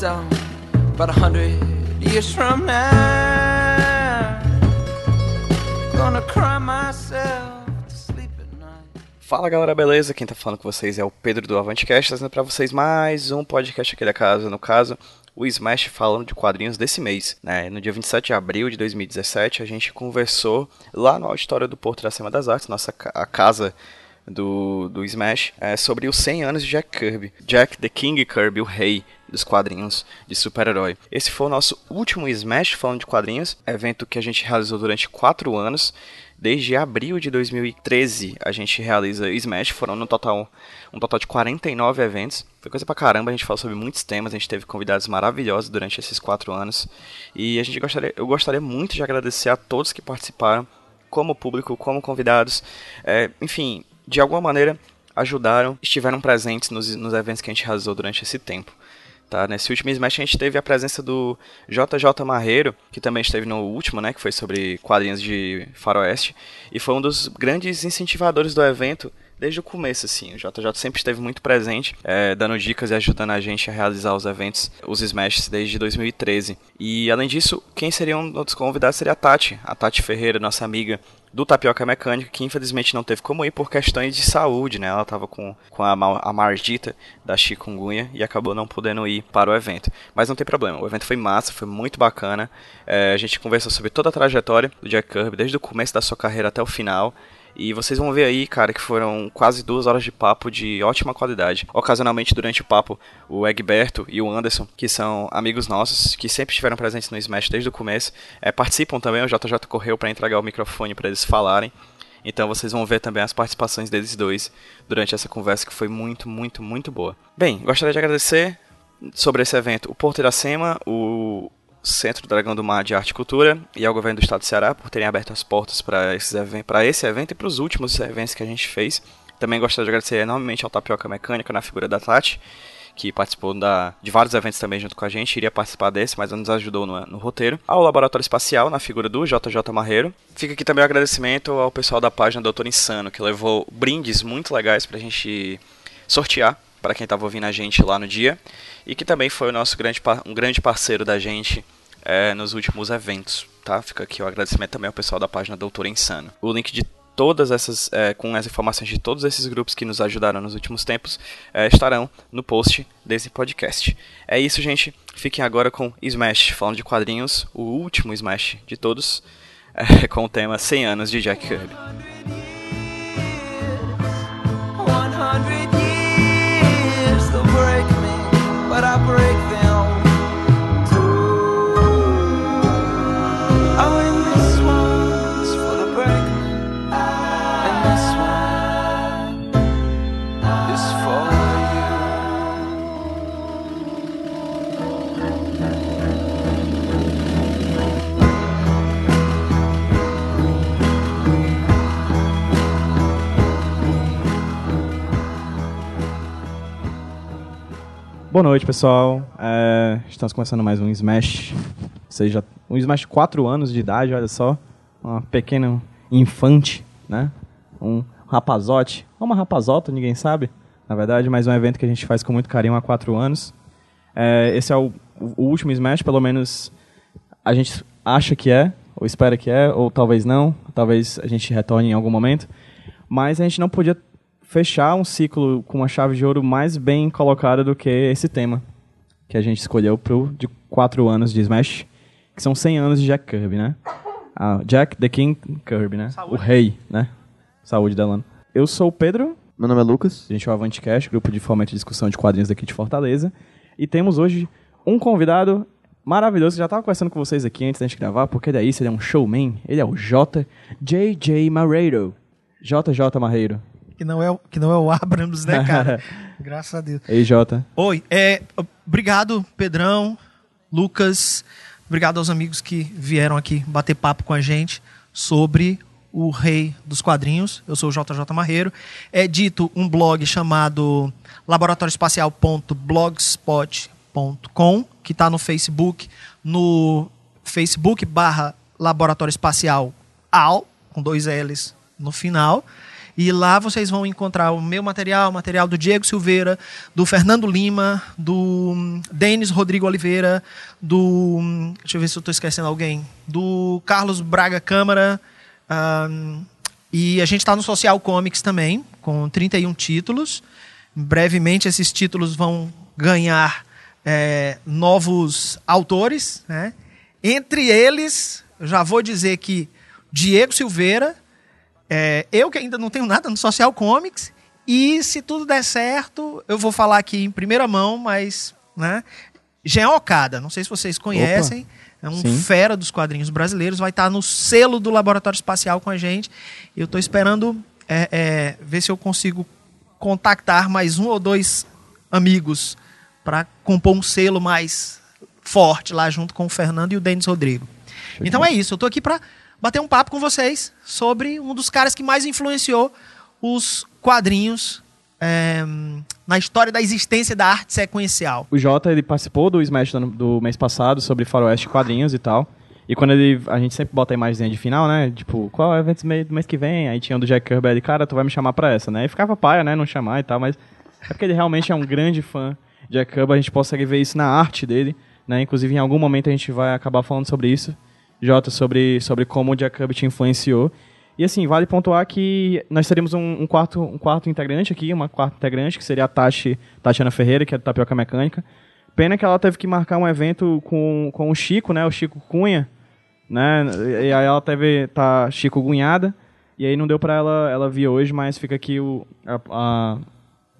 done, but a hundred years from now, gonna cry myself. Fala galera, beleza? Quem tá falando com vocês é o Pedro do Avantcast, trazendo pra vocês mais um podcast aqui da casa, no caso, o Smash falando de quadrinhos desse mês. Né? No dia 27 de abril de 2017, a gente conversou lá no auditório do Porto da Semana das Artes, nossa a casa do, do Smash, é, sobre os 100 anos de Jack Kirby. Jack the King Kirby, o rei dos quadrinhos de super-herói. Esse foi o nosso último Smash falando de quadrinhos, evento que a gente realizou durante 4 anos. Desde abril de 2013 a gente realiza Smash, foram no total um total de 49 eventos. Foi coisa pra caramba, a gente falou sobre muitos temas, a gente teve convidados maravilhosos durante esses quatro anos. E a gente gostaria, eu gostaria muito de agradecer a todos que participaram, como público, como convidados. É, enfim, de alguma maneira ajudaram, estiveram presentes nos, nos eventos que a gente realizou durante esse tempo. Tá, nesse último Smash a gente teve a presença do JJ Marreiro, que também esteve no último, né, que foi sobre quadrinhos de faroeste, e foi um dos grandes incentivadores do evento desde o começo, assim. O JJ sempre esteve muito presente, é, dando dicas e ajudando a gente a realizar os eventos, os Smashes, desde 2013. E, além disso, quem seria um dos convidados seria a Tati, a Tati Ferreira, nossa amiga do Tapioca Mecânica, que infelizmente não teve como ir por questões de saúde, né? Ela estava com, com a, mal- a mardita da chikungunya e acabou não podendo ir para o evento. Mas não tem problema, o evento foi massa, foi muito bacana. É, a gente conversou sobre toda a trajetória do Jack Kirby, desde o começo da sua carreira até o final. E vocês vão ver aí, cara, que foram quase duas horas de papo de ótima qualidade. Ocasionalmente, durante o papo, o Egberto e o Anderson, que são amigos nossos, que sempre estiveram presentes no Smash desde o começo, é, participam também. O JJ correu para entregar o microfone para eles falarem. Então vocês vão ver também as participações deles dois durante essa conversa que foi muito, muito, muito boa. Bem, gostaria de agradecer sobre esse evento o Porto Iracema, o Centro Dragão do Mar de Arte e Cultura e ao governo do estado do Ceará por terem aberto as portas para para esse evento e para os últimos eventos que a gente fez. Também gostaria de agradecer enormemente ao Tapioca Mecânica na figura da Tati, que participou da, de vários eventos também junto com a gente, iria participar desse, mas nos ajudou no, no roteiro. Ao Laboratório Espacial, na figura do JJ Marreiro. Fica aqui também o agradecimento ao pessoal da página Doutor Insano, que levou brindes muito legais pra gente sortear para quem estava ouvindo a gente lá no dia e que também foi o nosso grande, um grande parceiro da gente é, nos últimos eventos, tá? Fica aqui o agradecimento também ao pessoal da página Doutor Insano. O link de todas essas, é, com as informações de todos esses grupos que nos ajudaram nos últimos tempos, é, estarão no post desse podcast. É isso, gente. Fiquem agora com Smash, falando de quadrinhos, o último Smash de todos, é, com o tema 100 anos de Jack Kirby. Boa noite, pessoal. É, estamos começando mais um Smash. Seja, um Smash de 4 anos de idade, olha só. Uma pequena infante, né? Um rapazote. Ou uma rapazota, ninguém sabe, na verdade, mas é um evento que a gente faz com muito carinho há 4 anos. É, esse é o, o último Smash, pelo menos a gente acha que é, ou espera que é, ou talvez não. Talvez a gente retorne em algum momento. Mas a gente não podia fechar um ciclo com uma chave de ouro mais bem colocada do que esse tema que a gente escolheu pro de 4 anos de Smash, que são 100 anos de Jack Kirby, né? Ah, Jack the King Kirby, né? O rei, né? Saúde, Delano. Eu sou o Pedro, Meu nome é Lucas. a gente é o Avantcast, grupo de fomento e discussão de quadrinhos daqui de Fortaleza. E temos hoje um convidado maravilhoso, que já estava conversando com vocês aqui antes da gente gravar, porque daí ele é um showman, ele é o J. J.J. Marreiro. JJ Marreiro. Que não é, o- que não é o Abrams, né, cara? Graças a Deus. Ei, Jota. Oi, é, obrigado, Pedrão, Lucas. Obrigado aos amigos que vieram aqui bater papo com a gente sobre o rei dos quadrinhos. Eu sou o JJ Marreiro. É dito um blog chamado laboratorioespacial.blogspot.com, que está no Facebook, no Facebook barra Laboratório Espacial AL, com dois L's no final. E lá vocês vão encontrar o meu material, o material do Diego Silveira, do Fernando Lima, do hum, Denis Rodrigo Oliveira, do. hum, Deixa eu ver se eu estou esquecendo alguém. Do Carlos Braga Câmara. ahn, e a gente está no Social Comics também, com 31 títulos. Brevemente esses títulos vão ganhar é, novos autores. Né? Entre eles, já vou dizer que Diego Silveira, é, eu que ainda não tenho nada no Social Comics, e se tudo der certo, eu vou falar aqui em primeira mão, mas. Né? Jean Okada, não sei se vocês conhecem, é um Sim. fera dos quadrinhos brasileiros, vai estar no selo do Laboratório Espacial com a gente. Eu estou esperando é, é, ver se eu consigo contactar mais um ou dois amigos para compor um selo mais forte lá junto com o Fernando e o Denis Rodrigo. Então é isso, eu tô aqui para bater um papo com vocês sobre um dos caras que mais influenciou os quadrinhos é, na história da existência da arte sequencial. O Jota, ele participou do Smash do, mês passado sobre faroeste quadrinhos e tal. E quando ele. A gente sempre bota a imagem de final, né? Tipo, qual é o evento do mês- que vem? Aí tinha o do Jack Kirby ele, cara, tu vai me chamar pra essa, né? E ficava paia, né? Não chamar e tal, mas. É porque ele realmente é um grande fã de Jack Kirby, a gente consegue ver isso na arte dele, né? Inclusive, em algum momento a gente vai acabar falando sobre isso. Jota, sobre, sobre como o Kirby te influenciou. E assim, vale pontuar que nós teríamos um, um quarto, um quarto integrante aqui, uma quarta integrante, que seria a Tashi, Tatiana Ferreira, que é do Tapioca Mecânica. Pena que ela teve que marcar um evento com, com o Chico, né? O Chico Cunha, né? E aí ela teve, tá Chico Gunhada, e aí não deu pra ela, ela vir hoje, mas fica aqui o, a- a-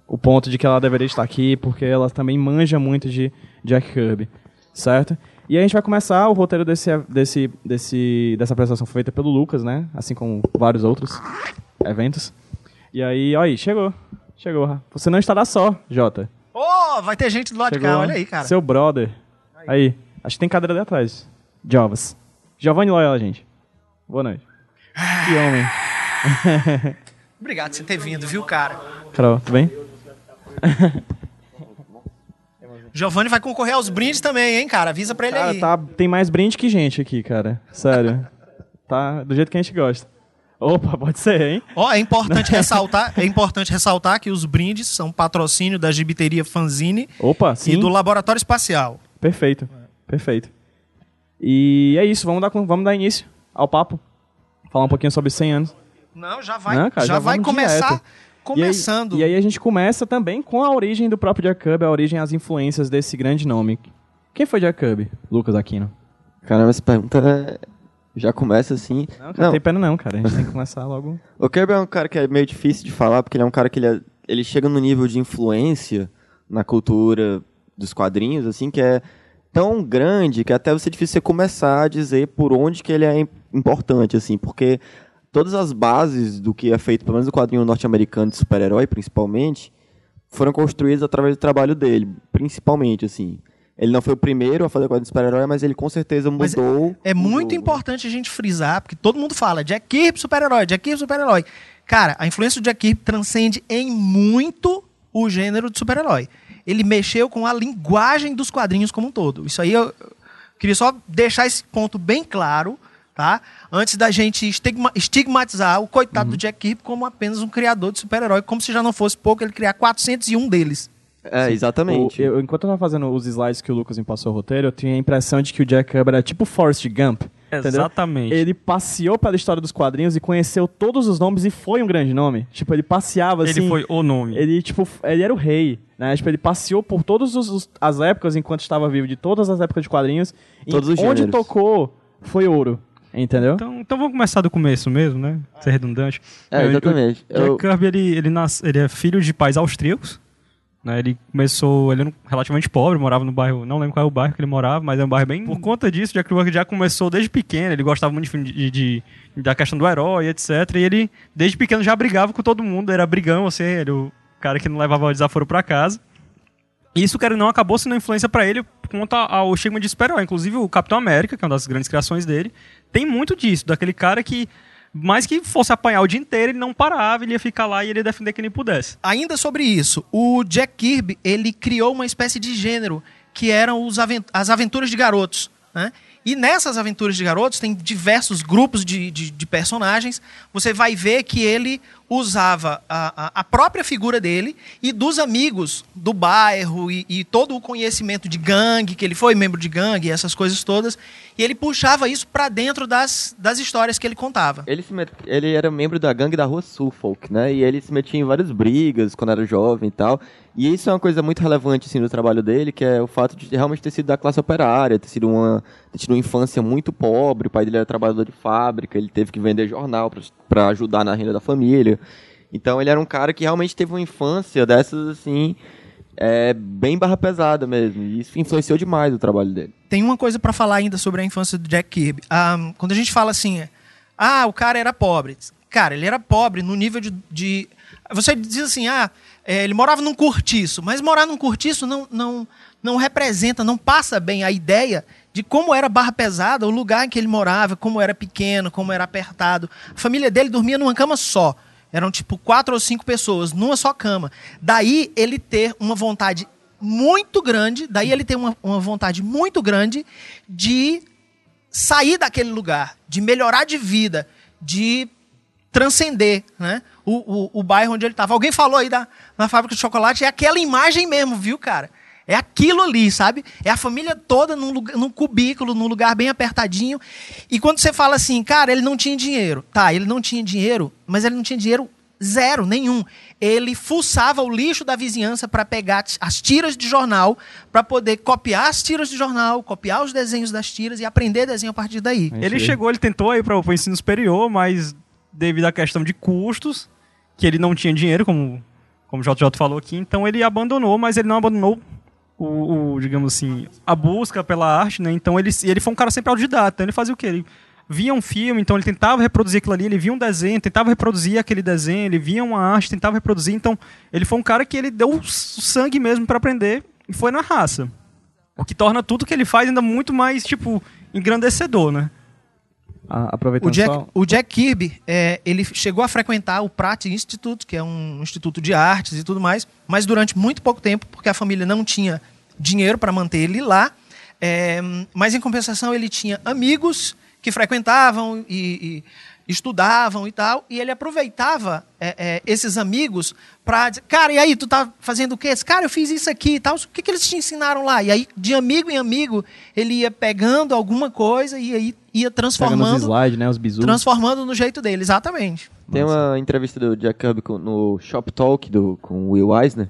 o ponto de que ela deveria estar aqui, porque ela também manja muito de Jack Kirby, certo? E aí a gente vai começar o roteiro desse, desse, desse, dessa apresentação foi feita pelo Lucas, né? Assim como vários outros eventos. E aí, ó aí, chegou. Chegou. Você não estará só, Jota. Oh, vai ter gente do lado de cá, olha aí, cara. Seu brother. Aí. Acho que tem cadeira ali atrás. Jovas. Giovanni Loyola, gente. Boa noite. Que homem. Obrigado por você ter vindo, viu, cara? Carol, tudo bem? Giovanni vai concorrer aos brindes também, hein, cara? Avisa pra ele Cara, aí. tá, tem mais brinde que gente aqui, cara. Sério. tá do jeito que a gente gosta. Opa, pode ser, hein? Ó, é importante ressaltar, é importante ressaltar que os brindes são patrocínio da gibiteria Fanzine Opa, sim. e do Laboratório Espacial. Perfeito. Perfeito. E é isso, vamos dar, vamos dar início ao papo. Falar um pouquinho sobre 100 anos. Não, já vai, Não, cara, já já vai começar direto. Começando. E aí, e aí a gente começa também com a origem do próprio Jack Kirby, a origem, as influências desse grande nome. Quem foi Jack Kirby? Lucas Aquino. Caramba, essa pergunta é- já começa assim. Não, cara, não tem pena não, cara. A gente tem que começar logo. O Kirby é um cara que é meio difícil de falar, porque ele é um cara que ele, é- ele chega no nível de influência na cultura dos quadrinhos, assim, que é tão grande que até vai ser difícil você começar a dizer por onde que ele é im- importante, assim, porque todas as bases do que é feito, pelo menos no quadrinho norte-americano de super-herói, principalmente, foram construídas através do trabalho dele, principalmente, assim. Ele não foi o primeiro a fazer quadrinho de super-herói, mas ele com certeza Mas mudou. É o muito importante a gente frisar, porque todo mundo fala Jack Kirby super-herói, Jack Kirby super-herói. Cara, a influência do Jack Kirby transcende em muito o gênero de super-herói. Ele mexeu com a linguagem dos quadrinhos como um todo. Isso aí eu eu queria só deixar esse ponto bem claro, tá? Antes da gente estigma- estigmatizar o coitado Uhum. do Jack Kirby como apenas um criador de super-herói, como se já não fosse pouco ele criar 401 deles. É, exatamente. O- eu- enquanto eu tava fazendo os slides que o Lucas me passou o roteiro, eu tinha a impressão de que o Jack Kirby era tipo Forrest Gump. entendeu? Exatamente. Ele passeou pela história dos quadrinhos e conheceu todos os nomes e foi um grande nome. Tipo, ele passeava assim. Ele foi o nome. Ele, tipo, ele era o rei, né? Tipo, ele passeou por todas as épocas enquanto estava vivo, de todas as épocas de quadrinhos. E Todos os onde gêneros. tocou, foi ouro. Entendeu? Então, então vamos começar do começo mesmo, né? Ser redundante. É, o- exatamente. O Jack Eu- Kirby, ele, ele, nas, ele é filho de pais austríacos. Né? Ele começou, ele era relativamente pobre, morava no bairro, não lembro qual é o bairro que ele morava, mas é um bairro bem... Por conta disso, Jack Kirby já começou desde pequeno, ele gostava muito de, de, de- da questão do herói, etc. E ele, desde pequeno, já brigava com todo mundo, era brigão, assim, ele o cara que não levava o desaforo pra casa. E isso, querendo ou não, acabou sendo uma influência pra ele quanto ao estigma de super-herói. Inclusive, o Capitão América, que é uma das grandes criações dele, tem muito disso, daquele cara que, mais que fosse apanhar o dia inteiro, ele não parava, ele ia ficar lá e ele ia defender quem ele pudesse. Ainda sobre isso, o Jack Kirby ele criou uma espécie de gênero que eram os aven- as aventuras de garotos. Né? E nessas aventuras de garotos tem diversos grupos de, de, de personagens. Você vai ver que ele usava a, a, própria figura dele e dos amigos do bairro e, e todo o conhecimento de gangue, que ele foi membro de gangue, essas coisas todas. E ele puxava isso para dentro das, das histórias que ele contava. Ele, met... ele era membro da gangue da rua Suffolk, né? E ele se metia em várias brigas quando era jovem e tal. E isso é uma coisa muito relevante, assim, no trabalho dele, que é o fato de realmente ter sido da classe operária, ter sido uma, ter tido uma infância muito pobre, o pai dele era trabalhador de fábrica, ele teve que vender jornal para ajudar na renda da família. Então ele era um cara que realmente teve uma infância dessas, assim, é, bem barra pesada mesmo. E isso influenciou demais o trabalho dele. Tem uma coisa para falar ainda sobre a infância do Jack Kirby. Um, quando a gente fala assim, ah, o cara era pobre. Cara, ele era pobre no nível de. de... Você diz assim, ah, é, ele morava num cortiço, mas morar num cortiço não, não, não representa, não passa bem a ideia de como era Barra Pesada, o lugar em que ele morava, como era pequeno, como era apertado. A família dele dormia numa cama só. Eram tipo quatro ou cinco pessoas numa só cama. Daí ele ter uma vontade muito grande, daí ele ter uma, uma vontade muito grande de sair daquele lugar, de melhorar de vida, de transcender né? o, o, o bairro onde ele estava. Alguém falou aí da, na fábrica de chocolate, é aquela imagem mesmo, viu, cara? É aquilo ali, sabe? É a família toda num, lugar, num cubículo, num lugar bem apertadinho. E quando você fala assim, cara, ele não tinha dinheiro. Tá, ele não tinha dinheiro, mas ele não tinha dinheiro zero, nenhum. Ele fuçava o lixo da vizinhança para pegar as tiras de jornal, para poder copiar as tiras de jornal, copiar os desenhos das tiras e aprender desenho a partir daí. Ele chegou, ele tentou ir para o ensino superior, mas devido à questão de custos, que ele não tinha dinheiro, como, como o JJ falou aqui, então ele abandonou, mas ele não abandonou o, o, digamos assim, a busca pela arte, né? Então ele, ele foi um cara sempre autodidata. Então ele fazia o quê? Ele via um filme, então ele tentava reproduzir aquilo ali, ele via um desenho, tentava reproduzir aquele desenho, ele via uma arte, tentava reproduzir. Então ele foi um cara que ele deu o sangue mesmo para aprender e foi na raça. O que torna tudo que ele faz ainda muito mais, tipo, engrandecedor, né? Aproveitando o Jack, só... o Jack Kirby, é, ele chegou a frequentar o Pratt Institute, que é um instituto de artes e tudo mais, mas durante muito pouco tempo, porque a família não tinha dinheiro para manter ele lá. É, mas em compensação ele tinha amigos que frequentavam e, e estudavam e tal, e ele aproveitava é, é, esses amigos para dizer, cara, e aí, tu tá fazendo o quê? Cara, eu fiz isso aqui e tal, o que, que eles te ensinaram lá? E aí, de amigo em amigo, ele ia pegando alguma coisa e aí ia transformando. os slides, né, os bisus. Transformando no jeito dele, exatamente. Tem uma entrevista do Jack Kirby no Shop Talk do, com o Will Eisner,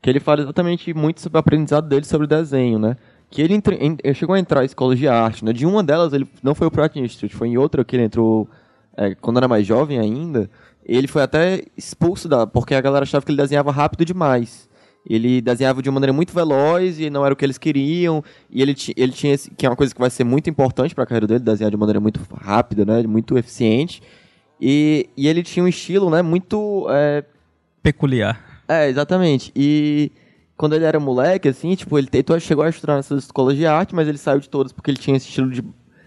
que ele fala exatamente muito sobre o aprendizado dele sobre o desenho, né? Que ele, entre, ele chegou a entrar em escolas de arte, né? De uma delas, ele não foi o Pratt Institute, foi em outra que ele entrou é, quando era mais jovem ainda, ele foi até expulso da. porque a galera achava que ele desenhava rápido demais. Ele desenhava de uma maneira muito veloz e não era o que eles queriam. E ele, ele tinha esse, que é uma coisa que vai ser muito importante para a carreira dele, desenhar de maneira muito rápida, né, muito eficiente. E, e ele tinha um estilo, né, muito é... peculiar. É, exatamente. E quando ele era moleque, assim, tipo, ele tentou, chegou a estudar nessas escolas de arte, mas ele saiu de todas porque ele tinha esse estilo de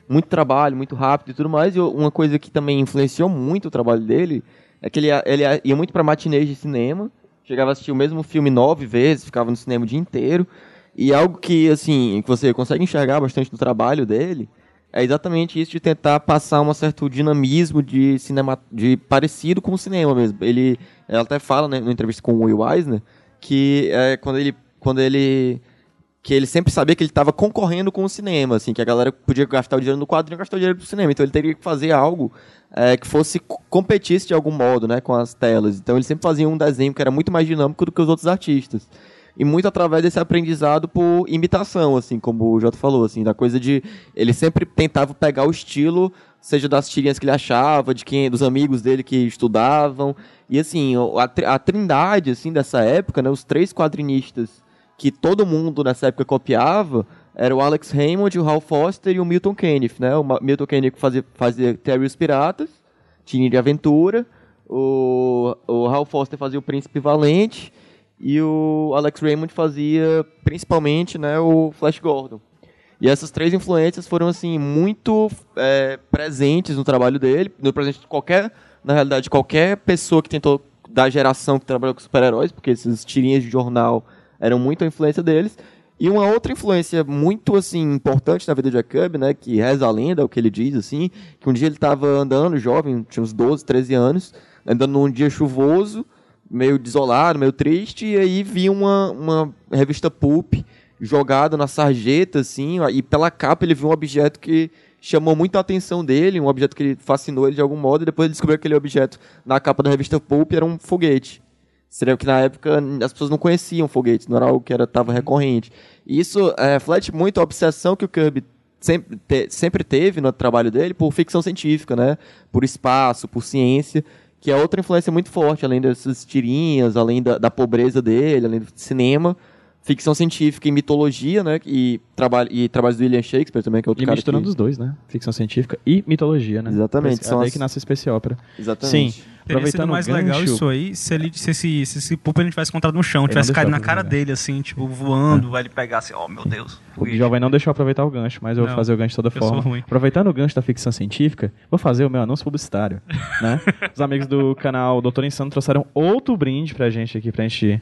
muito trabalho, muito rápido e tudo mais. E uma coisa que também influenciou muito o trabalho dele é que ele ia, ele ia muito para matinês de cinema, chegava a assistir o mesmo filme nove vezes, ficava no cinema o dia inteiro. E algo que, assim, que você consegue enxergar bastante no trabalho dele é exatamente isso de tentar passar um certo dinamismo de cinema, de parecido com o cinema mesmo. Ele, ela até fala, né, na entrevista com o Will Eisner, que é, quando ele quando ele que ele sempre sabia que ele estava concorrendo com o cinema, assim, que a galera podia gastar o dinheiro no quadrinho e gastar o dinheiro pro cinema. Então ele teria que fazer algo é, que fosse competisse de algum modo, né, com as telas. Então ele sempre fazia um desenho que era muito mais dinâmico do que os outros artistas. E muito através desse aprendizado por imitação, assim, como o Jota falou, assim, da coisa de ele sempre tentava pegar o estilo, seja das tirinhas que ele achava, de quem, dos amigos dele que estudavam. E assim, a, a trindade assim dessa época, né, os três quadrinistas que todo mundo nessa época copiava era o Alex Raymond, o Hal Foster e o Milton Caniff, né? O Milton Caniff fazia, fazia Terry os Piratas, Tiny de Aventura, o, o Hal Foster fazia o Príncipe Valente e o Alex Raymond fazia principalmente né, o Flash Gordon. E essas três influências foram assim muito é, presentes no trabalho dele, no presente de qualquer, na realidade, qualquer pessoa que tentou da geração que trabalhou com super-heróis, porque esses tirinhas de jornal eram muito a influência deles. E uma outra influência muito assim importante na vida de Kirby, né, que reza a lenda, é o que ele diz assim, que um dia ele estava andando, jovem, tinha uns 12, 13 anos, andando num dia chuvoso, meio desolado, meio triste, e aí vi uma, uma revista Pulp jogada na sarjeta, assim, e pela capa ele viu um objeto que chamou muito a atenção dele, um objeto que fascinou ele de algum modo, e depois ele descobriu que aquele objeto na capa da revista Pulp era um foguete. Seria que na época as pessoas não conheciam foguetes, não era algo que estava recorrente. E isso é, reflete muito a obsessão que o Kirby sempre, te, sempre teve no trabalho dele por ficção científica, né? Por espaço, por ciência, que é outra influência muito forte, além dessas tirinhas, além da, da pobreza dele, além do cinema ficção científica e mitologia, né? E, trabalho, e trabalhos do William Shakespeare também, que é outro E cara misturando que... os dois, né? Ficção científica e mitologia, né? Exatamente, É são daí as- que nasce a Space Opera. Exatamente. Sim. Teria sido Aproveitando mais o legal gancho, isso aí se, ele, se esse, se esse ele tivesse encontrado no chão, Ele tivesse caído na cara dele, assim, tipo, voando, aí ele pegasse, oh meu Deus. O jovem não deixou eu aproveitar o gancho, mas eu vou Não, fazer o gancho de toda forma. ruim. Aproveitando o gancho da ficção científica, vou fazer o meu anúncio publicitário. né? Os amigos do canal Doutor Insano trouxeram outro brinde pra gente aqui, pra gente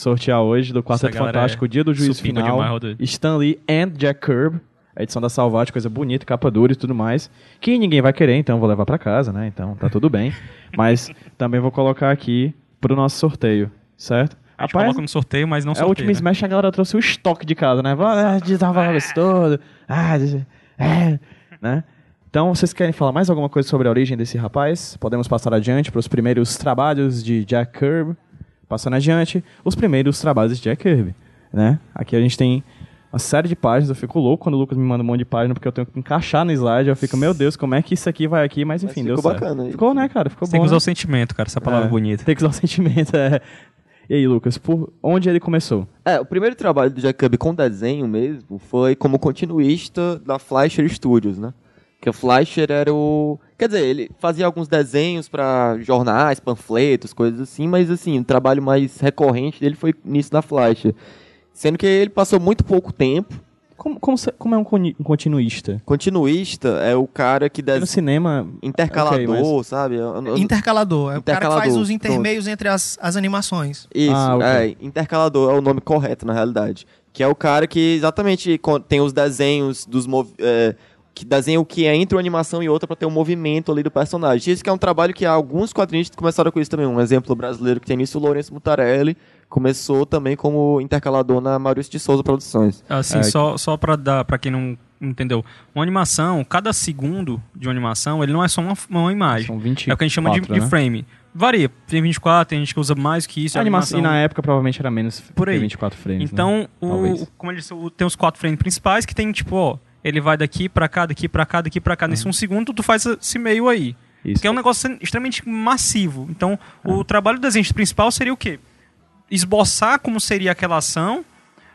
sortear hoje do Quarteto Fantástico, é Dia do Juízo supimpa Final. demais, Rodrigo. Stan Lee and Jack Kirby. A edição da Salvate, coisa bonita, capa dura e tudo mais. Que ninguém vai querer, então vou levar pra casa, né? Então tá tudo bem. Mas também vou colocar aqui pro nosso sorteio, certo? A gente coloca no sorteio, mas não É o último né? Smash, a galera trouxe o estoque de casa, né? Ah, desava isso todo. Ah, é, né? Então, vocês querem falar mais alguma coisa sobre a origem desse rapaz? Podemos passar adiante para os primeiros trabalhos de Jack Kirby. Passando adiante, os primeiros trabalhos de Jack Kirby, né? Aqui a gente tem uma série de páginas. Eu fico louco quando o Lucas me manda um monte de página porque eu tenho que encaixar no slide. Eu fico, meu Deus, como é que isso aqui vai aqui? Mas enfim, deu ficou certo. bacana. Ficou, né, cara? Ficou Você tem bom. que usar né? o sentimento, cara, essa palavra É, bonita. Tem que usar o sentimento, é. E aí, Lucas, por onde ele começou? É, o primeiro trabalho do Jack Kirby com desenho mesmo foi como continuista da Fleischer Studios, né? Que o Fleischer era o... Quer dizer, ele fazia alguns desenhos pra jornais, panfletos, coisas assim, mas assim, o trabalho mais recorrente dele foi nisso da Fleischer. Sendo que ele passou muito pouco tempo. Como, como, como é um continuista? Continuista é o cara que Porque No desenha... cinema. Intercalador, ok, mas- sabe? Intercalador. É o cara que faz Intercalador, os intermeios entre as, as animações. Isso, Ah, ok. é, intercalador é o nome correto na realidade. Que é o cara que exatamente tem os desenhos dos mov- é, que desenha o que é entre uma animação e outra pra ter um movimento ali do personagem. Isso que é um trabalho que alguns quadrinistas começaram com isso também. Um exemplo brasileiro que tem isso, o Lourenço Mutarelli, começou também como intercalador na Maurício de Souza Produções. Assim, É. só, só pra dar, pra quem não entendeu. Uma animação, cada segundo de uma animação, ele não é só uma, uma imagem. São 24, é o que a gente chama de, de né? frame. Varia. Tem 24, tem gente que usa mais que isso. A a animação, e na época provavelmente era menos Por aí. 24 frames. né? Então, Talvez. o, como ele disse, tem os quatro frames principais que tem, tipo, ó, ele vai daqui pra cá, daqui pra cá, daqui pra cá. Nesse um segundo, tu faz esse meio aí. Isso. Porque é um negócio extremamente massivo. Então, o trabalho do desenho principal seria o quê? Esboçar como seria aquela ação,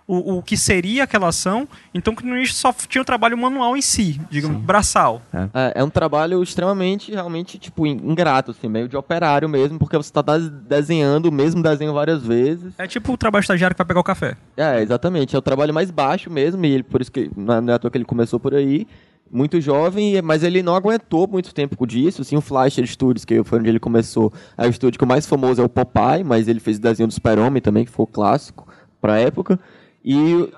o, o que seria aquela ação. Então, que no início só tinha o trabalho manual em si, digamos, braçal. É, é um trabalho extremamente, realmente, tipo, in- ingrato, assim, meio de operário mesmo, porque você tá des- desenhando o mesmo desenho várias vezes. É tipo o trabalho estagiário que vai pegar o café. É, exatamente. É o trabalho mais baixo mesmo, e ele, por isso que não é é à toa que ele começou por aí. Muito jovem, mas ele não aguentou muito tempo com disso. Assim, o Fleischer Studios, que foi onde ele começou, é o estúdio que o mais famoso é o Popeye, mas ele fez o desenho do Super-Homem também, que foi o clássico pra época. E.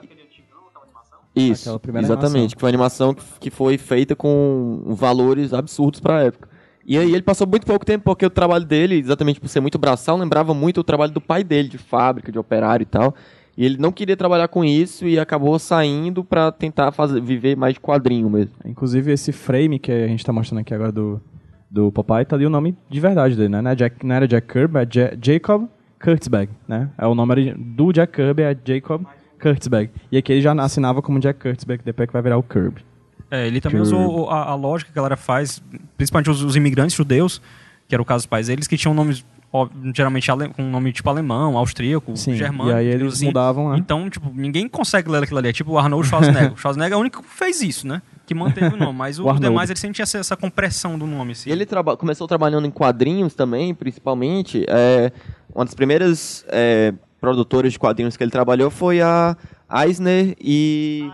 Isso, Aquela primeira exatamente. animação. Que foi uma animação que, que foi feita com valores absurdos pra época. E aí ele passou muito pouco tempo, porque o trabalho dele, exatamente por ser muito braçal, lembrava muito o trabalho do pai dele, de fábrica, de operário e tal. E ele não queria trabalhar com isso e acabou saindo pra tentar fazer, viver mais de quadrinho mesmo. Inclusive, esse frame que a gente tá mostrando aqui agora do, do Popeye, tá ali o nome de verdade dele, né? Não, é Jack, não era Jack Kirby, é Ja- Jacob Kurtzberg, né? É o nome do Jack Kirby, é Jacob Kurtzberg. E aqui ele já assinava como Jack Kurtzberg, depois que vai virar o Kirby. É, ele também Que- usou a, a lógica que a galera faz, principalmente os, os imigrantes judeus, que era o caso dos pais deles, que tinham nomes, ó, geralmente, ale- com nome tipo alemão, austríaco, Sim, germânico. e aí eles assim. mudavam, né? Então, tipo, ninguém consegue ler aquilo ali. É tipo o Arnold Schwarzenegger. o Schwarzenegger é o único que fez isso, né? Que manteve o nome. Mas O os Arnold. demais, eles sempre essa, essa compressão do nome. Assim. E ele traba começou trabalhando em quadrinhos também, principalmente. É, uma das primeiras é, produtoras de quadrinhos que ele trabalhou foi a Eisner e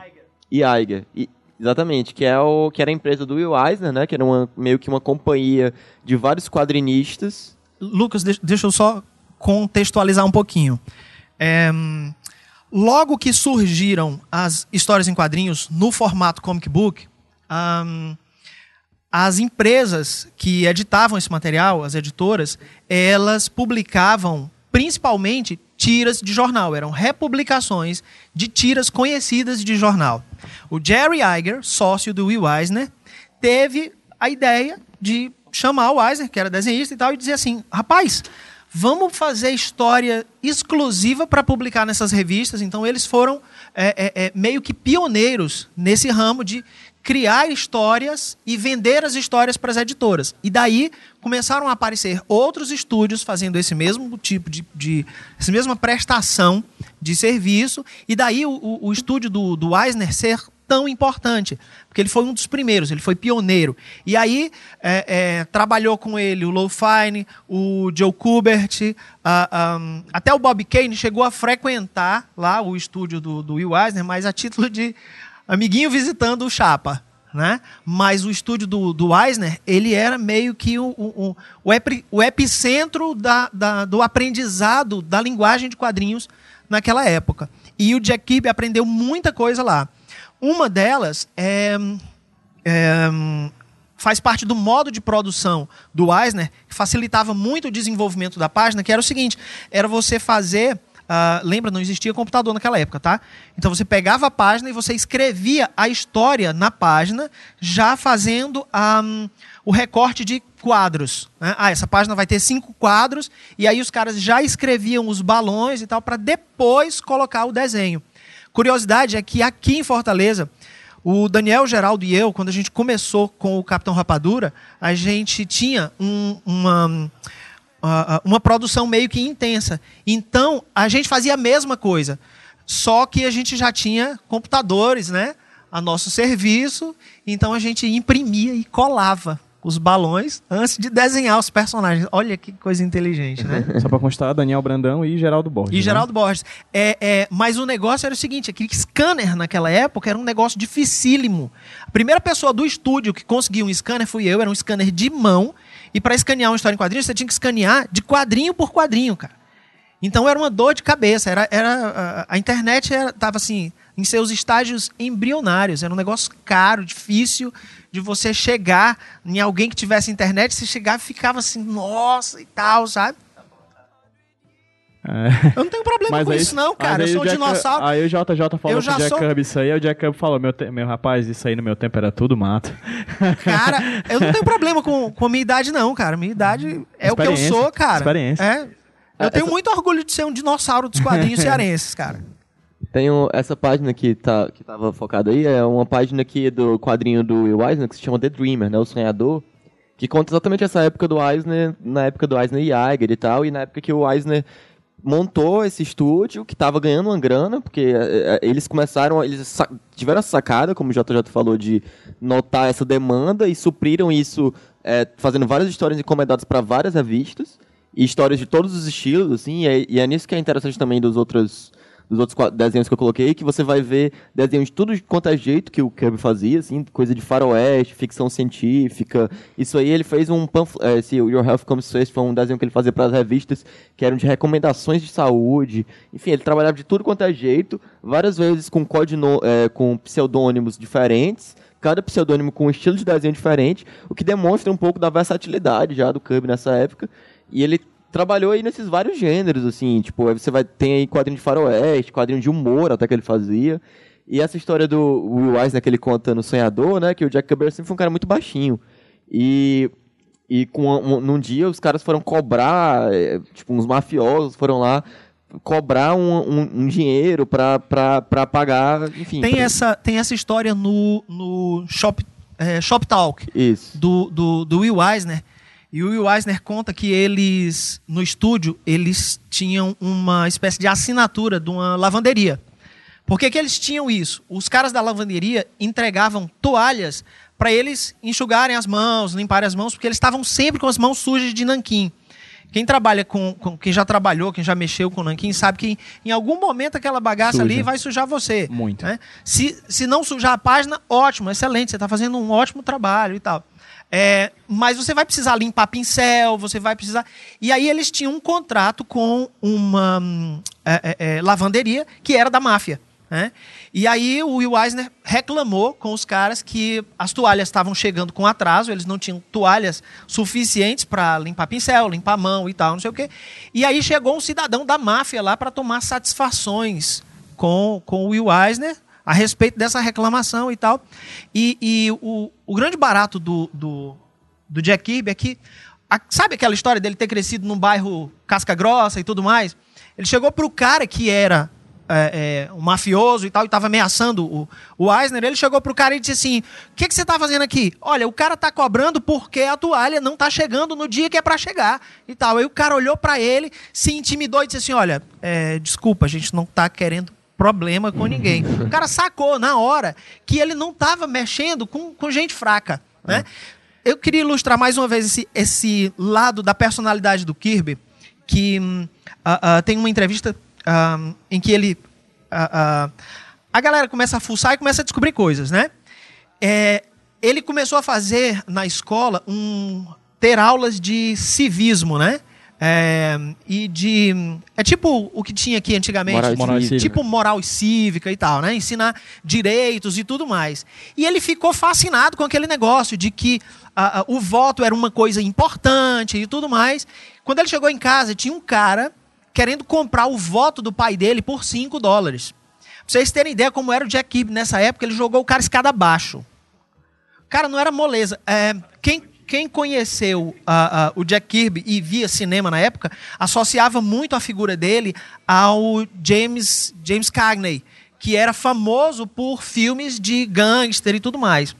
e Eiger. E- exatamente, que, é o, que era a empresa do Will Eisner, né? Que era uma, meio que uma companhia de vários quadrinistas. Lucas, deixa, eu só contextualizar um pouquinho. É, logo que surgiram as histórias em quadrinhos no formato comic book, ahn, as empresas que editavam esse material, as editoras, elas publicavam principalmente tiras de jornal, eram republicações de tiras conhecidas de jornal. O Jerry Iger, sócio do Will Eisner, teve a ideia de chamar o Eisner, que era desenhista e tal, e dizer assim: rapaz, vamos fazer história exclusiva para publicar nessas revistas. Então, eles foram é, é, é, meio que pioneiros nesse ramo de criar histórias e vender as histórias para as editoras. E daí começaram a aparecer outros estúdios fazendo esse mesmo tipo de, de essa mesma prestação de serviço. E daí o, o, estúdio do, do Eisner ser tão importante, porque ele foi um dos primeiros, ele foi pioneiro. E aí é, é, trabalhou com ele o Low Fine, o Joe Kubert, a- a- até o Bob Kane chegou a frequentar lá o estúdio do, do Will Eisner, mas a título de amiguinho visitando o Chapa. Né? Mas o estúdio do, do Eisner, ele era meio que o, o, o- o, epi- o epicentro da, da- do aprendizado da linguagem de quadrinhos naquela época. E o Jack Kirby aprendeu muita coisa lá. Uma delas é, é, faz parte do modo de produção do Eisner, que facilitava muito o desenvolvimento da página, que era o seguinte: era você fazer. Ah, lembra, não existia computador naquela época, tá? Então você pegava a página e você escrevia a história na página, já fazendo hum, o recorte de quadros. né? Ah, essa página vai ter cinco quadros, e aí os caras já escreviam os balões e tal, para depois colocar o desenho. Curiosidade é que aqui em Fortaleza, o Daniel Geraldo e eu, quando a gente começou com o Capitão Rapadura, a gente tinha um- uma, uma produção meio que intensa. Então, a gente fazia a mesma coisa, só que a gente já tinha computadores, né? A nosso serviço, então a gente imprimia e colava os balões antes de desenhar os personagens. Olha que coisa inteligente, né? Só pra constar, Daniel Brandão e Geraldo Borges. E né? Geraldo Borges. É, é, mas o negócio era o seguinte: aquele scanner naquela época era um negócio dificílimo. A primeira pessoa do estúdio que conseguiu um scanner fui eu, era um scanner de mão. E para escanear uma história em quadrinhos, você tinha que escanear de quadrinho por quadrinho, cara. Então era uma dor de cabeça. Era, era, a, a internet estava assim, em seus estágios embrionários. Era um negócio caro, difícil de você chegar em alguém que tivesse internet. Você chegava e ficava assim, nossa e tal, sabe? É. Eu não tenho problema com aí- isso, não, mas cara. Eu sou um Jack- dinossauro. Aí o JJ falou Eu já pro Jack sou- Kirby isso aí, aí o Jack Kirby falou, meu, te- meu rapaz, isso aí no meu tempo era tudo mato. Cara, eu não tenho problema com, com a minha idade, não, cara. Minha idade é o que eu sou, cara. experiência. É. Eu Ah, tenho essa- muito orgulho de ser um dinossauro dos quadrinhos cearenses, cara. Tem um- essa página que, tá, que tava focada aí, é uma página aqui do quadrinho do Will Eisner, que se chama The Dreamer, né? O Sonhador, que conta exatamente essa época do Eisner, na época do Eisner e Iger e tal, e na época que o Eisner montou esse estúdio, que tava ganhando uma grana, porque é, é, eles começaram, eles tiveram essa sacada, como o JJ falou, de notar essa demanda e supriram isso é, fazendo várias histórias encomendadas para várias revistas, e histórias de todos os estilos, assim, e é, e é nisso que é interessante também dos outros dos outros desenhos que eu coloquei, que você vai ver desenhos de tudo quanto é jeito que o Kirby fazia, assim, coisa de faroeste, ficção científica. Isso aí ele fez um panfleto, esse Your Health Comes First foi um desenho que ele fazia para as revistas, que eram de recomendações de saúde. Enfim, ele trabalhava de tudo quanto é jeito, várias vezes com codino, é, com pseudônimos diferentes, cada pseudônimo com um estilo de desenho diferente, o que demonstra um pouco da versatilidade já do Kirby nessa época. E ele trabalhou aí nesses vários gêneros, assim, tipo, aí você vai tem aí quadrinho de faroeste, quadrinho de humor até que ele fazia. E essa história do Will Eisner que ele conta no Sonhador, né, que o Jack Kirby sempre foi um cara muito baixinho. E e com um, num dia os caras foram cobrar, é, tipo, uns mafiosos foram lá cobrar um, um- um dinheiro pra, pra, pra pagar, enfim. Tem pra- essa, tem essa história no, no Shop, é, Shop Talk Isso. do, do, do Will Eisner. E o Will Eisner conta que eles, no estúdio, eles tinham uma espécie de assinatura de uma lavanderia. Por que, que eles tinham isso? Os caras da lavanderia entregavam toalhas para eles enxugarem as mãos, limparem as mãos, porque eles estavam sempre com as mãos sujas de nanquim. Quem trabalha com, com- quem já trabalhou, quem já mexeu com nanquim, sabe que em, em algum momento aquela bagaça Suja. ali vai sujar você. Muito. né? Se, se não sujar a página, ótimo, excelente, você está fazendo um ótimo trabalho e tal. É, mas você vai precisar limpar pincel, você vai precisar. E aí eles tinham um contrato com uma, hum, é, é, é, lavanderia que era da máfia. Né? E aí o Will Eisner reclamou com os caras que as toalhas estavam chegando com atraso, eles não tinham toalhas suficientes para limpar pincel, limpar mão e tal, não sei o quê. E aí chegou um cidadão da máfia lá para tomar satisfações com, com o Will Eisner a respeito dessa reclamação e tal. E, e o, o grande barato do, do, do Jack Kirby é que, a, sabe aquela história dele ter crescido num bairro casca grossa e tudo mais? Ele chegou para o cara que era é, é, um mafioso e tal, e estava ameaçando o, o Eisner, ele chegou pro cara e disse assim: O que, que você está fazendo aqui? Olha, o cara está cobrando porque a toalha não está chegando no dia que é para chegar e tal. Aí o cara olhou para ele, se intimidou e disse assim: Olha, é, desculpa, a gente não está querendo problema com ninguém. O cara sacou na hora que ele não estava mexendo com, com gente fraca, né? Eu queria ilustrar mais uma vez esse, esse lado da personalidade do Kirby, que uh, uh, tem uma entrevista uh, em que ele. A galera começa a fuçar e começa a descobrir coisas, né? É, ele começou a fazer na escola um ter aulas de civismo, né? É, e de. É tipo o que tinha aqui antigamente. Moral, Moral tipo moral e cívica e tal, né? Ensinar direitos e tudo mais. E ele ficou fascinado com aquele negócio de que ah, ah, o voto era uma coisa importante e tudo mais. Quando ele chegou em casa, tinha um cara querendo comprar o voto do pai dele por 5 dólares. Pra vocês terem ideia como era o Jack Kirby nessa época, ele jogou o cara escada abaixo. Cara, não era moleza. É, quem, conheceu ah, ah, o Jack Kirby e via cinema na época, associava muito a figura dele ao James, James Cagney, que era famoso por filmes de gangster e tudo mais.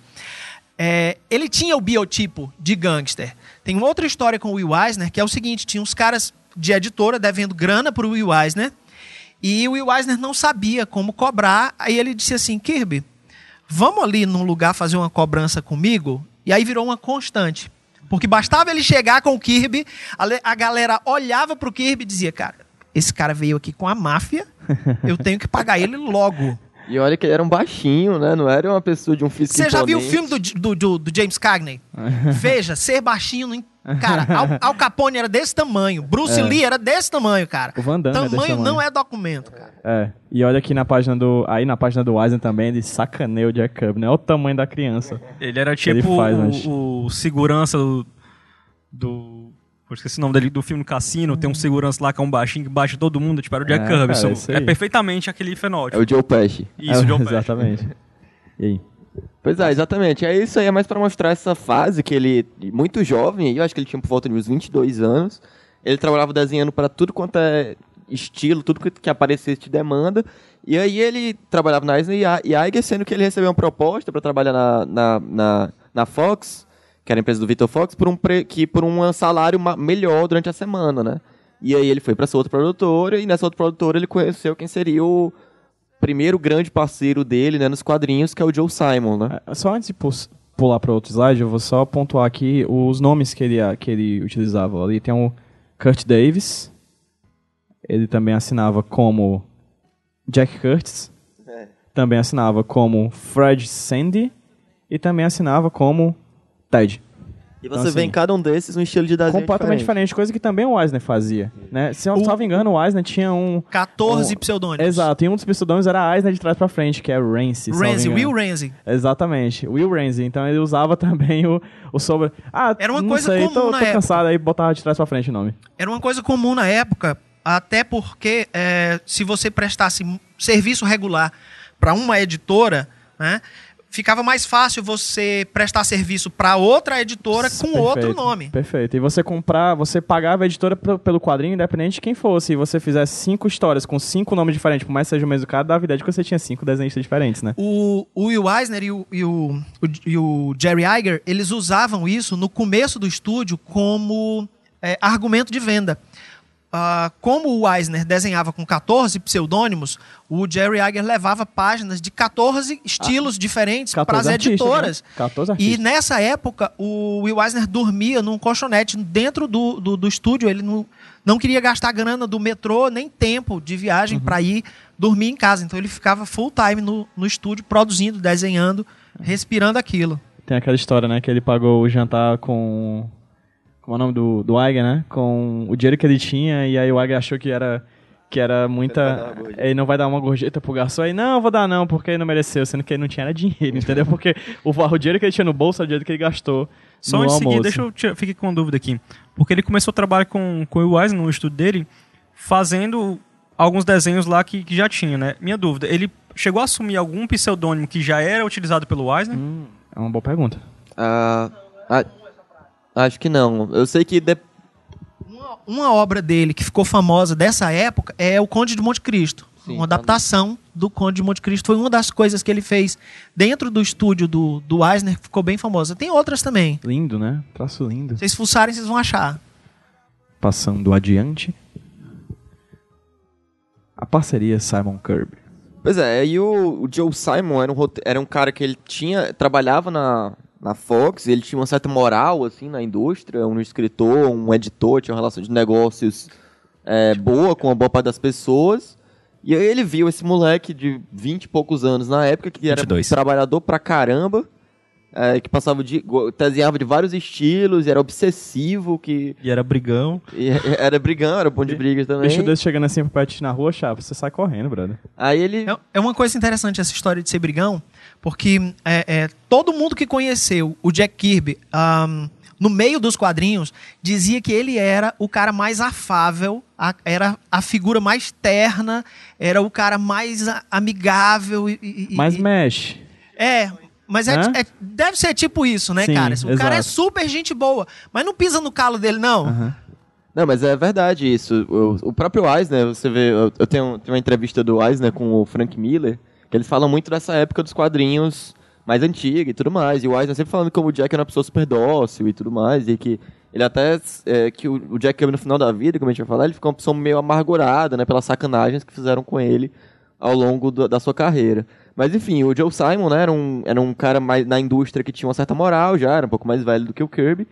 É, ele tinha o biotipo de gangster. Tem uma outra história com o Will Eisner, que é o seguinte, tinha uns caras de editora devendo grana para o Will Eisner, e o Will Eisner não sabia como cobrar, aí ele disse assim, Kirby, vamos ali num lugar fazer uma cobrança comigo? E aí virou uma constante. Porque bastava ele chegar com o Kirby, a, le- a galera olhava pro Kirby e dizia, cara, esse cara veio aqui com a máfia, eu tenho que pagar ele logo. E olha que ele era um baixinho, né? Não era uma pessoa de um físico Você já viu o filme do, do, do- do James Cagney? Veja, ser baixinho. Não... Cara, Al, Al Capone era desse tamanho. Bruce É. Lee era desse tamanho, cara. O Van Damme é desse tamanho tamanho. não é documento, cara. É, e olha aqui na página do. Aí na página do Eisen também, ele sacaneia o Jack Kirby, né? Olha o tamanho da criança. Ele era Que ele tipo faz, o, mas- o segurança do. do eu esqueci o nome dele, do filme do Cassino. Tem um segurança lá que é um baixinho que baixa todo mundo. Tipo, era o Jack É, Kirby. cara, é aí. perfeitamente aquele É fenótipo. o Joe Pesci. Isso, É, John Pesci. Exatamente. E aí? Pois é, exatamente. É isso aí, é mais pra mostrar essa fase que ele, muito jovem, eu acho que ele tinha por volta de uns 22 anos, ele trabalhava desenhando pra tudo quanto é estilo, tudo que, que aparecesse de demanda, e aí ele trabalhava na Eisner e Iger, sendo que ele recebeu uma proposta pra trabalhar na, na, na, na Fox, que era a empresa do Victor Fox, por um, pre, que, por um salário ma- melhor durante a semana, né? E aí ele foi pra essa outra produtora, e nessa outra produtora ele conheceu quem seria o primeiro grande parceiro dele, né, nos quadrinhos, que é o Joe Simon, né? É, Só antes de pular para outro slide, eu vou só pontuar aqui os nomes que ele, que ele utilizava. Ali tem o Kurt Davis. Ele também assinava como Jack Curtis. Também assinava como Fred Sandy. E também assinava como Ted. E Então, você vê assim, em cada um desses um estilo de desenho Completamente diferente. coisa que também o Eisner fazia. Né? Se eu não estava engano, o Eisner tinha um... 14 Um- pseudônimos. Exato, e um dos pseudônimos era Eisner de trás pra frente, que é Ramsey, engano. Will Ramsey. Exatamente, Will Ramsey. Então ele usava também o, o sobre. Ah, Era uma não coisa sei, comum tô, na tô época. cansado aí botava de trás pra frente o nome. Era uma coisa comum na época, até porque é, se você prestasse serviço regular para uma editora, né, ficava mais fácil você prestar serviço para outra editora com Perfeito, outro nome. Perfeito. E você comprar, você pagava a editora pelo quadrinho, independente de quem fosse. E você fizesse cinco histórias com cinco nomes diferentes, por mais que seja o mesmo cara, dava a ideia de que você tinha cinco desenhistas diferentes, né? O, o Will Eisner e o, e, o, o- e o Jerry Iger, eles usavam isso no começo do estúdio como é, argumento de venda. Ah, como o Eisner desenhava com 14 pseudônimos, o Jerry Iger levava páginas de 14 estilos diferentes para 14 as artistas, editoras. né? 14 E artistas. nessa época, o Will Eisner dormia num colchonete dentro do, do, do estúdio. Ele não, não queria gastar grana do metrô, nem tempo de viagem Uhum. para ir dormir em casa. Então ele ficava full time no, no estúdio, produzindo, desenhando, respirando aquilo. Tem aquela história, né, que ele pagou o jantar com. Como é o nome do, do Iger, né? Com o dinheiro que ele tinha, e aí o Iger achou que era. Que era muita. Ele não vai dar uma gorjeta pro garçom aí, não, eu vou dar não, porque ele não mereceu, sendo que ele não tinha era dinheiro, entendeu? Porque o, o dinheiro que ele tinha no bolso era o dinheiro que ele gastou. Só no antes de seguir, deixa eu fique com uma dúvida aqui. Porque ele começou a trabalhar com, com o Eisner no estúdio dele, fazendo alguns desenhos lá que, que já tinha, né? Minha dúvida, ele chegou a assumir algum pseudônimo que já era utilizado pelo Eisner? É uma boa pergunta. Ah, acho que não. Eu sei que de- Uma, uma obra dele que ficou famosa dessa época é O Conde de Monte Cristo. Sim, uma adaptação do Conde de Monte Cristo. Foi uma das coisas que ele fez dentro do estúdio do, do Eisner, que ficou bem famosa. Tem outras também. Lindo, né? Traço lindo. Se vocês fuçarem, vocês vão achar. Passando adiante. A parceria Simon Kirby. Pois é, e o, o Joe Simon era um, era um cara que ele tinha. trabalhava na, na Fox, ele tinha uma certa moral, assim, na indústria, um escritor, um editor, tinha uma relação de negócios é, boa com a boa parte das pessoas. E aí ele viu esse moleque de 20 e poucos anos na época, que era 22. trabalhador pra caramba, é, que passava de. desenhava de vários estilos, e era obsessivo, que. E era brigão. e era brigão, era bom de brigas também. Bicho desse chegando assim pro pet na rua, chapa, você sai correndo, brother. Aí ele. É- É uma coisa interessante essa história de ser brigão, porque é, é, todo mundo que conheceu o Jack Kirby ahm, no meio dos quadrinhos dizia que ele era o cara mais afável, a- era a figura mais terna, era o cara mais a- amigável. E, e- Mas e- mexe. é, mas é, é- deve ser tipo isso, né, Sim, cara? O cara é exato. super gente boa, mas não pisa no calo dele, não. Não, mas é verdade isso. O, o próprio Eisner, você vê, eu, tenho, tenho uma entrevista do Eisner com o Frank Miller, eles falam muito dessa época dos quadrinhos mais antiga e tudo mais. E o Eisner sempre falando como o Jack era uma pessoa super dócil e tudo mais, e que ele até, é, que o, o Jack no final da vida, como a gente vai falar, ele ficou uma pessoa meio amargurada, né, pelas sacanagens que fizeram com ele ao longo do- da sua carreira. Mas enfim, o Joe Simon, né, era um, era um cara mais na indústria que tinha uma certa moral já, era um pouco mais velho do que o Kirby.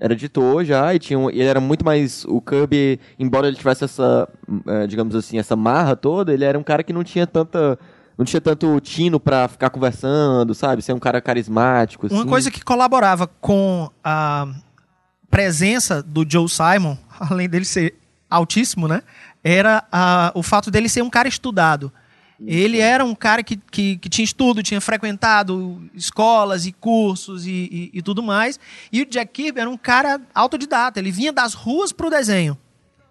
Era editor já e tinha um- ele era muito mais o Kirby, embora ele tivesse essa, eh, digamos assim, essa marra toda, ele era um cara que não tinha tanta não tinha tanto tino pra ficar conversando, sabe? Ser um cara carismático Uma assim. coisa que colaborava com a presença do Joe Simon, além dele ser altíssimo, né? Era ah, o fato dele ser um cara estudado. Ele era um cara que, que, que tinha estudo, tinha frequentado escolas e cursos e, e, e tudo mais. E o Jack Kirby era um cara autodidata. Ele vinha das ruas pro desenho.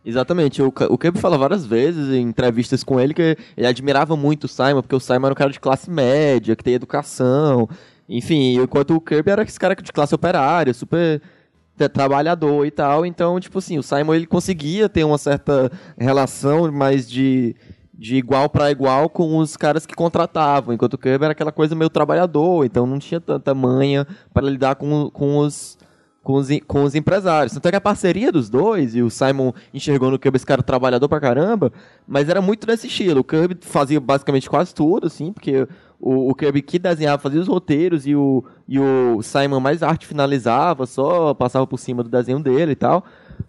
Exatamente, o, o Kirby fala várias vezes em entrevistas com ele que ele admirava muito o Simon, porque o Simon era um cara de classe média, que tem educação, enfim, enquanto o Kirby era esse cara de classe operária, super tra- trabalhador e tal, então, tipo assim, o Simon ele conseguia ter uma certa relação mais de, de igual para igual com os caras que contratavam, enquanto o Kirby era aquela coisa meio trabalhador, então não tinha tanta manha para lidar com, com os com os, com os empresários. Tanto é que a parceria dos dois, e o Simon enxergou no Kirby esse cara trabalhador pra caramba, mas era muito nesse estilo. O Kirby fazia basicamente quase tudo, assim, porque o, o Kirby que desenhava fazia os roteiros e o, e o Simon mais arte finalizava, só passava por cima do desenho dele e tal.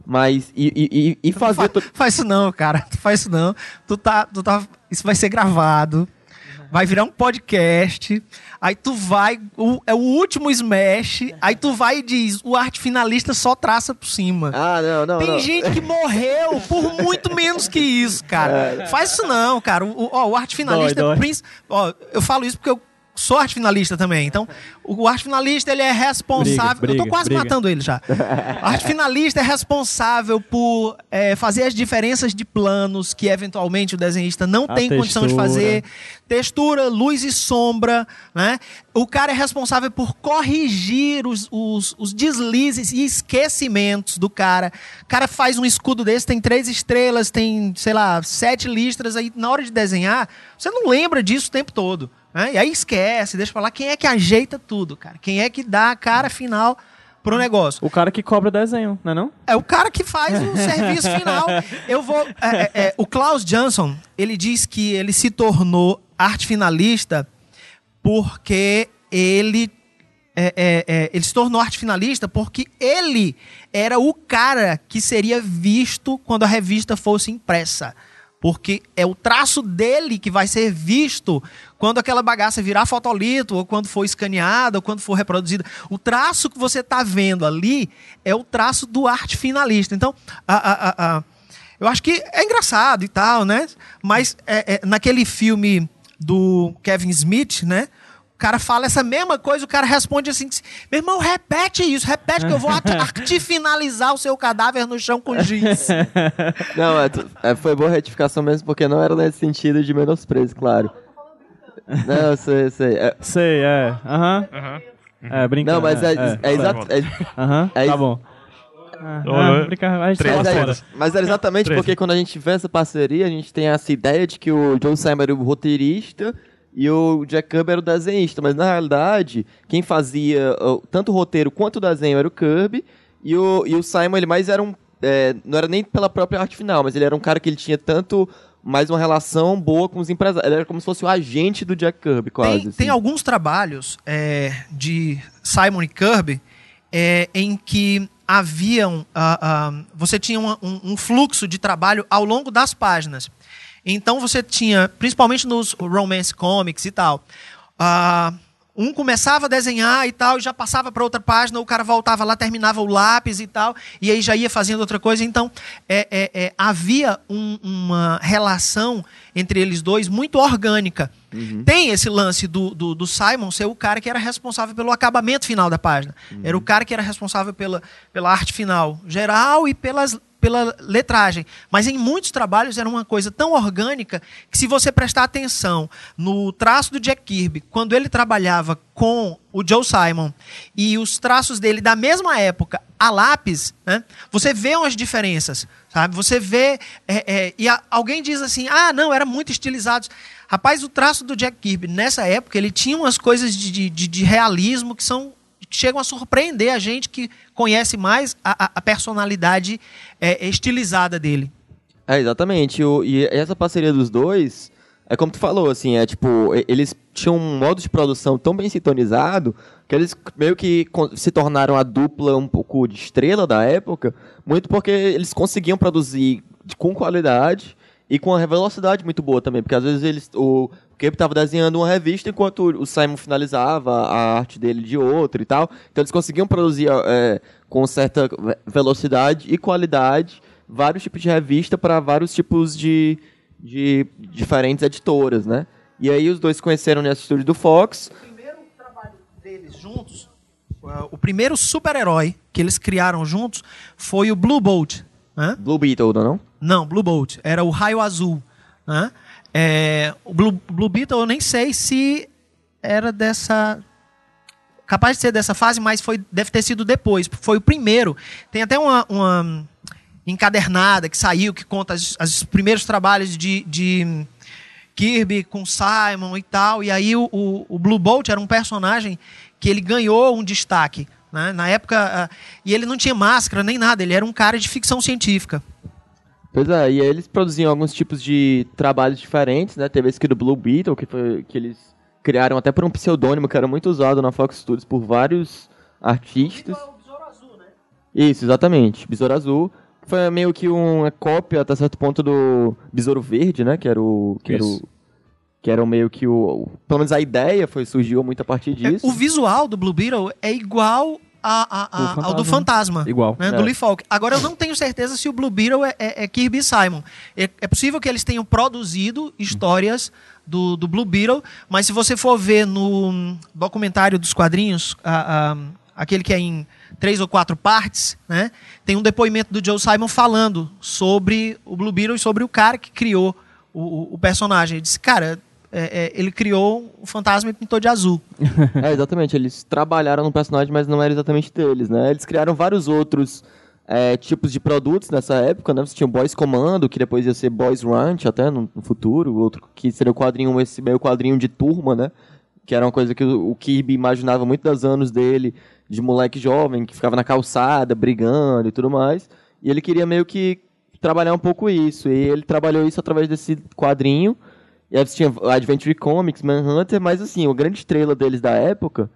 Mas, e, e, e- e fazia... Fa- faz isso não, cara. Tu faz isso não. Tu tá, tu tá, isso vai ser gravado. Vai virar um podcast. Aí tu vai. o- é o último Smash. Aí tu vai e diz: o arte finalista só traça por cima. Ah, não, não, Tem não. gente que morreu por muito menos que isso, cara. Faz isso não, cara. O, ó, o arte finalista Dói, é dói. princ- Ó, eu falo isso porque eu sou arte finalista também. Então, o arte finalista ele é responsável. Briga, eu tô briga, quase briga. matando ele já. O arte finalista é responsável por é, fazer as diferenças de planos que eventualmente o desenhista não A tem condição de textura. fazer. Textura, luz e sombra, né? O cara é responsável por corrigir os, os, os deslizes e esquecimentos do cara. O cara faz um escudo desse, tem três estrelas, tem, sei lá, sete listras, aí na hora de desenhar, você não lembra disso o tempo todo. Né? E aí esquece, deixa pra lá. Quem é que ajeita tudo, cara? Quem é que dá a cara final pro negócio? O cara que cobra o desenho, não é não? É o cara que faz o serviço final. Eu vou. é, é, é, o Klaus Johnson, ele diz que ele se tornou arte finalista porque ele. é, é, é, ele se tornou arte finalista porque ele era o cara que seria visto quando a revista fosse impressa. Porque é o traço dele que vai ser visto quando aquela bagaça virar fotolito, ou quando for escaneada, ou quando for reproduzida. O traço que você está vendo ali é o traço do arte finalista. Então, a- a- a- Eu acho que é engraçado e tal, né? Mas é, é, naquele filme do Kevin Smith, né? O cara fala essa mesma coisa, o cara responde assim: Meu irmão, repete isso, repete que eu vou te finalizar o seu cadáver no chão com giz. Não, é, é, foi boa retificação mesmo, porque não era nesse sentido de menosprezo, claro. Não, eu sei, eu sei. É, Sei, é. Aham. É, brincando. não, mas é, é. é, exato. é- Aham, é tá bom. Ah, ah, brincar, Mas, é, mas era exatamente porque quando a gente vê essa parceria, a gente tem essa ideia de que o Joe Simon era o roteirista e o Jack Kirby era o desenhista. Mas na realidade, quem fazia tanto o roteiro quanto o desenho era o Kirby. E o, e o Simon, ele mais era um. é, não era nem pela própria arte final, mas ele era um cara que ele tinha tanto. Mais uma relação boa com os empresários. Ele era como se fosse o agente do Jack Kirby, quase. Tem, assim. tem alguns trabalhos é, de Simon e Kirby é, em que haviam. ah, ah, você tinha um, um fluxo de trabalho ao longo das páginas. Então você tinha, principalmente nos romance comics e tal, ah, um começava a desenhar e tal, e já passava para outra página, o cara voltava lá, terminava o lápis e tal, e aí já ia fazendo outra coisa. Então é, é, é, havia um- uma relação entre eles dois muito orgânica. Tem esse lance do, do, do Simon ser o cara que era responsável pelo acabamento final da página. Era o cara que era responsável pela, pela arte final geral e pelas, pela letragem. Mas em muitos trabalhos era uma coisa tão orgânica que, se você prestar atenção no traço do Jack Kirby, quando ele trabalhava com o Joe Simon e os traços dele da mesma época a lápis, né, você vê umas diferenças. Sabe? Você vê. é, é, e a- alguém diz assim: ah, não, era muito estilizado. Rapaz, o traço do Jack Kirby nessa época ele tinha umas coisas de, de, de- realismo que são chegam a surpreender a gente que conhece mais a, a- personalidade é, estilizada dele. É, exatamente. O- e essa parceria dos dois, é como tu falou, assim, é tipo, eles tinham um modo de produção tão bem sintonizado que eles meio que se tornaram a dupla um pouco de estrela da época, muito porque eles conseguiam produzir com qualidade e com uma velocidade muito boa também, porque às vezes eles o Cape estava desenhando uma revista enquanto o Simon finalizava a arte dele de outra e tal. Então eles conseguiam produzir é, com certa ve- velocidade e qualidade vários tipos de revista para vários tipos de, de diferentes editoras, né? E aí os dois conheceram nesse estúdio do Fox. O primeiro trabalho deles juntos, o primeiro super-herói que eles criaram juntos foi o Blue Bolt. Né? Blue Beetle, não? Não? Blue Bolt. Era o raio azul. Né? É, o Blue, Blue Beetle eu nem sei se era dessa. Capaz de ser dessa fase, mas foi, deve ter sido depois. Foi o primeiro. Tem até uma, uma encadernada que saiu, que conta os primeiros trabalhos de, de Kirby com Simon e tal. E aí o, o, o Blue Bolt era um personagem que ele ganhou um destaque. Né? Na época. ah, e ele não tinha máscara nem nada, ele era um cara de ficção científica. Pois é, e aí eles produziam alguns tipos de trabalhos diferentes, né? Teve esse aqui do Blue Beetle, que, foi, que eles criaram até por um pseudônimo que era muito usado na Fox Studios por vários artistas. Isso, exatamente. Besouro Azul. que Foi meio que uma cópia, até certo ponto, do Besouro Verde, né? Que era o... Que era o Isso. que era o meio que o... Pelo menos a ideia foi, surgiu muito a partir disso. O visual do Blue Beetle é igual a- a- a- ao do fantasma. Fantasma. Igual. Né, É. Do Lee Falk. Agora, eu não tenho certeza se o Blue Beetle é, é- é Kirby Simon. É, é possível que eles tenham produzido histórias do, do Blue Beetle, mas se você for ver no documentário dos quadrinhos, a- aquele que é em três ou quatro partes, né, tem um depoimento do Joe Simon falando sobre o Blue Beetle e sobre o cara que criou o, o- o personagem. Ele disse, cara, é- é, ele criou o fantasma e pintou de azul. É, exatamente. Eles trabalharam no personagem, mas não era exatamente deles, né? Eles criaram vários outros é, tipos de produtos nessa época, né? Você tinha o Boys Commando, que depois ia ser Boys Ranch até no, no futuro, outro que seria o quadrinho, esse meio quadrinho de turma, né? Que era uma coisa que o, o Kirby imaginava muito das anos dele, de moleque jovem, que ficava na calçada, brigando e tudo mais. E ele queria meio que trabalhar um pouco isso. E ele trabalhou isso através desse quadrinho. E aí você tinha Adventure Comics, Manhunter, mas assim, a grande estrela deles da época,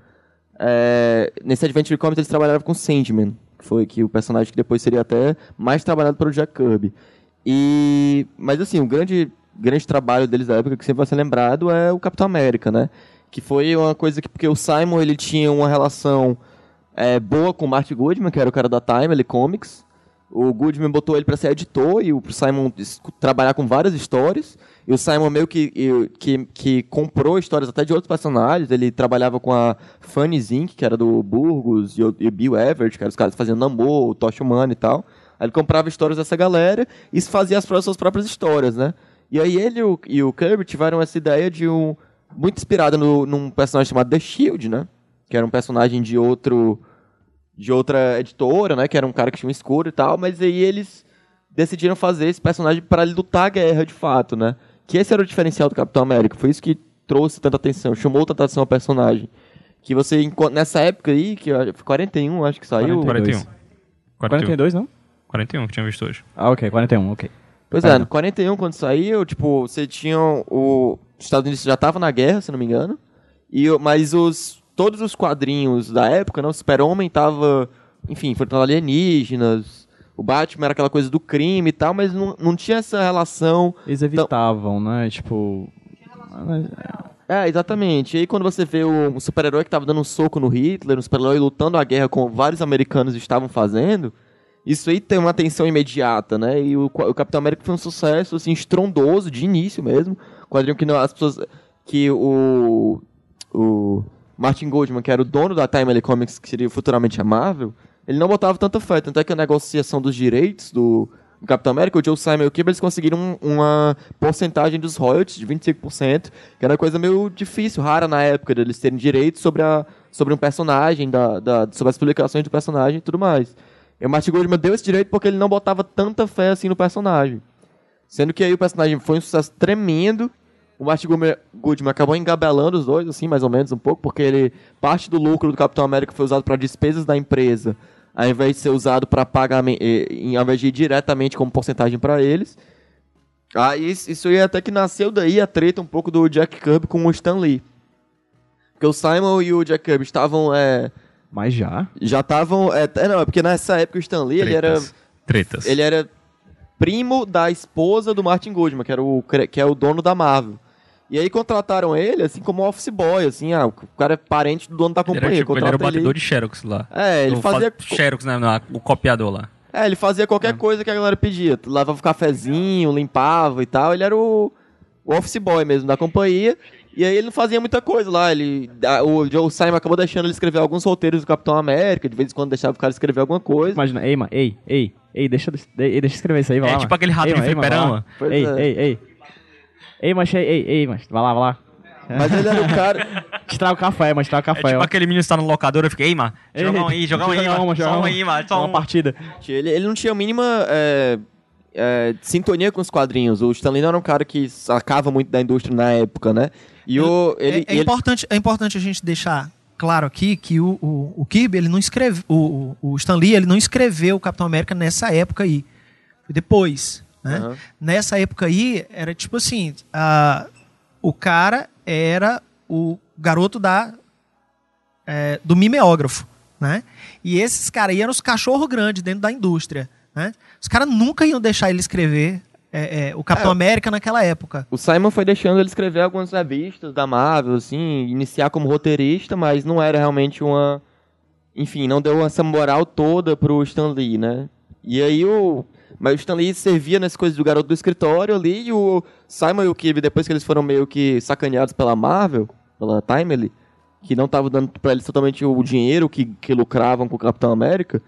é, nesse Adventure Comics eles trabalhavam com Sandman, que foi que o personagem que depois seria até mais trabalhado pelo Jack Kirby. E, mas assim, o grande, grande trabalho deles da época, que sempre vai ser lembrado, é o Capitão América, né? Que foi uma coisa que, porque o Simon, ele tinha uma relação é, boa com o Mark Goodman, que era o cara da Timely Comics, o Goodman botou ele pra ser editor e o Simon trabalhar com várias histórias. E o Simon meio que, que, que comprou histórias até de outros personagens. Ele trabalhava com a Fanny Zink, que era do Burgos, e o, e o Bill Everett, que eram os caras faziam Namor, o Tosh Humano e tal. Aí ele comprava histórias dessa galera e fazia as suas próprias histórias, né? E aí ele e o, e o Kirby tiveram essa ideia de um... Muito inspirada num personagem chamado The Shield, né? Que era um personagem de outro de outra editora, né? Que era um cara que tinha um escuro e tal, mas aí eles decidiram fazer esse personagem para lutar a guerra de fato, né? Que esse era o diferencial do Capitão América, foi isso que trouxe tanta atenção, chamou tanta atenção ao personagem. Que você, nessa época aí, que eu- foi 41, acho que saiu. 42. 41. 41. 42, não? 41 que tinha visto hoje. Ah, ok, 41, ok. Pois é, no 41, quando saiu, tipo, você tinha o... Os Estados Unidos já tava na guerra, se não me engano, e, mas os... Todos os quadrinhos da época, né? O Super-Homem tava, enfim, enfrentando alienígenas, o Batman era aquela coisa do crime e tal, mas não, não tinha essa relação Eles evitavam, né? Tipo. É, exatamente. E aí quando você vê o, um super-herói que tava dando um soco no Hitler, um super-herói lutando a guerra como vários americanos estavam fazendo, isso aí tem uma atenção imediata, né? E o, o Capitão América foi um sucesso, assim, estrondoso, de início mesmo. Quadrinho que não, as pessoas... Que o... O Martin Goldman, que era o dono da Timely Comics, que seria futuramente a Marvel, ele não botava tanta fé. Tanto é que a negociação dos direitos do, Capitão América, o Joe Simon e o Kirby, eles conseguiram um- uma porcentagem dos royalties de 25%, que era uma coisa meio difícil, rara na época, deles terem direitos sobre, a, sobre um personagem, da, da- sobre as publicações do personagem e tudo mais. E o Martin Goldman deu esse direito porque ele não botava tanta fé assim no personagem. Sendo que aí o personagem foi um sucesso tremendo. O Martin Goodman acabou engabelando os dois, assim, mais ou menos, um pouco, porque ele parte do lucro do Capitão América foi usado para despesas da empresa, ao invés de ser usado para pagamento, ao invés de ir diretamente como porcentagem para eles. Aí isso isso aí até que nasceu daí a treta um pouco do Jack Kirby com o Stan Lee. Porque o Simon e o Jack Kirby estavam. é, Mas já? já estavam. É, não, é porque nessa época o Stan Lee ele era Tretas. Tretas. ele era primo da esposa do Martin Goodman, que, era o, que é o dono da Marvel. E aí contrataram ele, assim, como office boy, assim, ah, o cara é parente do dono da Ele companhia. era, tipo, ele era o batedor de Xerox lá. É, ele O fazia... fa- Xerox, né? não, o copiador lá. É, ele fazia qualquer coisa que a galera pedia. Lavava um cafezinho, limpava e tal. Ele era o, o office boy mesmo da companhia. E aí ele não fazia muita coisa lá. Ele, a- o Joe Simon acabou deixando ele escrever alguns roteiros do Capitão América. De vez em quando deixava o cara escrever alguma coisa. Imagina, ei, mano, ei, ei, ei, deixa, ei, deixa eu escrever isso aí, vai É lá. tipo mano. aquele rato Ei, de fliperama. Pois Ei, é. ei, ei. Ei, mas ei, ei, ei, mas vai lá, vai lá. Mas ele era o cara... Estraga o café, mas estraga o É café, tipo ó. aquele menino que tá no locador, eu fiquei, ei, mano, joga um aí, joga um aí, Joga uma, joga um uma. aí, mano, só Uma um. partida. Ele, ele não tinha a mínima é, é, sintonia com os quadrinhos. O Stanley não era um cara que sacava muito da indústria na época, né? E o, ele, é, é ele- importante, é importante a gente deixar claro aqui que o, o, o Kirby, ele não escreve, o, o o Stan Lee, ele não escreveu o Capitão América nessa época aí. Foi depois, né? Aham. Nessa época aí, era tipo assim, a, o cara era o garoto da é, do mimeógrafo, né? E esses caras aí eram os cachorro grandes dentro da indústria, né? Os caras nunca iam deixar ele escrever é, é, o Capitão É. América naquela época. o Simon foi deixando ele escrever algumas revistas da Marvel, assim, iniciar como roteirista, mas não era realmente uma. Enfim, não deu essa moral toda pro Stan Lee, né? E aí o. Mas o Stan Lee servia nas coisas do garoto do escritório ali, e o Simon e o Kirby, depois que eles foram meio que sacaneados pela Marvel, pela Timely, que não tava dando pra eles totalmente o dinheiro que, que lucravam com o Capitão América,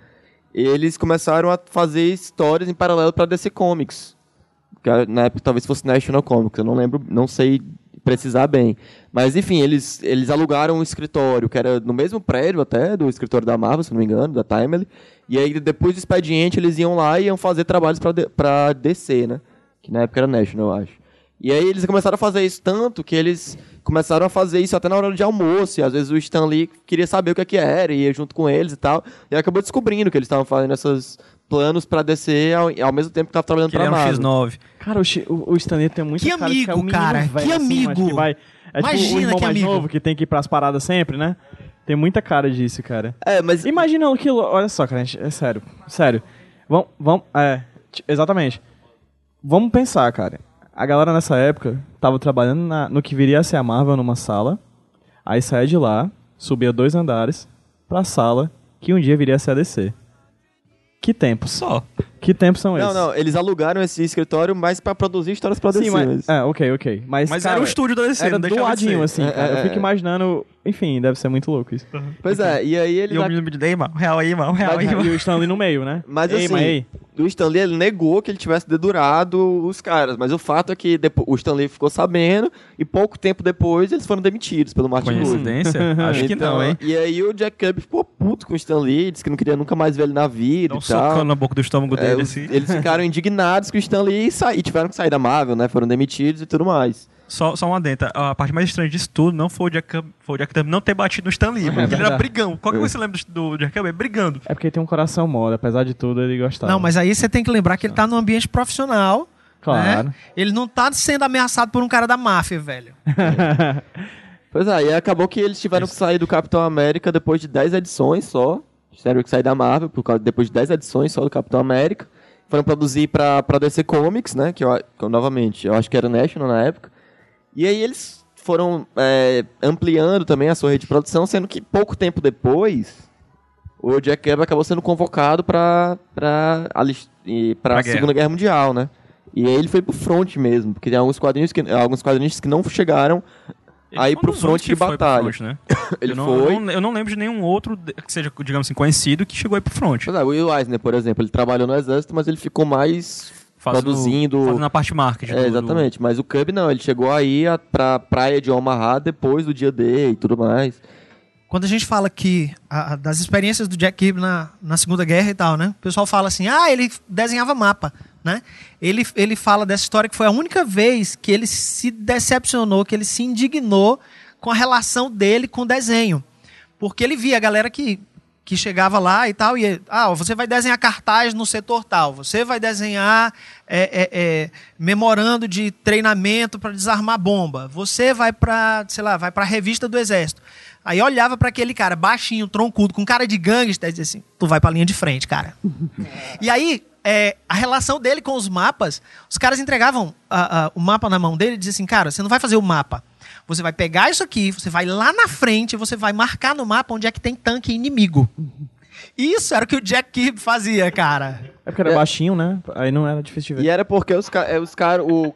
eles começaram a fazer histórias em paralelo pra DC Comics. Que Na época talvez fosse National Comics, eu não lembro, não sei precisar bem. Mas enfim, eles, eles alugaram um escritório que era no mesmo prédio até do escritório da Marvel, se não me engano, da Timely. E aí depois do expediente eles iam lá e iam fazer trabalhos pra, D- pra DC, né? Que na época era National, eu acho. E aí eles começaram a fazer isso tanto que eles começaram a fazer isso até na hora de almoço. E às vezes o Stan Lee queria saber o que, é que era, e ia junto com eles e tal. E acabou descobrindo que eles estavam fazendo esses planos pra DC ao, ao mesmo tempo que estavam trabalhando Que pra é um Marvel. X9. Cara, o, o, o Stanley tem muito Que cara que é amigo, um menino cara, velho, que assim, mas amigo. que vai, é tipo o Imagina irmão que mais amigo. novo que tem que ir pras paradas sempre, né? Tem muita cara disso, cara. É, mas Imagina aquilo. Olha só, cara, gente, é sério. Sério. Vamos. Vamos. É. Exatamente. Vamos pensar, cara. A galera nessa época tava trabalhando na- no que viria a ser a Marvel numa sala. Aí saía de lá, subia dois andares pra sala que um dia viria a ser a DC. Que tempo. Só. Que tempos são Não, esses? não, eles alugaram esse escritório mais pra produzir histórias pra DC. Sim, mas... mas- É, ok, ok. Mas, Mas cara, era o estúdio da DC, Era não doadinho, ser. assim, É, cara. é, Eu fico é. imaginando... Enfim, deve ser muito louco isso. Pois é, e aí ele... E o menino de Neymar, real aí, mano, real aí, E mano. o Stanley no meio, né? Mas Ei, assim, ei. o Stanley ele negou que ele tivesse dedurado os caras, mas o fato é que depo- o Stanley ficou sabendo e pouco tempo depois eles foram demitidos pelo Martin. Coincidência? Acho que Então, não, hein? E aí o Jack Kirby ficou puto com o Stanley, disse que não queria nunca mais ver ele na vida Dá um e tal. socão na boca do estômago É, dele, assim. Eles ficaram indignados com o Stanley e, sa- e tiveram que sair da Marvel, né? Foram demitidos e tudo mais. Só, só uma denta. A parte mais estranha disso tudo não foi o Jack foi o Jack Kirby não ter batido no Stan Lee, porque ele era brigão. Qual que você lembra do, do Jack Kirby? Brigando. É porque tem um coração mole, apesar de tudo, ele gostava. Não, mas aí você tem que lembrar que ele tá num ambiente profissional. Claro. né? Ele não tá sendo ameaçado por um cara da máfia, velho. Pois é, e acabou que eles tiveram que sair do Capitão América depois de 10 edições só. Tiveram que sair da Marvel por causa, depois de 10 edições só do Capitão América. Foram produzir pra, pra DC Comics, né? Que, eu, que eu, novamente, eu acho que era National na época. E aí eles foram é, ampliando também a sua rede de produção, sendo que pouco tempo depois o Jack Kirby acabou sendo convocado pra Pra guerra. Segunda Guerra Mundial, né? E aí ele foi pro front mesmo, porque tem alguns quadrinhos que, alguns quadrinhos que não chegaram Ele aí pro front de batalha. front, né? Ele eu não, foi. Eu não, eu não lembro de nenhum outro que seja, digamos assim, conhecido que chegou aí pro front. Pois é, o Will Eisner, por exemplo, ele trabalhou no exército, mas ele ficou mais Fazendo- produzindo. Fazendo a parte marketing. É, do- do- exatamente. Mas o Cub não, ele chegou aí a, pra praia de Omaha depois do dia D e tudo mais. Quando a gente fala que a- das experiências do Jack Kirby na, na Segunda Guerra e tal, né? O pessoal fala assim, ah, ele desenhava mapa, né? Ele, ele fala dessa história que foi a única vez que ele se decepcionou, que ele se indignou com a relação dele com o desenho. Porque ele via a galera que, que chegava lá e tal, e ah, você vai desenhar cartaz no setor tal, você vai desenhar é, é, é, memorando de treinamento para desarmar bomba, você vai para, sei lá, vai para a revista do exército. Aí olhava para aquele cara baixinho, troncudo, com cara de gangster, e dizia assim: tu vai para a linha de frente, cara. e aí, é, a relação dele com os mapas, os caras entregavam ah, ah, o mapa na mão dele e diziam assim: cara, você não vai fazer o mapa. Você vai pegar isso aqui, você vai lá na frente, você vai marcar no mapa onde é que tem tanque inimigo. Isso era o que o Jack Kirby fazia, cara. É porque era É. baixinho, né? Aí não era difícil de ver. E era porque os, ca- é, os caras, o,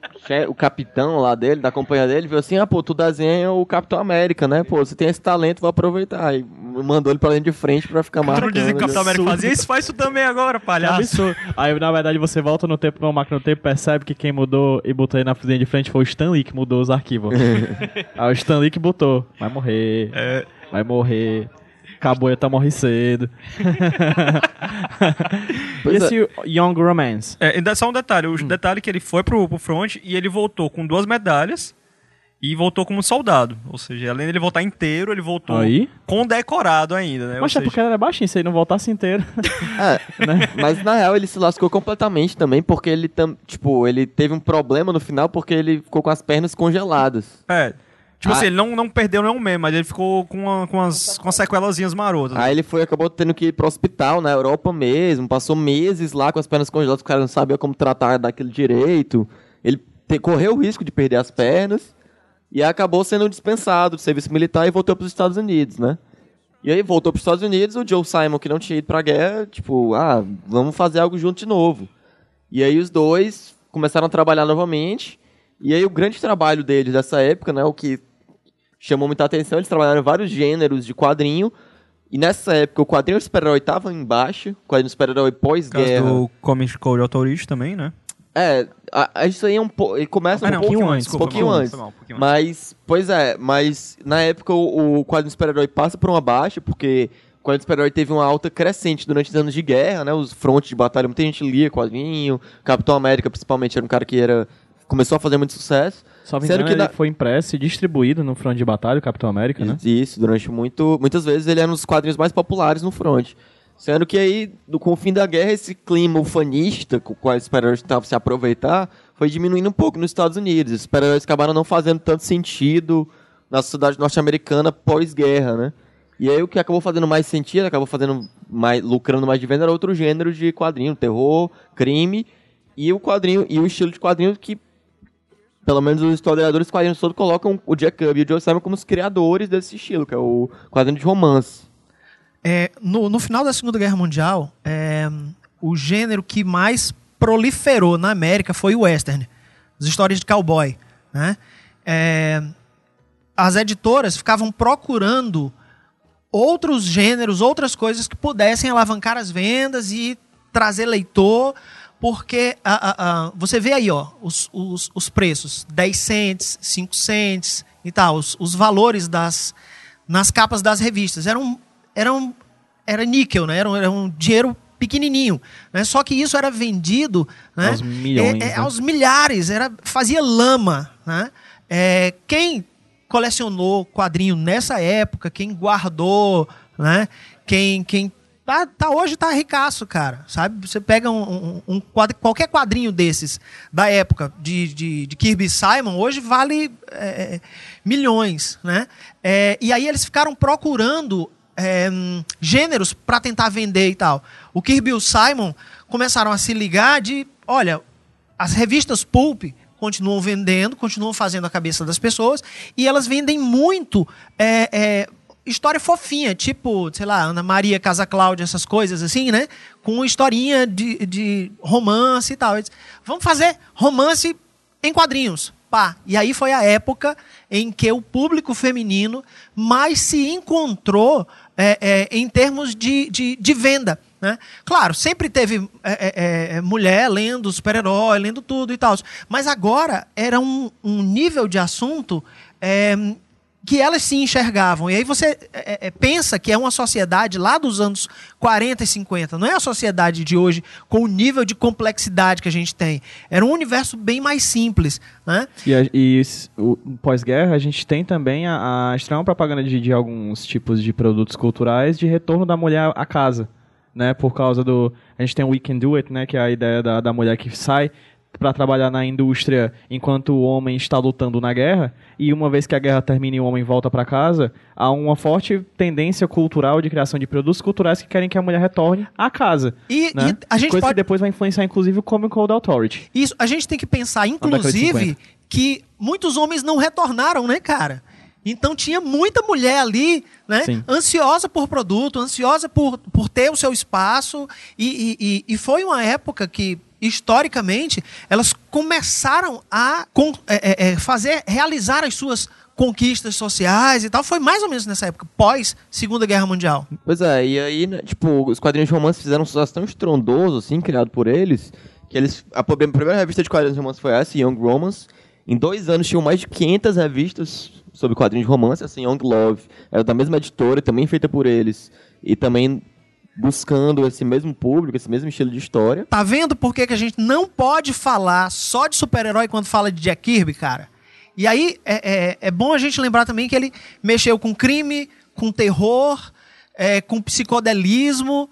o capitão lá dele, da companhia dele, viu assim: ah, pô, tu desenha o Capitão América, né? Pô, você tem esse talento, vou aproveitar. E mandou ele pra linha de frente pra ficar Tu marcando. não dizem que o Capitão? América fazia isso, faz isso também agora, palhaço. Aí, na verdade, você volta no tempo com uma máquina do tempo, percebe que quem mudou e botou ele na linha de frente foi o Stan Lee que mudou os arquivos. Aí o Stan Lee que botou. Vai morrer. É. Vai morrer. Acabou, tá morrer cedo. e é. esse Young Romance? É, ainda só um detalhe. Hum. O detalhe é que ele foi pro, pro front e ele voltou com duas medalhas e voltou como soldado. Ou seja, além dele voltar inteiro, ele voltou Aí? condecorado ainda, né? Ou Mas é seja, porque ele era baixinho, se ele não voltasse inteiro. É, Né? mas na real ele se lascou completamente também, porque ele, tam, tipo, ele teve um problema no final porque ele ficou com as pernas congeladas. É. Tipo Ah. assim, ele não, não perdeu nenhum meme, mas ele ficou com, uma, com, as, com as sequelazinhas marotas. Aí ele foi, acabou tendo que ir pro hospital na Europa mesmo, passou meses lá com as pernas congeladas, os caras não sabiam como tratar daquele direito. Ele te- correu o risco de perder as pernas e acabou sendo dispensado do serviço militar e voltou pros Estados Unidos, né? E aí voltou pros Estados Unidos, o Joe Simon, que não tinha ido pra guerra, tipo, ah, vamos fazer algo junto de novo. E aí os dois começaram a trabalhar novamente. E aí o grande trabalho deles dessa época, né, o que chamou muita atenção, eles trabalharam vários gêneros de quadrinho. E nessa época o quadrinho de super-herói tava em baixa, o quadrinho de super-herói pós-guerra. causa do Comic Code Authority também, né? É, a, a- isso aí é um pouco. Ele começa Ah, um não, pouquinho antes. antes, Um pouquinho mal, antes. mal, pouquinho Mas, pois é, mas na época o, o quadrinho de super-herói passa por uma baixa, porque o quadrinho de super-herói teve uma alta crescente durante os anos de guerra, né? Os frontes de batalha, muita gente lia quadrinho. Capitão América, principalmente, era um cara que era. Começou a fazer muito sucesso. Só me engano, que ele na- foi impresso e distribuído no front de batalha, o Capitão América, né? Isso, durante muito. Muitas vezes ele era um dos quadrinhos mais populares no front. Sendo que aí, com o fim da guerra, esse clima ufanista com o qual os super-heróis tentavam se aproveitar foi diminuindo um pouco nos Estados Unidos. Os super-heróis acabaram não fazendo tanto sentido na sociedade norte-americana pós-guerra, né? E aí o que acabou fazendo mais sentido, acabou fazendo mais, lucrando mais de venda, era outro gênero de quadrinho, terror, crime, e o quadrinho, e o estilo de quadrinho que pelo menos os historiadores quadrinhos todos colocam o Jack Kirby e o Joe Simon como os criadores desse estilo, que é o quadrinho de romance. É, no, no final da Segunda Guerra Mundial, é, o gênero que mais proliferou na América foi o western, as histórias de cowboy, né? É, as editoras ficavam procurando outros gêneros, outras coisas que pudessem alavancar as vendas e trazer leitor, porque a, a, a, você vê aí ó, os, os, os preços, 10 cents, 5 cents e tal, os, os valores das, nas capas das revistas. Eram, eram, era níquel, né? era, um, era um dinheiro pequenininho, né? Só que isso era vendido né? Aos milhões, é, é, né? aos milhares, era fazia lama, né? É, quem colecionou quadrinho nessa época, quem guardou, né? Quem, quem tá, tá hoje tá ricaço, cara, sabe? Você pega um, um- um quadro- qualquer quadrinho desses da época de, de, de Kirby Simon, hoje vale é, milhões, né? É, e aí eles ficaram procurando é, gêneros para tentar vender e tal. O Kirby e o Simon começaram a se ligar de, olha, as revistas pulp continuam vendendo, continuam fazendo a cabeça das pessoas e elas vendem muito é, é, história fofinha, tipo, sei lá, Ana Maria, Casa Cláudia, essas coisas assim, né? Com historinha de, de romance e tal. Eles, Vamos fazer romance em quadrinhos. Pá. E aí foi a época em que o público feminino mais se encontrou é, é, em termos de, de, de venda. Né? Claro, sempre teve é, é, é, mulher lendo super-herói, lendo tudo e tal. Mas agora era um, um nível de assunto é, que elas se enxergavam. E aí você é, é, pensa que é uma sociedade lá dos anos 40 e 50. Não é a sociedade de hoje com o nível de complexidade que a gente tem. Era um universo bem mais simples. Né? E, a- e pós-guerra, a gente tem também a, a propaganda de, de alguns tipos de produtos culturais de retorno da mulher à casa, né? Por causa do... A gente tem o We Can Do It, né? Que é a ideia da, da mulher que sai para trabalhar na indústria enquanto o homem está lutando na guerra e uma vez que a guerra termina e o homem volta para casa há uma forte tendência cultural de criação de produtos culturais que querem que a mulher retorne à casa E, né? e a gente coisa que pode depois vai influenciar inclusive o Comic Code Authority Isso, a gente tem que pensar, inclusive, 50. que muitos homens não retornaram, né, cara? Então tinha muita mulher ali, né? Sim. Ansiosa por produto, ansiosa por, por ter o seu espaço. E, e- e foi uma época que, historicamente, elas começaram a é, é, é, fazer, realizar as suas conquistas sociais e tal. Foi mais ou menos nessa época, pós Segunda Guerra Mundial. Pois é, e aí, né, tipo, os quadrinhos de romance fizeram um sucesso tão estrondoso, assim, criado por eles, que eles... A a primeira revista de quadrinhos de romance foi essa, Young Romance. Em dois anos tinham mais de 500 revistas sobre quadrinhos de romance, assim, Young Love. Era da mesma editora, também feita por eles. E também buscando esse mesmo público, esse mesmo estilo de história. Tá vendo por que, que a gente não pode falar só de super-herói quando fala de Jack Kirby, cara? E aí é, é, é bom a gente lembrar também que ele mexeu com crime, com terror, é, com psicodelismo.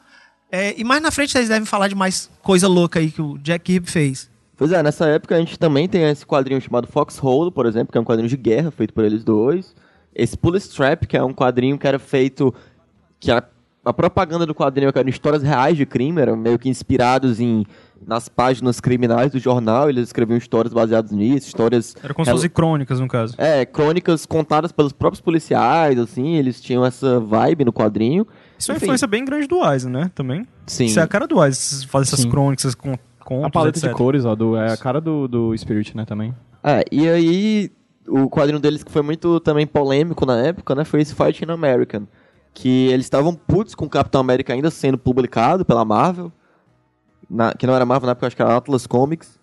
é, e mais na frente vocês devem falar de mais coisa louca aí que o Jack Kirby fez. Pois é, nessa época a gente também tem esse quadrinho chamado Foxhole, por exemplo, que é um quadrinho de guerra feito por eles dois. Esse Police Trap, que é um quadrinho que era feito. que a, a propaganda do quadrinho eram histórias reais de crime, eram meio que inspirados em nas páginas criminais do jornal, eles escreviam histórias baseadas nisso, histórias. Era como se fossem crônicas, no caso. É, crônicas contadas pelos próprios policiais, assim, eles tinham essa vibe no quadrinho. Isso é uma influência bem grande do Eisen, né? Também. Sim. Isso é a cara do Eisen, fazer essas Sim. crônicas, con contos, a paleta de etc. cores ó do, é a cara do, do Spirit né também É, e aí o quadrinho deles que foi muito também polêmico na época, né, foi esse Fighting American, que eles estavam putos com o Capitão América ainda sendo publicado pela Marvel, na- que não era Marvel na época, acho que era Atlas Comics.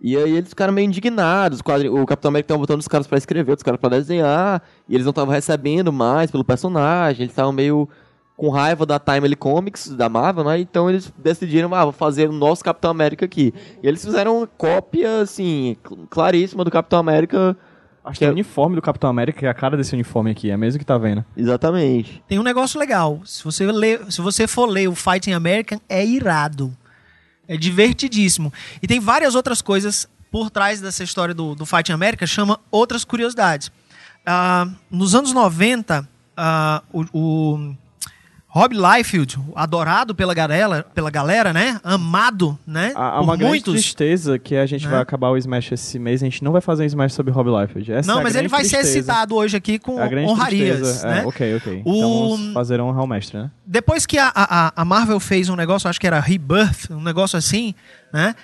E aí eles ficaram meio indignados, o, Capitão América estava botando os caras pra escrever, os caras pra desenhar, e eles não estavam recebendo mais pelo personagem, eles estavam meio com raiva da Timely Comics, da Marvel, né? Então eles decidiram, ah, vou fazer o nosso Capitão América aqui. E eles fizeram uma cópia, assim, cl- claríssima do Capitão América. Acho Que é o uniforme do Capitão América que é a cara desse uniforme aqui é mesmo que tá vendo Exatamente. Tem um negócio legal. Se você, ler, se você for ler o Fighting American, é irado. É divertidíssimo. E tem várias outras coisas por trás dessa história do, do Fighting American, chama outras curiosidades. Ah, nos anos 90, ah, o, o Rob Liefeld, adorado pela galera, pela galera, né? Amado, né? Há uma grande muitos. tristeza que a gente né? vai acabar o Smash esse mês. A gente não vai fazer um Smash sobre Rob Liefeld. Essa é Não, a mas ele grande vai ser tristeza. citado hoje aqui com A grande honrarias, tristeza- né? É, ok, ok. O- Então vamos fazer honrar o mestre, né? Depois que a, a, a Marvel fez um negócio, acho que era Rebirth, um negócio assim, né?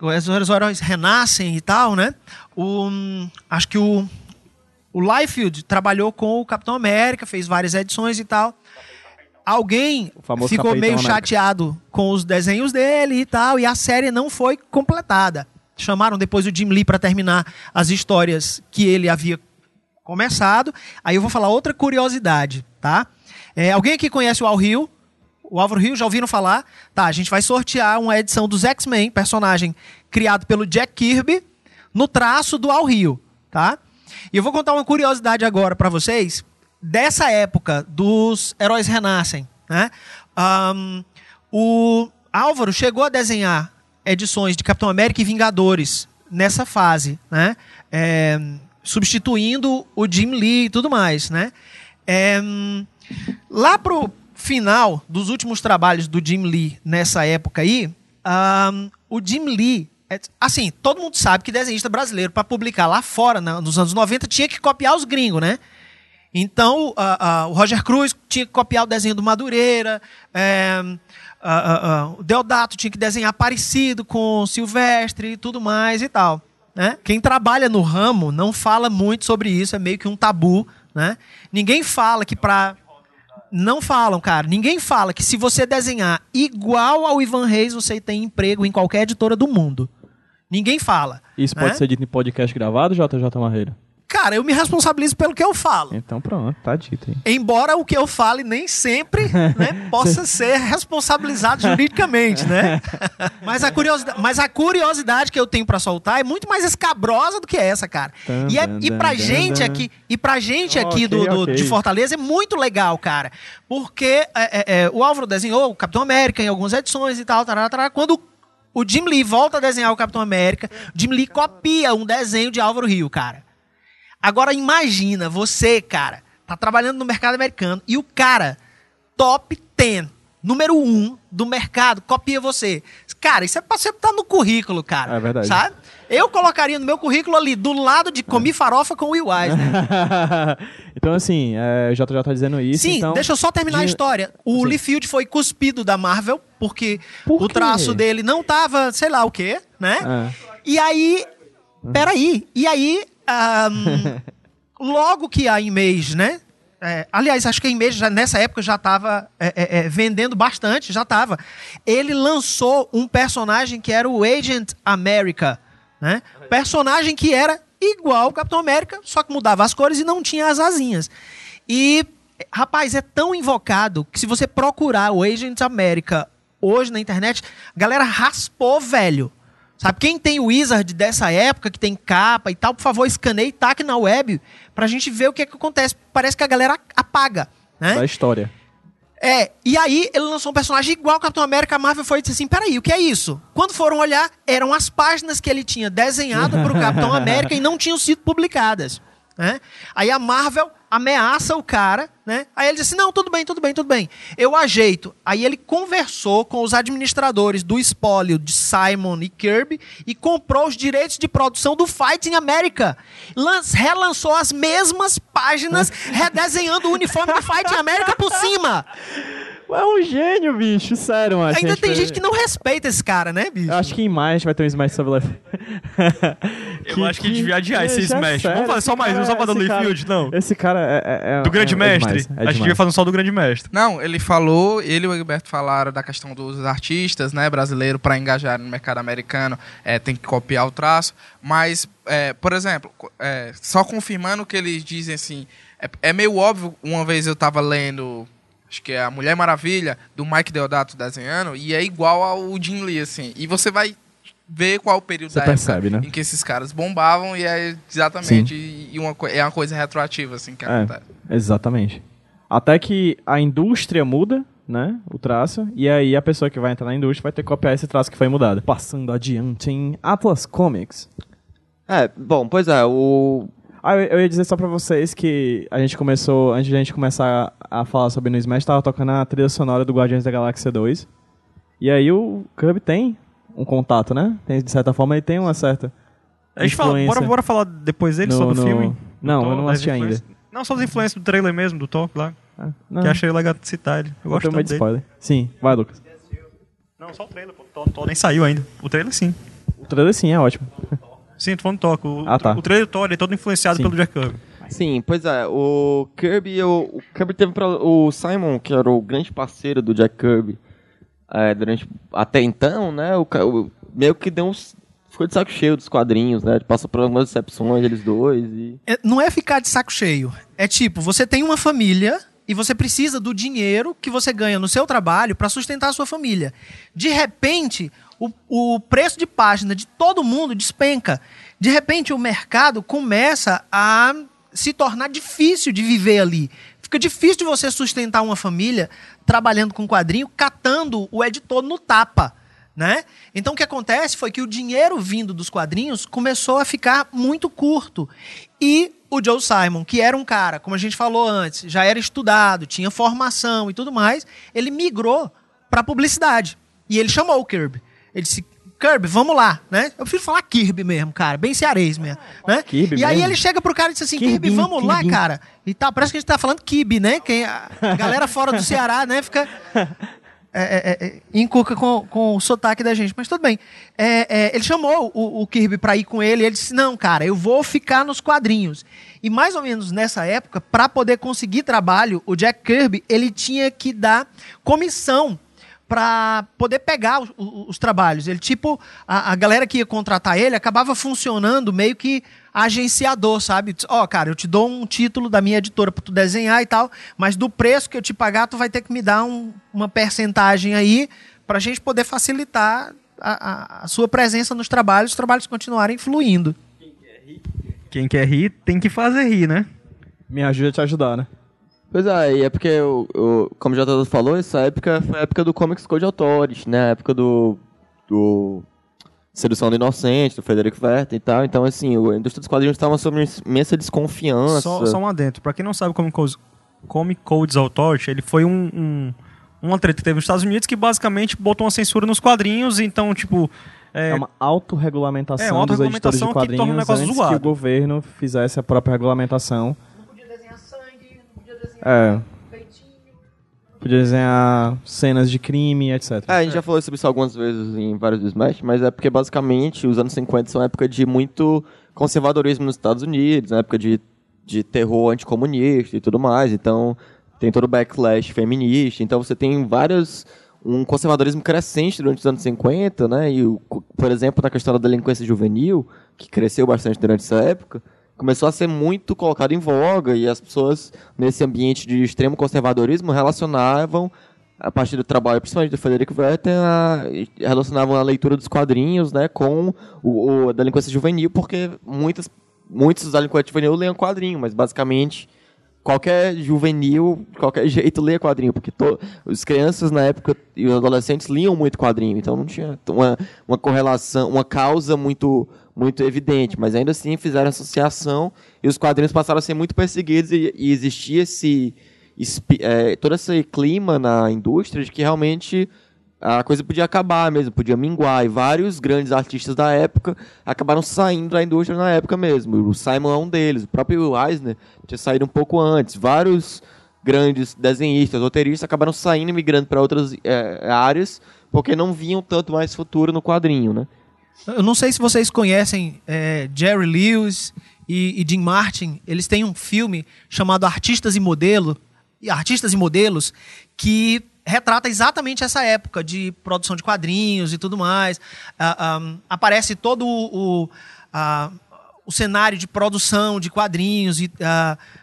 Os, os heróis renascem e tal, né? O, acho que o, o Liefeld trabalhou com o Capitão América, fez várias edições e tal. Alguém ficou meio América. chateado com os desenhos dele e tal, e a série não foi completada. Chamaram depois o Jim Lee para terminar as histórias que ele havia começado. Aí eu vou falar outra curiosidade, tá? É, alguém aqui conhece o Al Rio? O Álvaro Rio, já ouviram falar? Tá, a gente vai sortear uma edição dos X-Men, personagem criado pelo Jack Kirby, no traço do Al Rio, tá? E eu vou contar uma curiosidade agora para vocês dessa época dos Heróis Renascem, né? Ahn, o Álvaro chegou a desenhar edições de Capitão América e Vingadores nessa fase, né? É, substituindo o Jim Lee e tudo mais, né? É, lá pro final dos últimos trabalhos do Jim Lee nessa época aí, ahn, o Jim Lee, é- assim, todo mundo sabe que desenhista brasileiro para publicar lá fora, na- nos anos 90, tinha que copiar os gringos, né? Então, a- a- o Roger Cruz tinha que copiar o desenho do Madureira, é, a- o Deodato tinha que desenhar parecido com o Silvestre e tudo mais e tal. Né? Quem trabalha no ramo não fala muito sobre isso, é meio que um tabu. Né? Ninguém fala que para não falam, cara. Ninguém fala que se você desenhar igual ao Ivan Reis, você tem emprego em qualquer editora do mundo. Ninguém fala. Isso né? pode ser dito em podcast gravado, JJ Marreiro? Cara, eu me responsabilizo pelo que eu falo. Então pronto, tá dito aí. Embora o que eu fale nem sempre né, possa ser responsabilizado juridicamente, né? Mas a, curiosidade, mas a curiosidade que eu tenho pra soltar é muito mais escabrosa do que essa, cara. E, é, e pra gente aqui, e pra gente aqui Ok, do, do- ok. de Fortaleza é muito legal, cara. Porque é, é, é, o Álvaro desenhou o Capitão América em algumas edições e tal, tarará, tarará. quando o Jim Lee volta a desenhar o Capitão América, o Jim Lee copia um desenho de Álvaro Rio, cara. Agora imagina, você, cara, tá trabalhando no mercado americano e o cara, top 10, número 1 do mercado, copia você. Cara, isso é pra você estar no currículo, cara. É verdade. Sabe? Eu colocaria no meu currículo ali, do lado de comi farofa com o Will Eisner. então, assim, é, JJ tá dizendo isso. Sim, então, deixa eu só terminar a de- história. O Sim. Lee Field foi cuspido da Marvel, porque Por o traço dele não tava, sei lá o quê, né? Ah. E aí. Peraí. E aí. Ahn, logo que a Image, né? é, aliás, acho que a Image já, nessa época já estava vendendo bastante, já estava. Ele lançou um personagem que era o Agent America, né? Personagem que era igual ao Capitão América, só que mudava as cores e não tinha as asinhas. E, rapaz, é tão invocado que se você procurar o Agent America hoje na internet, a galera raspou, velho. Sabe, quem tem o Wizard dessa época, que tem capa e tal, por favor, escaneie e taque na web pra gente ver o que, é que acontece. Parece que a galera apaga, né? Da história. É, e aí ele lançou um personagem igual ao Capitão América, a Marvel foi e disse assim, peraí, o que é isso? Quando foram olhar, eram as páginas que ele tinha desenhado pro Capitão América e não tinham sido publicadas. Né? Aí a Marvel ameaça o cara, né? Aí ele disse: Não, tudo bem, tudo bem, tudo bem. Eu ajeito. Aí ele conversou com os administradores do espólio de Simon e Kirby e comprou os direitos de produção do Fighting America. Lan- relançou as mesmas páginas, redesenhando o uniforme do Fighting America por cima. É um gênio, bicho, sério, mano. Ainda tem gente que não respeita esse cara, né, bicho? Eu acho que em maio a gente vai ter um Smash sobre Life. Eu acho que devia adiar esse Smash. Vamos fazer só mais um, só pra dar Lee Field? Não. Esse cara é. é- é- Do Grande é- é Mestre. demais, é a gente devia fazer um só do Grande Mestre. Não, ele falou, ele e o Egberto falaram da questão dos artistas, né, brasileiro para engajar no mercado americano, é, tem que copiar o traço, mas, é, por exemplo, é, só confirmando que eles dizem assim, é, é meio óbvio, uma vez eu tava lendo, acho que é a Mulher Maravilha, do Mike Deodato desenhando, e é igual ao Jim Lee, assim, e você vai ver qual o período Você da percebe, época né? em que esses caras bombavam, e é exatamente, e uma, é uma coisa retroativa, assim, que acontece. É, exatamente. Até que a indústria muda, né? O traço. E aí a pessoa que vai entrar na indústria vai ter que copiar esse traço que foi mudado. Passando adiante em Atlas Comics. É, bom, pois é, o. Ah, eu, ia dizer só pra vocês que a gente começou, antes de a gente começar a, falar sobre no Smash, tava tocando a trilha sonora do Guardiões da Galáxia 2. E aí o Kirby tem um contato, né? Tem, de certa forma ele tem uma certa A gente fala, bora, bora falar depois dele, no- só do no- filme? Do Não, Thor, eu não assisti ainda. Não, só as influências do trailer mesmo, do Thor lá. Ah, não, Que achei legal de citar ele. Eu gosto de dele. spoiler. Sim, vai Lucas. Não, só o trailer, pô. O Thor nem saiu ainda. O trailer sim. O trailer sim, é ótimo. Sim, tô falando do Thor. O, Ah, tá. o trailer do Thor é todo influenciado Sim. pelo Jack Kirby. Sim, pois é, o Kirby, o, o Kirby teve pra, o Simon, que era o grande parceiro do Jack Kirby, é, durante até então, né, o, o- meio que deu uns ficou de saco cheio dos quadrinhos, né? Passou por algumas decepções eles dois e É, não é ficar de saco cheio. É tipo, você tem uma família e você precisa do dinheiro que você ganha no seu trabalho para sustentar a sua família. De repente, o, o preço de página de todo mundo despenca. De repente, o mercado começa a se tornar difícil de viver ali. Fica difícil de você sustentar uma família trabalhando com quadrinho, catando o editor no tapa né? Então o que acontece foi que o dinheiro vindo dos quadrinhos começou a ficar muito curto. E o Joe Simon, que era um cara, como a gente falou antes, já era estudado, tinha formação e tudo mais, ele migrou para publicidade. E ele chamou o Kirby. Ele disse: Kirby, vamos lá, né? Eu prefiro falar Kirby mesmo, cara, bem cearês mesmo, né? Kirby e aí mesmo? ele chega pro cara e diz assim: Kirby, Kirbinho, vamos lá, Kirbinho. cara. E tal, parece que a gente tá falando Kibe, né? Quem, a galera fora do Ceará, né, fica é, é, é, encuca com, com o sotaque da gente, mas tudo bem. É, é, ele chamou o, o Kirby para ir com ele e ele disse: Não, cara, eu vou ficar nos quadrinhos. E mais ou menos nessa época, para poder conseguir trabalho, o Jack Kirby ele tinha que dar comissão para poder pegar os, os- os trabalhos. Ele, tipo, a, a galera que ia contratar ele acabava funcionando meio que agenciador, sabe? Ó, cara, eu te dou um título da minha editora para tu desenhar e tal, mas do preço que eu te pagar, tu vai ter que me dar um- uma percentagem aí pra gente poder facilitar a, a- a sua presença nos trabalhos, os trabalhos continuarem fluindo. Quem quer rir tem que fazer rir, né? Me ajuda a te ajudar, né? Pois é, e é porque, o, o- como já todo falou, essa época foi a época do Comics Code Authority, né? A época do, do Sedução do Inocente, do Frederick Werther e tal. Então, assim, a indústria dos quadrinhos estava sob imensa desconfiança. Só, só um adentro. Pra quem não sabe como Comic Codes Authority, ele foi um, um- uma treta que teve nos Estados Unidos que basicamente botou uma censura nos quadrinhos, então, tipo... É, É, uma autorregulamentação É, uma dos editores de que torna quadrinhos o negócio antes zoado. que o governo fizesse a própria regulamentação. É. Podia desenhar cenas de crime, etc. É, a gente já falou sobre isso algumas vezes em vários do Smash, mas é porque basicamente os anos 50 são época de muito conservadorismo nos Estados Unidos, na época de, de terror anticomunista e tudo mais, então tem todo o backlash feminista, então você tem vários um conservadorismo crescente durante os anos 50, né? E por exemplo, na questão da delinquência juvenil, que cresceu bastante durante essa época, começou a ser muito colocado em voga e as pessoas nesse ambiente de extremo conservadorismo relacionavam a partir do trabalho, principalmente do Frederick Werther, a, relacionavam a leitura dos quadrinhos, né, com o, o- a delinquência juvenil, porque muitas muitos dos delinquentes juvenis leiam quadrinho, mas basicamente qualquer juvenil, de qualquer jeito, lê quadrinho, porque to, as crianças na época e os adolescentes liam muito quadrinho, então não tinha uma, uma correlação, uma causa muito muito evidente, mas ainda assim fizeram associação e os quadrinhos passaram a ser muito perseguidos e, e existia esse é, todo esse clima na indústria de que realmente a coisa podia acabar mesmo, podia minguar. E vários grandes artistas da época acabaram saindo da indústria na época mesmo. O Simon é um deles. O próprio Eisner tinha saído um pouco antes. Vários grandes desenhistas, roteiristas acabaram saindo e migrando para outras é, áreas porque não viam tanto mais futuro no quadrinho, né? Eu não sei se vocês conhecem é, Jerry Lewis e, e Jim Martin. Eles têm um filme chamado Artistas e Modelo, e Artistas e Modelos, que retrata exatamente essa época de produção de quadrinhos e tudo mais. Ah, ah, aparece todo o, ah, o cenário de produção de quadrinhos e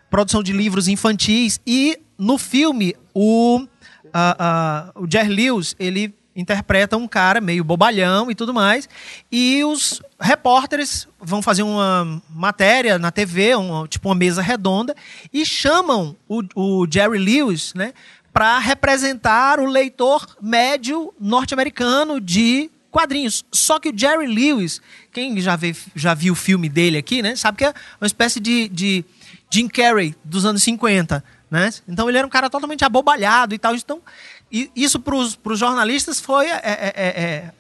produção de livros infantis. E no filme, o, ah, o Jerry Lewis, ele interpreta um cara meio bobalhão e tudo mais. E os repórteres vão fazer uma matéria na TV, uma, tipo uma mesa redonda, e chamam o, o Jerry Lewis, né, para representar o leitor médio norte-americano de quadrinhos. Só que o Jerry Lewis, quem já, vê, já viu o filme dele aqui, né? Sabe que é uma espécie de, de Jim Carrey dos anos 50, né? Então ele era um cara totalmente abobalhado e tal. Então, e isso para os jornalistas foi é, é, é, é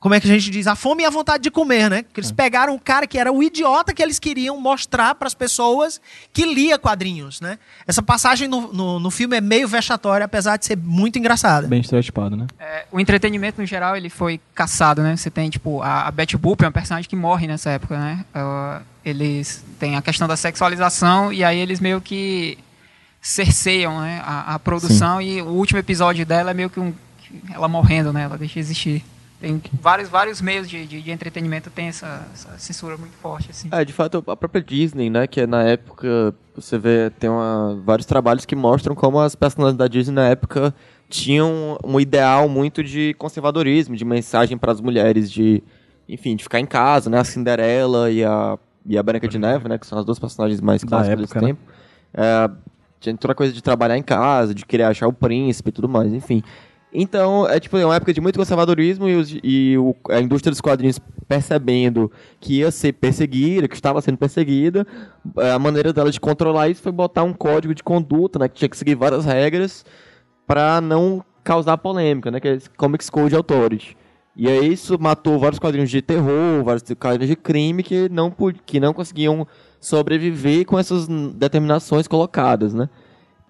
como é que a gente diz? A fome e a vontade de comer, né? Que eles É. pegaram um cara que era o idiota que eles queriam mostrar para as pessoas que lia quadrinhos, né? Essa passagem no, no, no filme é meio vexatória, apesar de ser muito engraçada. Bem estereotipado, né? É, o entretenimento, no geral, ele foi caçado, né? Você tem, tipo, a, a Betty Boop é um personagem que morre nessa época, né? Ah, eles têm a questão da sexualização e aí eles meio que cerceiam né, a, a produção e o último episódio dela é meio que um, ela morrendo, né? Ela deixa de existir. Tem vários, vários meios de, de, de entretenimento tem essa, essa censura muito forte, assim. É, de fato, a própria Disney, né, que é na época, você vê, tem uma, vários trabalhos que mostram como as personagens da Disney na época tinham um ideal muito de conservadorismo, de mensagem para as mulheres de, enfim, de ficar em casa, né, a Cinderela e a, e a Branca de Neve, né, que são as duas personagens mais clássicas época, desse né? tempo. É, tinha toda a coisa de trabalhar em casa, de querer achar o príncipe e tudo mais, enfim. Então, é tipo, é uma época de muito conservadorismo e, os- e o- a indústria dos quadrinhos percebendo que ia ser perseguida, que estava sendo perseguida, é, a maneira dela de controlar isso foi botar um código de conduta, né, que tinha que seguir várias regras para não causar polêmica, né, que é Comics Code Authority. E aí isso matou vários quadrinhos de terror, vários quadrinhos de crime que não, que não conseguiam sobreviver com essas determinações colocadas, né.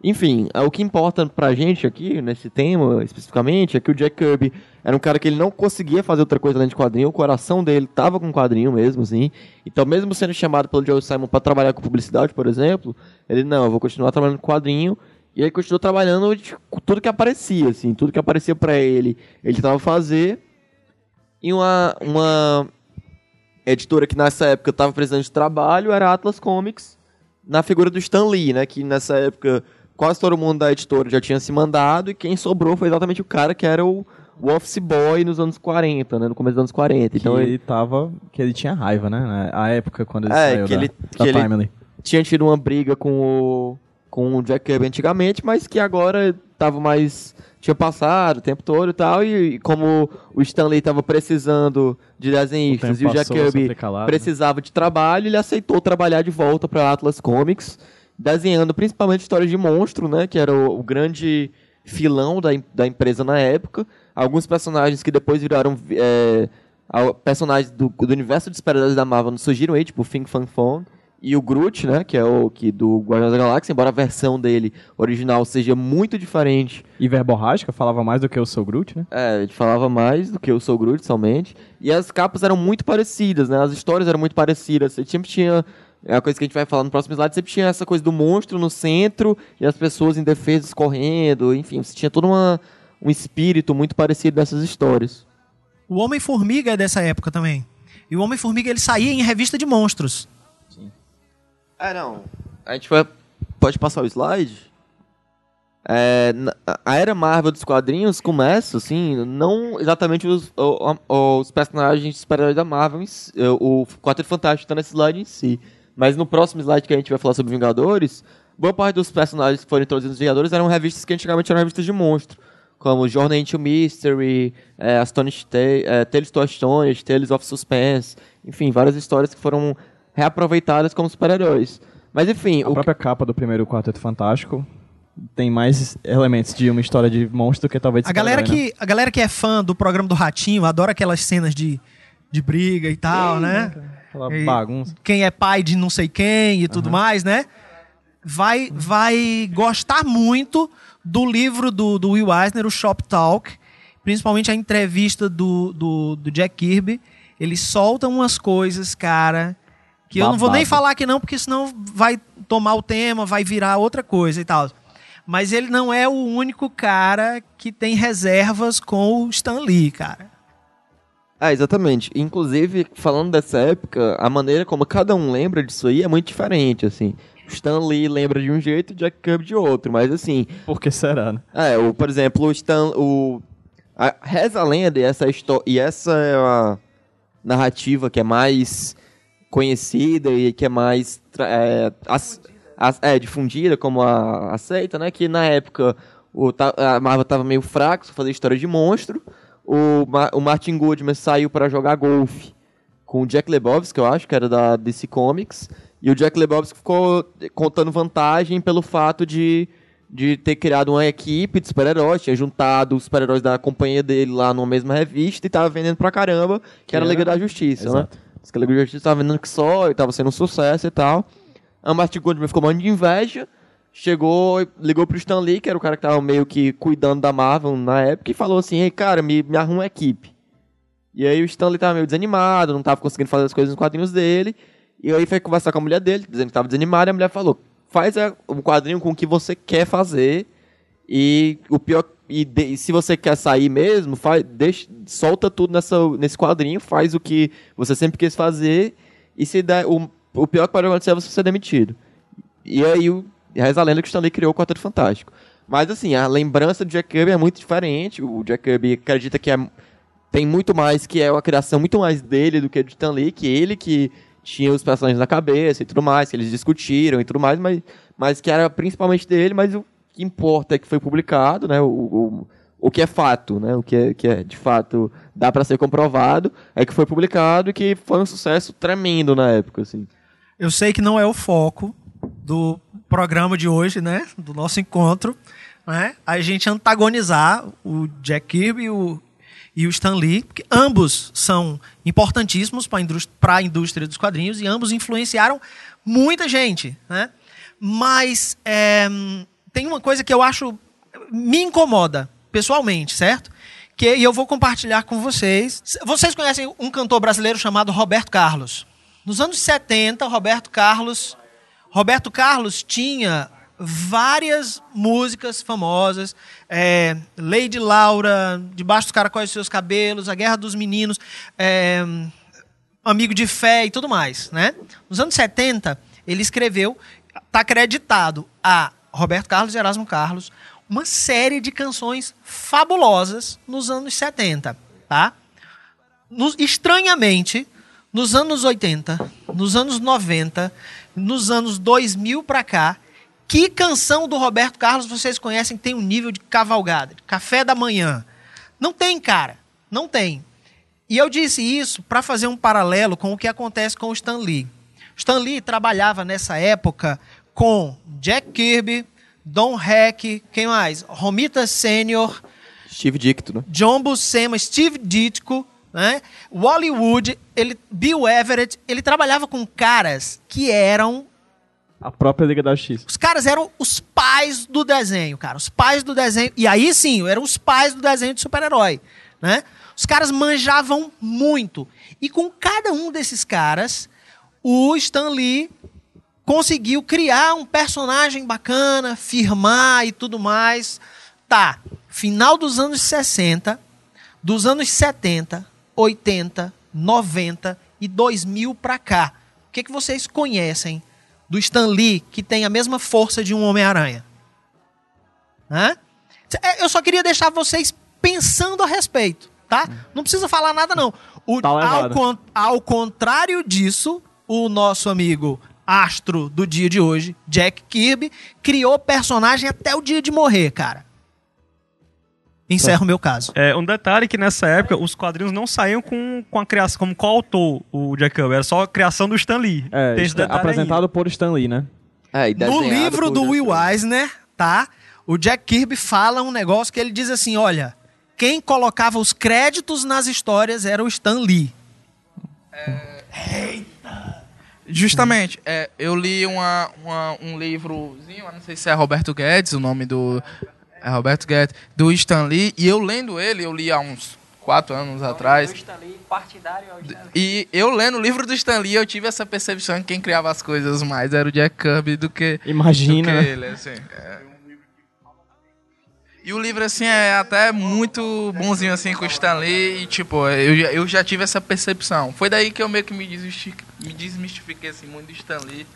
Enfim, é, o que importa pra gente aqui, nesse tema especificamente, é que o Jack Kirby era um cara que ele não conseguia fazer outra coisa além de quadrinho, o coração dele tava com quadrinho mesmo, assim. Então, mesmo sendo chamado pelo Joe Simon pra trabalhar com publicidade, por exemplo, ele, não, eu vou continuar trabalhando com quadrinho. E aí continuou trabalhando de tudo que aparecia, assim, tudo que aparecia pra ele, ele tentava fazer. E uma, uma editora que nessa época tava precisando de trabalho era a Atlas Comics, na figura do Stan Lee, né? Que nessa época quase todo mundo da editora já tinha se mandado e quem sobrou foi exatamente o cara que era o, o office boy nos anos 40, né? No começo dos anos 40. Então que ele ele tava. Que ele tinha raiva, né? A época quando ele É, saiu que da, ele- da que ele- Timely. tinha tido uma briga com o com o Jack Kirby antigamente, mas que agora tava mais tinha passado o tempo todo e tal e, e como o Stanley tava precisando de desenhistas e o Jack Kirby né? precisava de trabalho, ele aceitou trabalhar de volta para Atlas Comics, desenhando principalmente histórias de monstro, né, que era o, o grande filão da, da empresa na época. Alguns personagens que depois viraram é, personagens do, do universo de super-heróis da Marvel surgiram aí, tipo Fing Fang Fong e o Groot, né, que é o que do Guardiões da Galáxia, embora a versão dele original seja muito diferente E verborrágica falava mais do que o seu Groot, né? é, ele falava mais do que eu sou Groot somente. E as capas eram muito parecidas, né? As histórias eram muito parecidas. Você sempre tinha. É a coisa que a gente vai falar no próximo slide. Sempre tinha essa coisa do monstro no centro e as pessoas indefesas correndo. Enfim, você tinha todo uma, um espírito muito parecido dessas histórias. O Homem-Formiga é dessa época também. E o Homem-Formiga ele saía em revista de monstros. É, não. A gente vai. Pode passar o slide? É, a era Marvel dos quadrinhos começa, assim, não exatamente os, o- o- os personagens super-heróis da Marvel, si, é, o Quarteto Fantástico tá nesse slide em si. Mas no próximo slide que a gente vai falar sobre Vingadores, boa parte dos personagens que foram introduzidos nos Vingadores eram revistas que antigamente eram revistas de monstro. Como Journey into Mystery, é, Astonish Tales, é, Tales to Tales of Suspense, enfim, várias histórias que foram reaproveitadas como super-heróis. Mas enfim, A o própria capa do primeiro Quarteto Fantástico tem mais elementos de uma história de monstro do que talvez de A galera, super-herói, né? que, a galera que é fã do programa do Ratinho adora aquelas cenas de, de briga e tal, né? Aquela E- bagunça. Quem é pai de não sei quem e tudo mais, né? Vai, vai gostar muito do livro do, do Will Eisner, o Shop Talk, principalmente a entrevista do, do, do Jack Kirby. Ele solta umas coisas, cara, que eu não vou nem Babado. falar aqui não, porque senão vai tomar o tema, vai virar outra coisa e tal. Mas ele não é o único cara que tem reservas com o Stan Lee, cara. É, exatamente. Inclusive, falando dessa época, a maneira como cada um lembra disso aí é muito diferente, assim. O Stan Lee lembra de um jeito e o Jack Kirby de outro, mas assim, Por que será, né? é, o, por exemplo, o Stan, o a, reza a lenda e essa história e essa é a narrativa que é mais conhecida e que é mais é, as- as- é, difundida como a aceita, né? Que na época o, a Marvel tava meio fraco, só fazia história de monstro. o, o Martin Goodman saiu para jogar golfe com o Jack Lebowski, que eu acho que era da DC Comics, e o Jack Lebowski ficou contando vantagem pelo fato de, de ter criado uma equipe de super-heróis, tinha juntado os super-heróis da companhia dele lá numa mesma revista e tava vendendo pra caramba, que, era a Liga da Justiça, Exato. né? Diz que a Liga da Justiça tava vendendo que só e tava sendo um sucesso e tal. A Martin Goodman ficou morrendo de inveja, chegou, ligou pro Stan Lee, que era o cara que tava meio que cuidando da Marvel na época, e falou assim, ei, cara, me, me arruma uma equipe. E aí o Stan Lee tava meio desanimado, não tava conseguindo fazer as coisas nos quadrinhos dele, e aí foi conversar com a mulher dele, dizendo que tava desanimado, e a mulher falou, faz um quadrinho com o que você quer fazer, e o pior... E, de- e se você quer sair mesmo, faz, deixa, solta tudo nessa, nesse quadrinho, faz o que você sempre quis fazer, e se der, o, o pior que pode acontecer é você ser demitido. E aí, o, reza a lenda que o Stanley criou o Quarteto Fantástico. Mas, assim, a lembrança do Jack Kirby é muito diferente. O Jack Kirby acredita que é, tem muito mais, que é uma criação muito mais dele do que do Stan Lee, que ele que tinha os personagens na cabeça e tudo mais, que eles discutiram e tudo mais, mas, mas que era principalmente dele, mas o que importa é que foi publicado, né? O, o, o que é fato, né? O que é, que é de fato dá para ser comprovado é que foi publicado e que foi um sucesso tremendo na época, assim. Eu sei que não é o foco do programa de hoje, né? Do nosso encontro, né? A gente antagonizar o Jack Kirby e o, e o Stan Lee, porque ambos são importantíssimos para a indústria dos quadrinhos e ambos influenciaram muita gente, né? Mas é, tem uma coisa que eu acho me incomoda pessoalmente, certo? Que e eu vou compartilhar com vocês. Vocês conhecem um cantor brasileiro chamado Roberto Carlos? Nos anos 70, Roberto Carlos, Roberto Carlos tinha várias músicas famosas, é, Lady Laura, Debaixo dos Caracóis dos Seus Cabelos, A Guerra dos Meninos, é, Amigo de Fé e tudo mais, né? Nos anos 70, ele escreveu, está acreditado a Roberto Carlos e Erasmo Carlos, uma série de canções fabulosas nos anos 70, tá? Nos- estranhamente, nos anos 80, nos anos 90, nos anos 2000 pra cá, que canção do Roberto Carlos vocês conhecem que tem um nível de cavalgada, de café da manhã? Não tem, cara. Não tem. E eu disse isso para fazer um paralelo com o que acontece com o Stan Lee. Stan Lee trabalhava nessa época com Jack Kirby, Don Heck, quem mais? Romita Senior, Steve Dicto, né? John Buscema, Steve Ditko, né? Wally Wood, ele, Bill Everett, ele trabalhava com caras que eram A própria Liga da Justiça. os caras eram os pais do desenho, cara. Os pais do desenho. E aí sim, eram os pais do desenho de super-herói, né? Os caras manjavam muito. E com cada um desses caras, o Stan Lee conseguiu criar um personagem bacana, firmar e tudo mais. Tá, final dos anos 60, dos anos 70, 80, 90 e 2000 pra cá. O que, que vocês conhecem do Stan Lee que tem a mesma força de um Homem-Aranha? Hã? É, Eu só queria deixar vocês pensando a respeito, tá? Não precisa falar nada, não. O- Tá ao, con- ao contrário disso, o nosso amigo astro do dia de hoje, Jack Kirby, criou personagem até o dia de morrer, cara. Encerro o meu caso. É, um detalhe que nessa época os quadrinhos não saíam com, com a criação, como coautor o Jack Kirby, era só a criação do Stan Lee. É, Tem esse está- detalhe apresentado por Stan Lee, né? É, e No livro do Will. Eisner, tá? O Jack Kirby fala um negócio que ele diz assim: olha, quem colocava os créditos nas histórias era o Stan Lee. Justamente, é, eu li uma, uma- um livrozinho, eu não sei se é Roberto Guedes, o nome do. É Roberto Guedes, do Stan Lee, e eu lendo ele, eu li há uns quatro anos atrás. partidário ao E eu lendo o livro do Stan Lee, eu tive essa percepção que quem criava as coisas mais era o Jack Kirby do que, Imagina, do que né? ele, assim. é. E o livro, assim, é até muito bonzinho, assim, com o Stan Lee, e, tipo, eu, já- eu já tive essa percepção. Foi daí que eu meio que me, desmisti- me desmistifiquei, assim, muito do Stan Lee.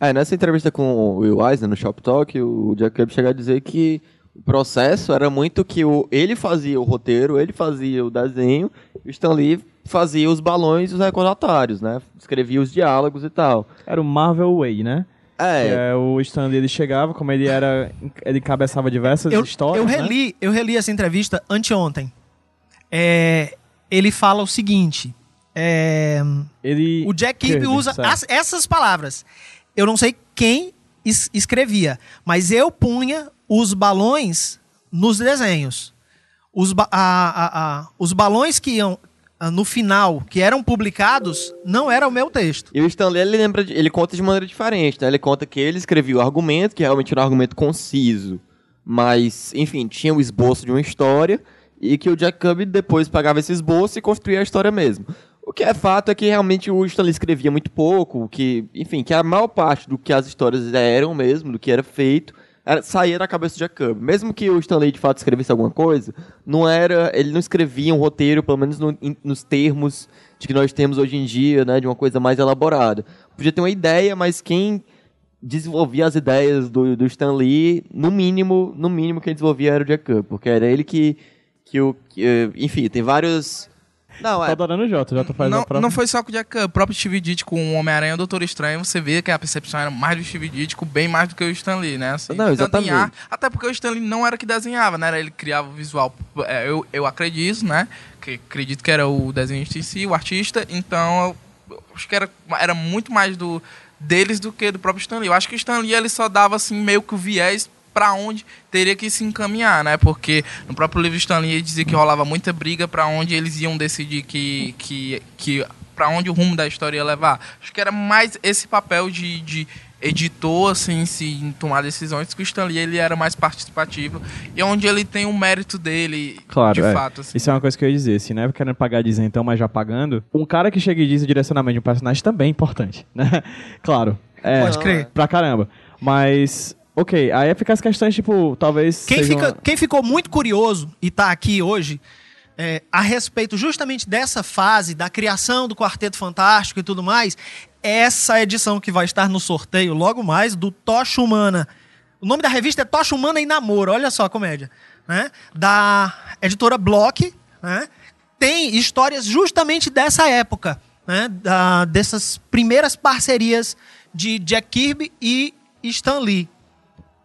É, nessa entrevista com o Will Eisner no Shop Talk, o Jack Kirby chega a dizer que o processo era muito que o, ele fazia o roteiro, ele fazia o desenho, e o Stan Lee fazia os balões e os recordatórios, né? Escrevia os diálogos e tal. Era o Marvel Way, né? É, é, o Stan Lee, ele chegava, como ele era... Ele cabeçava diversas Eu, histórias, eu né? reli, eu reli essa entrevista anteontem. é, ele fala o seguinte: é, Ele o Jack Kirby usa as- essas palavras. Eu não sei quem es- escrevia, mas eu punha os balões nos desenhos. Os, ba- a- a- a- os balões que iam ah, no final, que eram publicados, não era o meu texto. E o Stanley, ele lembra, de- ele conta de maneira diferente, né? Ele conta que ele escrevia o argumento, que realmente era um argumento conciso, mas, enfim, tinha o esboço de uma história, e que o Jack Kirby depois pegava esse esboço e construía a história mesmo. O que é fato é que realmente o Stanley escrevia muito pouco, que, enfim, que a maior parte do que as histórias eram mesmo, do que era feito, era, saía da cabeça Jack Kirby. Mesmo que o Stanley de fato escrevesse alguma coisa, não era, ele não escrevia um roteiro, pelo menos no- em- nos termos de que nós temos hoje em dia, né, de uma coisa mais elaborada. Podia ter uma ideia, mas quem desenvolvia as ideias do, do Stan Lee, no mínimo, no mínimo quem desenvolvia era o Kirby, porque era ele que, que o, que, eh, enfim, tem vários... Não, Tô é, adorando o Jota, o Jota faz a Não, própria... não foi só com o Jack Kirby, o próprio Steve Ditko com o Homem-Aranha e o Doutor Estranho, você vê que a percepção era mais do Steve Ditko, bem mais do que o Stan Lee, né? Assim, Não, exatamente. ar- até porque o Stan Lee não era que desenhava, né? Era ele que criava o visual. É, eu, eu acredito, né? Que acredito que era o desenhista em si, o artista, então eu, eu acho que era, era muito mais do deles do que do próprio Stan Lee. Eu acho que o Stan Lee ele só dava assim meio que o viés para onde teria que se encaminhar, né? Porque no próprio livro Stan Lee ele dizia que rolava muita briga para onde eles iam decidir que que que para onde o rumo da história ia levar. Acho que era mais esse papel de, de editor assim, se em tomar decisões que o Stan Lee ele era mais participativo e onde ele tem o mérito dele Claro, de é. fato. Assim. Isso é uma coisa que eu ia dizer. Se não é querendo pagar de isentão, mas já pagando, um cara que chega e diz o direcionamento de um personagem também é importante, né? claro. É, Pode crer. Pra caramba. Mas, ok, aí fica as questões, tipo, talvez. Quem, fica, quem ficou muito curioso e está aqui hoje é, a respeito justamente dessa fase da criação do Quarteto Fantástico e tudo mais, essa edição que vai estar no sorteio logo mais do Tocha Humana. O nome da revista é Tocha Humana e Namoro, olha só a comédia. Né? Da editora Block, né? tem histórias justamente dessa época, né? da, dessas primeiras parcerias de Jack Kirby e Stan Lee.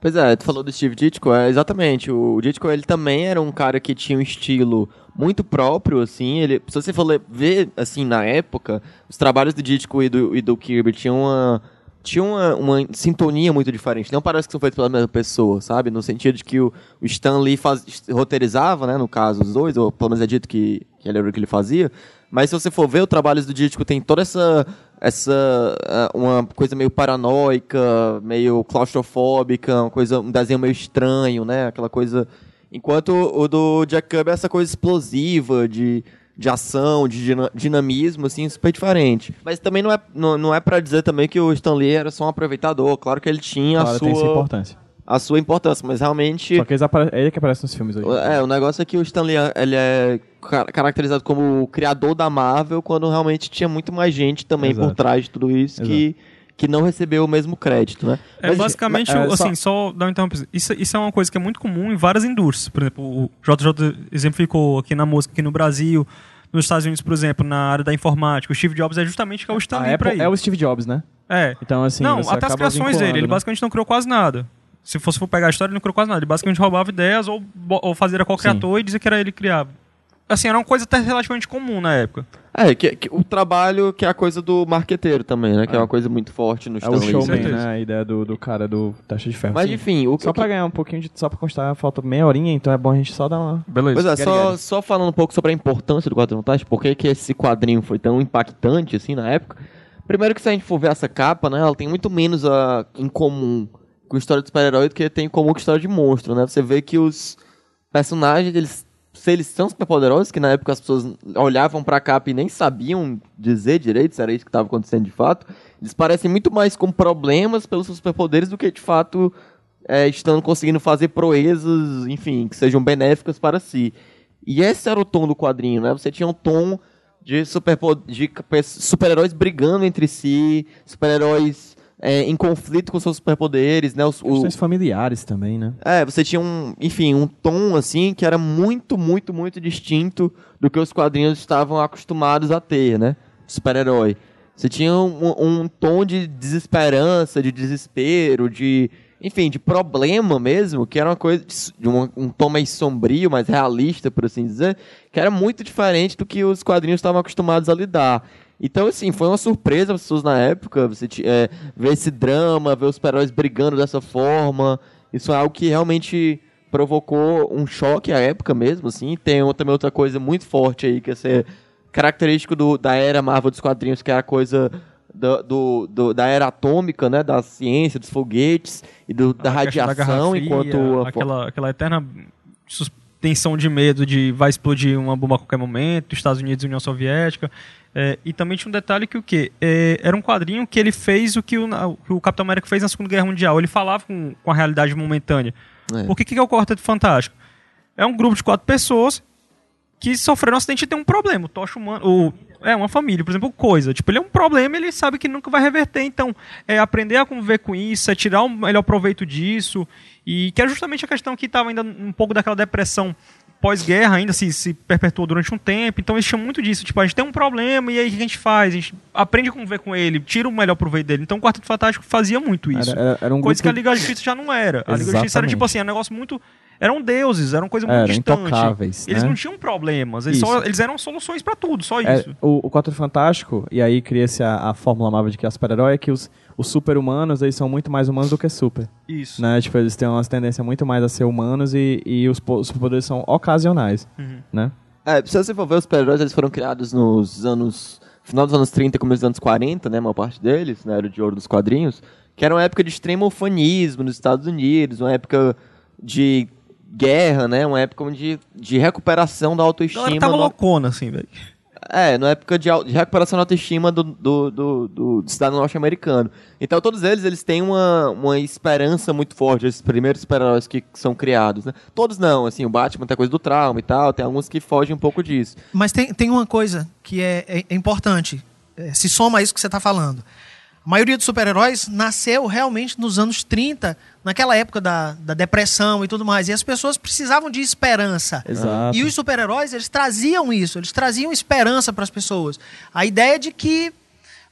Pois é, tu falou do Steve Ditko, é, exatamente. O Ditko, ele também era um cara que tinha um estilo muito próprio, assim. Ele, se você for ver, assim, na época, os trabalhos do Ditko e do, e do Kirby tinham uma, tinham uma, uma sintonia muito diferente. Não parece que são feitos pela mesma pessoa, sabe? No sentido de que o, o Stan Lee faz, roteirizava, né, no caso, os dois, ou pelo menos é dito que, que ele era o que ele fazia. Mas se você for ver, o trabalho do Ditko tem toda essa essa ah, uma coisa meio paranoica, meio claustrofóbica, uma coisa um desenho meio estranho, né? Aquela coisa enquanto o do Jack Kirby é essa coisa explosiva de de ação, de dina- dinamismo, assim, super diferente. Mas também não é, não, não é para dizer também que o Stan Lee era só um aproveitador. Claro que ele tinha Claro, a, tem essa sua, importância. A sua importância, mas realmente... Só que é ele que aparece nos filmes hoje. É, o negócio é que o Stan Lee, ele é ca- caracterizado como o criador da Marvel, quando realmente tinha muito mais gente também Exato. por trás de tudo isso que, que não recebeu o mesmo crédito, né? É Mas- basicamente, mas, é, assim, só, dar uma. Isso, isso é uma coisa que é muito comum em várias indústrias. Por exemplo, o JJ exemplificou aqui na música, aqui no Brasil, nos Estados Unidos, por exemplo, na área da informática. O Steve Jobs é justamente que é o Stan A Lee pra Apple aí. é o Steve Jobs, né? É. Então, assim. não, você até as criações dele. vinculando, Ele né? basicamente não criou quase nada. Se fosse for pegar a história, ele não criou quase nada. Ele basicamente roubava ideias ou, ou fazia qualquer Sim. ator e dizia que era ele que criava. Assim, era uma coisa até relativamente comum na época. É, que, que o trabalho que é a coisa do marqueteiro também, né? Que é, uma coisa muito forte no É Stan o showman, né? A ideia do, do cara do Taxa de Ferro. Mas Sim. enfim, o que... Só pra ganhar um pouquinho de. Só pra constar, falta meia horinha, então é bom a gente só dar uma. Beleza. Pois é, só, só falando um pouco sobre a importância do Quadrinho Fantástico, por que que esse quadrinho foi tão impactante, assim, na época. Primeiro que se a gente for ver essa capa, né, ela tem muito menos a, em comum com história de super-herói que tem em comum com história de monstro, né? Você vê que os personagens, eles, se eles são superpoderosos, que na época as pessoas olhavam pra capa e nem sabiam dizer direito se era isso que estava acontecendo de fato, eles parecem muito mais com problemas pelos seus superpoderes do que, de fato, é, estando conseguindo fazer proezas, enfim, que sejam benéficas para si. E esse era o tom do quadrinho, né? Você tinha um tom de super-heróis brigando entre si, super-heróis é, em conflito com seus superpoderes, né? Os- o- familiares também, né? é, você tinha um, enfim, um tom assim que era muito, muito, muito distinto do que os quadrinhos estavam acostumados a ter, né? Super-herói. Você tinha um, um tom de desesperança, de desespero, de, enfim, de problema mesmo, que era uma coisa de, de um, um tom mais sombrio, mais realista, por assim dizer, que era muito diferente do que os quadrinhos estavam acostumados a lidar. Então, assim, foi uma surpresa para as pessoas na época, você é, ver esse drama, ver os super-heróis brigando dessa forma. Isso é algo que realmente provocou um choque à época mesmo, assim. Tem também outra coisa muito forte aí, que é ser característico do, da era Marvel dos quadrinhos, que é a coisa do, do- do- da era atômica, né? Da ciência, dos foguetes e do- da A radiação, Fria, enquanto... a- aquela, aquela eterna suspensão de medo de vai explodir uma bomba a qualquer momento, Estados Unidos e União Soviética. É, e também tinha um detalhe que o quê? É, era um quadrinho que ele fez o que o, o Capitão América fez na Segunda Guerra Mundial. Ele falava com, com a realidade momentânea. É. Porque o que que é o Quarteto Fantástico? É um grupo de quatro pessoas que sofreram um acidente e tem um problema. O tocha humano. O, é, uma família, por exemplo, coisa. Tipo, ele é um problema ele sabe que nunca vai reverter. Então, é aprender a conviver com isso, é tirar o melhor proveito disso. E que é justamente a questão que estava ainda um pouco daquela depressão pós-guerra, ainda se, se perpetuou durante um tempo. Então, eles tinham muito disso. Tipo, a gente tem um problema e aí o que a gente faz? A gente aprende a conviver com ele, tira o melhor proveito dele. Então, o Quarteto Fantástico fazia muito isso. Era, era, era um Coisa que a grupo... Liga da Justiça já não era. A Liga da Justiça era tipo assim, era um negócio muito. Eram deuses, era uma coisa muito Eram distante. intocáveis, Eles né? não tinham problemas, eles, só- eles eram soluções pra tudo, só É, isso. o, o Quatro Fantástico, e aí cria-se a, a fórmula Marvel de que é super-herói, é que os, os super-humanos, eles são muito mais humanos do que super. Isso. Né? Tipo, eles têm uma tendência muito mais a ser humanos e, e os, os superpoderes são ocasionais, Uhum. né? É, se você for ver, os super-heróis eles foram criados nos anos. Final dos anos 30, começo dos anos 40, né? A maior parte deles, na era de ouro dos quadrinhos. Que era uma época de extremo ufanismo nos Estados Unidos, uma época de guerra, né? Uma época onde, de recuperação da autoestima. galera tava no- loucona, assim, velho. É, na época de, de recuperação da autoestima do, do, do, do, do cidadão norte-americano. Então, todos eles, eles têm uma, uma esperança muito forte, esses primeiros super-heróis que são criados, né? Todos não, assim, o Batman tem a coisa do trauma e tal, tem alguns que fogem um pouco disso. Mas tem, tem uma coisa que é, é- é importante, é, se soma a isso que você está falando. A maioria dos super-heróis nasceu realmente nos anos 30, naquela época da, da depressão e tudo mais. E as pessoas precisavam de esperança. Exato. E os super-heróis, eles traziam isso, eles traziam esperança para as pessoas. A ideia de que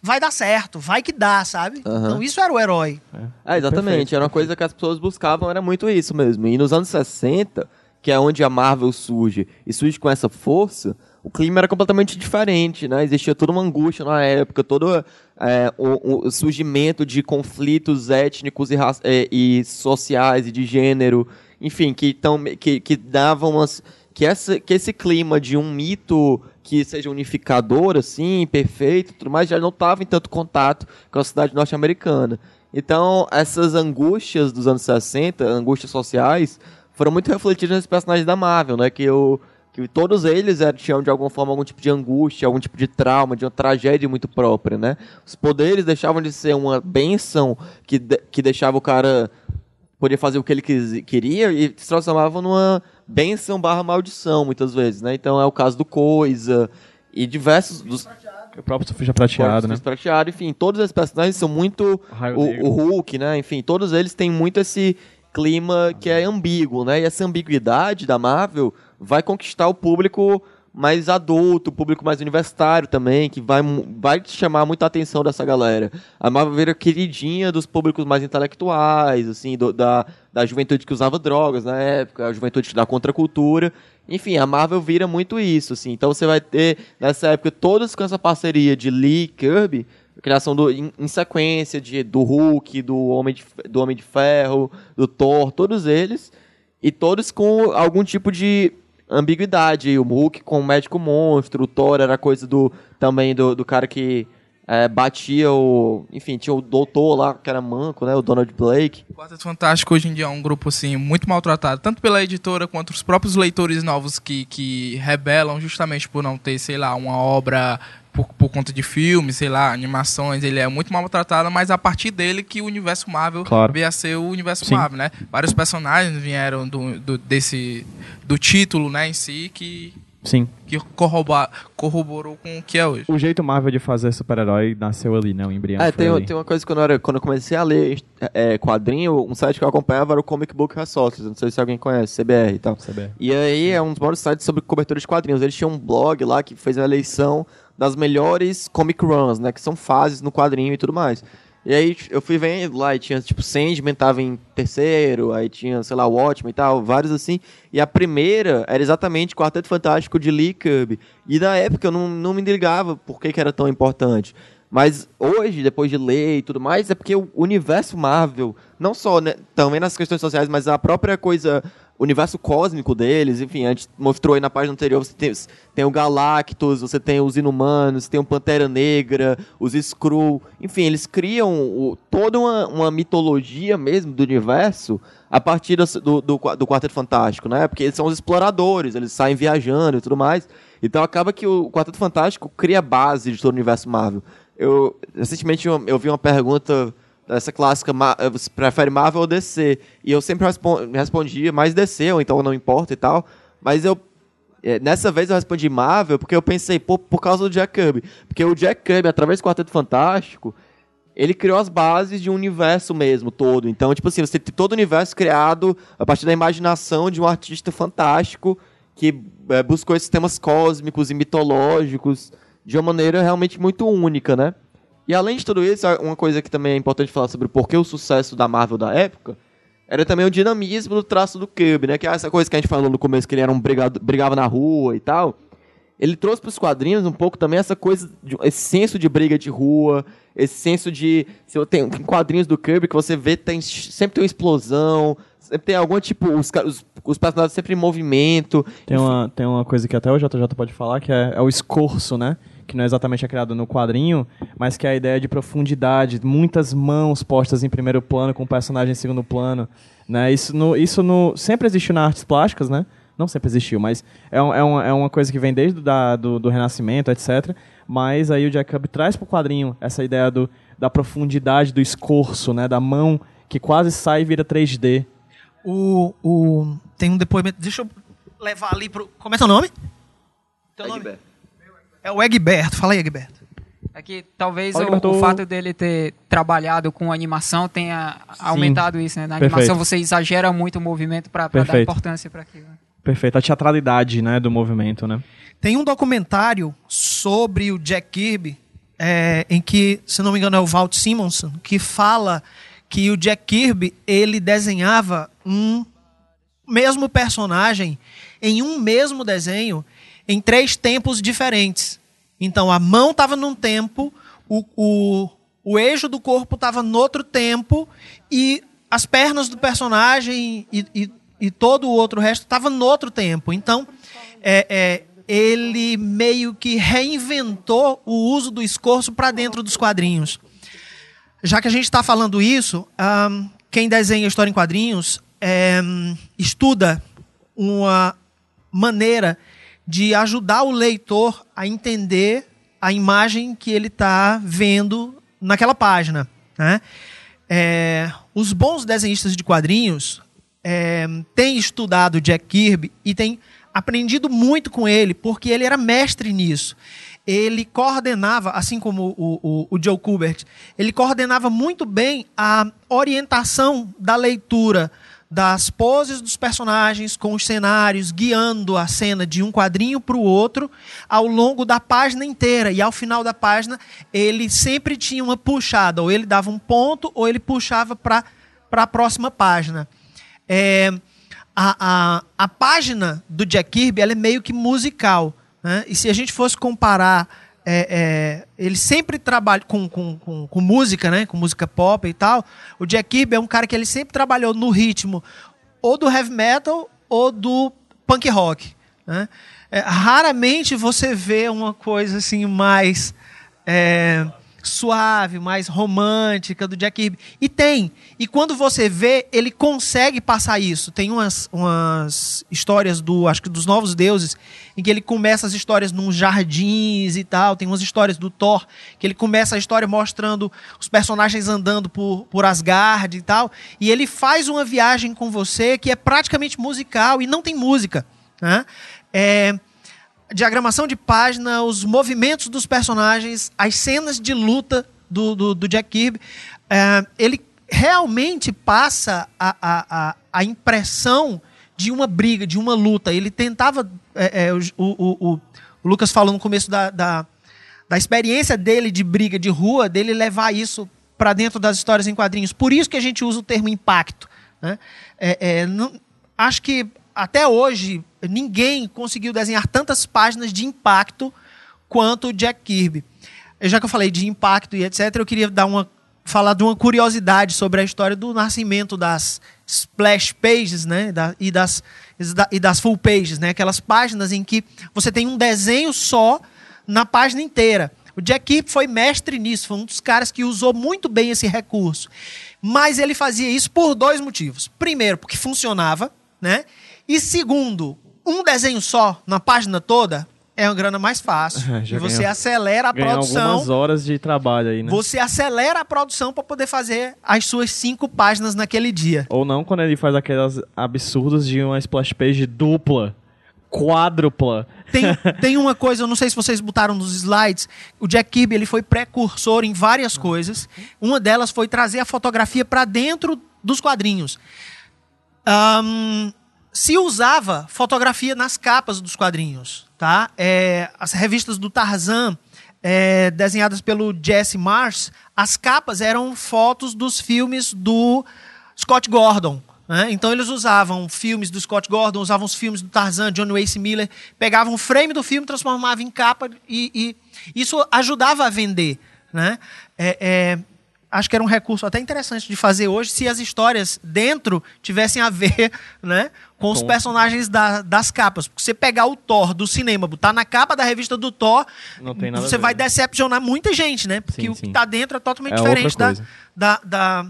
vai dar certo, vai que dá, sabe? Aham. Então isso era o herói. É, exatamente. Perfeito, era uma coisa que as pessoas buscavam, era muito isso mesmo. E nos anos 60, que é onde a Marvel surge, e surge com essa força, o clima era completamente diferente, né? Existia toda uma angústia na época, todo é, o, o surgimento de conflitos étnicos e, é, e sociais e de gênero, enfim, que, tão, que, que davam umas... Que, essa, que esse clima de um mito que seja unificador, assim, perfeito, tudo mais, já não estava em tanto contato com a sociedade norte-americana. Então, essas angústias dos anos 60, angústias sociais, foram muito refletidas nesses personagens da Marvel, né? Que, o, que todos eles eram, tinham, de alguma forma, algum tipo de angústia, algum tipo de trauma, de uma tragédia muito própria, né? Os poderes deixavam de ser uma benção que, de- que deixava o cara poder fazer o que ele quis- queria e se transformava numa benção barra maldição, muitas vezes, né? Então é o caso do Coisa e diversos dos O próprio Surfista Prateado, né? Prateado, enfim, todos esses personagens são muito o, o Hulk, né? Enfim, todos eles têm muito esse clima que é ambíguo, né? E essa ambiguidade da Marvel vai conquistar o público mais adulto, o público mais universitário também, que vai, vai chamar muita atenção dessa galera. A Marvel vira queridinha dos públicos mais intelectuais, assim, do- da, da juventude que usava drogas na época, a juventude da contracultura. Enfim, a Marvel vira muito isso, assim. Então você vai ter, nessa época, todos com essa parceria de Lee e Kirby, criação do, em, em sequência de, do Hulk, do Homem, de, do Homem de Ferro, do Thor, todos eles, e todos com algum tipo de ambiguidade. O Hulk com o médico monstro, o Thor era coisa do também do, do cara que é, batia o. Enfim, tinha o doutor lá, que era manco, né? O Donald Blake. O Quarteto Fantástico hoje em dia é um grupo assim muito maltratado, tanto pela editora quanto os próprios leitores novos que, que rebelam justamente por não ter, sei lá, uma obra por, por conta de filmes, sei lá, animações, ele é muito maltratado, mas a partir dele que o universo Marvel Claro. veio a ser o universo Sim. Marvel, né? Vários personagens vieram do, do, desse, do título, né, em si, que, Sim. que corroba, corroborou com o que é hoje. O jeito Marvel de fazer super-herói nasceu ali, né? O embrião É, tem, tem uma coisa que quando eu, era, quando eu comecei a ler é, quadrinho, um site que eu acompanhava era o Comic Book Resources, não sei se alguém conhece, CBR e tal. CBR. E aí é um dos maiores sites sobre cobertura de quadrinhos. Eles tinham um blog lá que fez a eleição das melhores comic runs, né? Que são fases no quadrinho e tudo mais. E aí eu fui vendo lá e tinha, tipo, Sandman tava em terceiro, aí tinha, sei lá, Watchmen e tal, vários assim. E a primeira era exatamente Quarteto Fantástico de Lee Kirby. E na época eu não, não me ligava por que, que era tão importante. Mas hoje, depois de ler e tudo mais, é porque o universo Marvel, não só né, também nas questões sociais, mas a própria coisa universo cósmico deles, enfim, a gente mostrou aí na página anterior, você tem, tem o Galactus, você tem os Inumanos, tem o Pantera Negra, os Skrull, enfim, eles criam o, toda uma, uma, mitologia mesmo do universo a partir do, do, do, do Quarteto Fantástico, né? Porque eles são os exploradores, eles saem viajando e tudo mais. Então acaba que o Quarteto Fantástico cria a base de todo o universo Marvel. Eu, recentemente eu, eu vi uma pergunta essa clássica, eh, você prefere Marvel ou DC? E eu sempre respondia mais DC, ou então não importa e tal. Mas eu eh, Nessa vez eu respondi Marvel porque eu pensei, pô, por causa do Jack Kirby. Porque o Jack Kirby, através do Quarteto Fantástico, ele criou as bases de um universo mesmo todo. Então, tipo assim, você tem todo o universo criado a partir da imaginação de um artista fantástico que é, buscou esses temas cósmicos e mitológicos de uma maneira realmente muito única, né? E além de tudo isso, uma coisa que também é importante falar sobre o porquê o sucesso da Marvel da época era também o dinamismo do traço do Kirby, né? Que é essa coisa que a gente falou no começo, que ele era um brigado, brigava na rua e tal. Ele trouxe para os quadrinhos um pouco também essa coisa, de, esse senso de briga de rua, esse senso de. Se eu tenho quadrinhos do Kirby que você vê, tem, sempre tem uma explosão, sempre tem algum tipo. Os, os, os personagens sempre em movimento. Tem uma, tem uma coisa que até o JJ pode falar, que é, é o escorço, né? Que não é exatamente é criado no quadrinho, mas que é a ideia de profundidade, muitas mãos postas em primeiro plano com o personagem em segundo plano, né? Isso no, isso no sempre existiu nas artes plásticas, né? Não sempre existiu, mas é, um, é, uma, é uma coisa que vem desde da, do, do Renascimento, etc. Mas aí o Jack Kirby traz para o quadrinho essa ideia do, da profundidade do escorço, né? Da mão que quase sai e vira 3D. O, o, tem um depoimento. Deixa eu levar ali pro. Como é seu nome? Teu nome? É o Egberto. Fala aí, Egberto. É que talvez o, o, fato dele ter trabalhado com animação tenha Sim. aumentado isso, né? Na Perfeito. animação você exagera muito o movimento para dar importância para aquilo. Perfeito, a teatralidade né, do movimento, né? Tem um documentário sobre o Jack Kirby, é, em que, se não me engano, é o Walt Simonson, que fala que o Jack Kirby ele desenhava um mesmo personagem em um mesmo desenho em três tempos diferentes. Então a mão estava num tempo, o, o, o eixo do corpo estava no outro tempo e as pernas do personagem e, e, e todo o outro resto estava no outro tempo. Então é, é, ele meio que reinventou o uso do escorço para dentro dos quadrinhos. Já que a gente está falando isso, um, quem desenha história em quadrinhos é, estuda uma maneira de ajudar o leitor a entender a imagem que ele está vendo naquela página. Né? É, os bons desenhistas de quadrinhos é, têm estudado Jack Kirby e têm aprendido muito com ele, porque ele era mestre nisso. Ele coordenava, assim como o, o, o Joe Kubert, ele coordenava muito bem a orientação da leitura das poses dos personagens com os cenários guiando a cena de um quadrinho para o outro ao longo da página inteira. E ao final da página ele sempre tinha uma puxada. Ou ele dava um ponto ou ele puxava para a próxima página. É, a, a, a página do Jack Kirby ela é meio que musical né? e se a gente fosse comparar é, é, ele sempre trabalha com, com, com, com, música, né? Com música pop e tal. O Jack Kirby é um cara que ele sempre trabalhou no ritmo ou do heavy metal ou do punk rock. Né? É, raramente você vê uma coisa assim mais é, suave, mais romântica do Jack Kirby. E tem. E quando você vê, ele consegue passar isso. Tem umas, umas histórias do, acho que dos Novos Deuses, em que ele começa as histórias num jardins e tal. Tem umas histórias do Thor, que ele começa a história mostrando os personagens andando por, por Asgard e tal. E ele faz uma viagem com você que é praticamente musical e não tem música. Né? É, diagramação de página, os movimentos dos personagens, as cenas de luta do, do, do Jack Kirby, é, ele realmente passa a, a, a, impressão de uma briga, de uma luta. Ele tentava. É, é, o, o, o, o, Lucas falou no começo da, da, da experiência dele de briga de rua, dele levar isso para dentro das histórias em quadrinhos. Por isso que a gente usa o termo impacto. Né? É, é, não- acho que até hoje ninguém conseguiu desenhar tantas páginas de impacto quanto o Jack Kirby. Já que eu falei de impacto e etc, eu queria dar uma falar de uma curiosidade sobre a história do nascimento das splash pages, né, e das e das full pages, né, aquelas páginas em que você tem um desenho só na página inteira. O Jack Kirby foi mestre nisso, foi um dos caras que usou muito bem esse recurso. Mas ele fazia isso por dois motivos. Primeiro, porque funcionava, né? E segundo, um desenho só na página toda é uma grana mais fácil. E você ganhou- acelera a produção. algumas horas de trabalho aí, né? Você acelera a produção para poder fazer as suas cinco páginas naquele dia. Ou não quando ele faz aquelas absurdos de uma splash page dupla, quádrupla. Tem, tem uma coisa, eu não sei se vocês botaram nos slides, o Jack Kirby ele foi precursor em várias coisas. Uma delas foi trazer a fotografia para dentro dos quadrinhos. Ahn, se usava fotografia nas capas dos quadrinhos, tá? É, as revistas do Tarzan, é, desenhadas pelo Jesse Mars, as capas eram fotos dos filmes do Scott Gordon. né? Então eles usavam filmes do Scott Gordon, usavam os filmes do Tarzan, John Wace Miller, pegavam o frame do filme, transformavam em capa e, e isso ajudava a vender. Né? É, é, acho que era um recurso até interessante de fazer hoje se as histórias dentro tivessem a ver né, com os personagens da- das capas. Porque você pegar o Thor do cinema, botar na capa da revista do Thor, você vai né? decepcionar muita gente, né? Porque Sim, o que está dentro é totalmente É diferente da, da, da,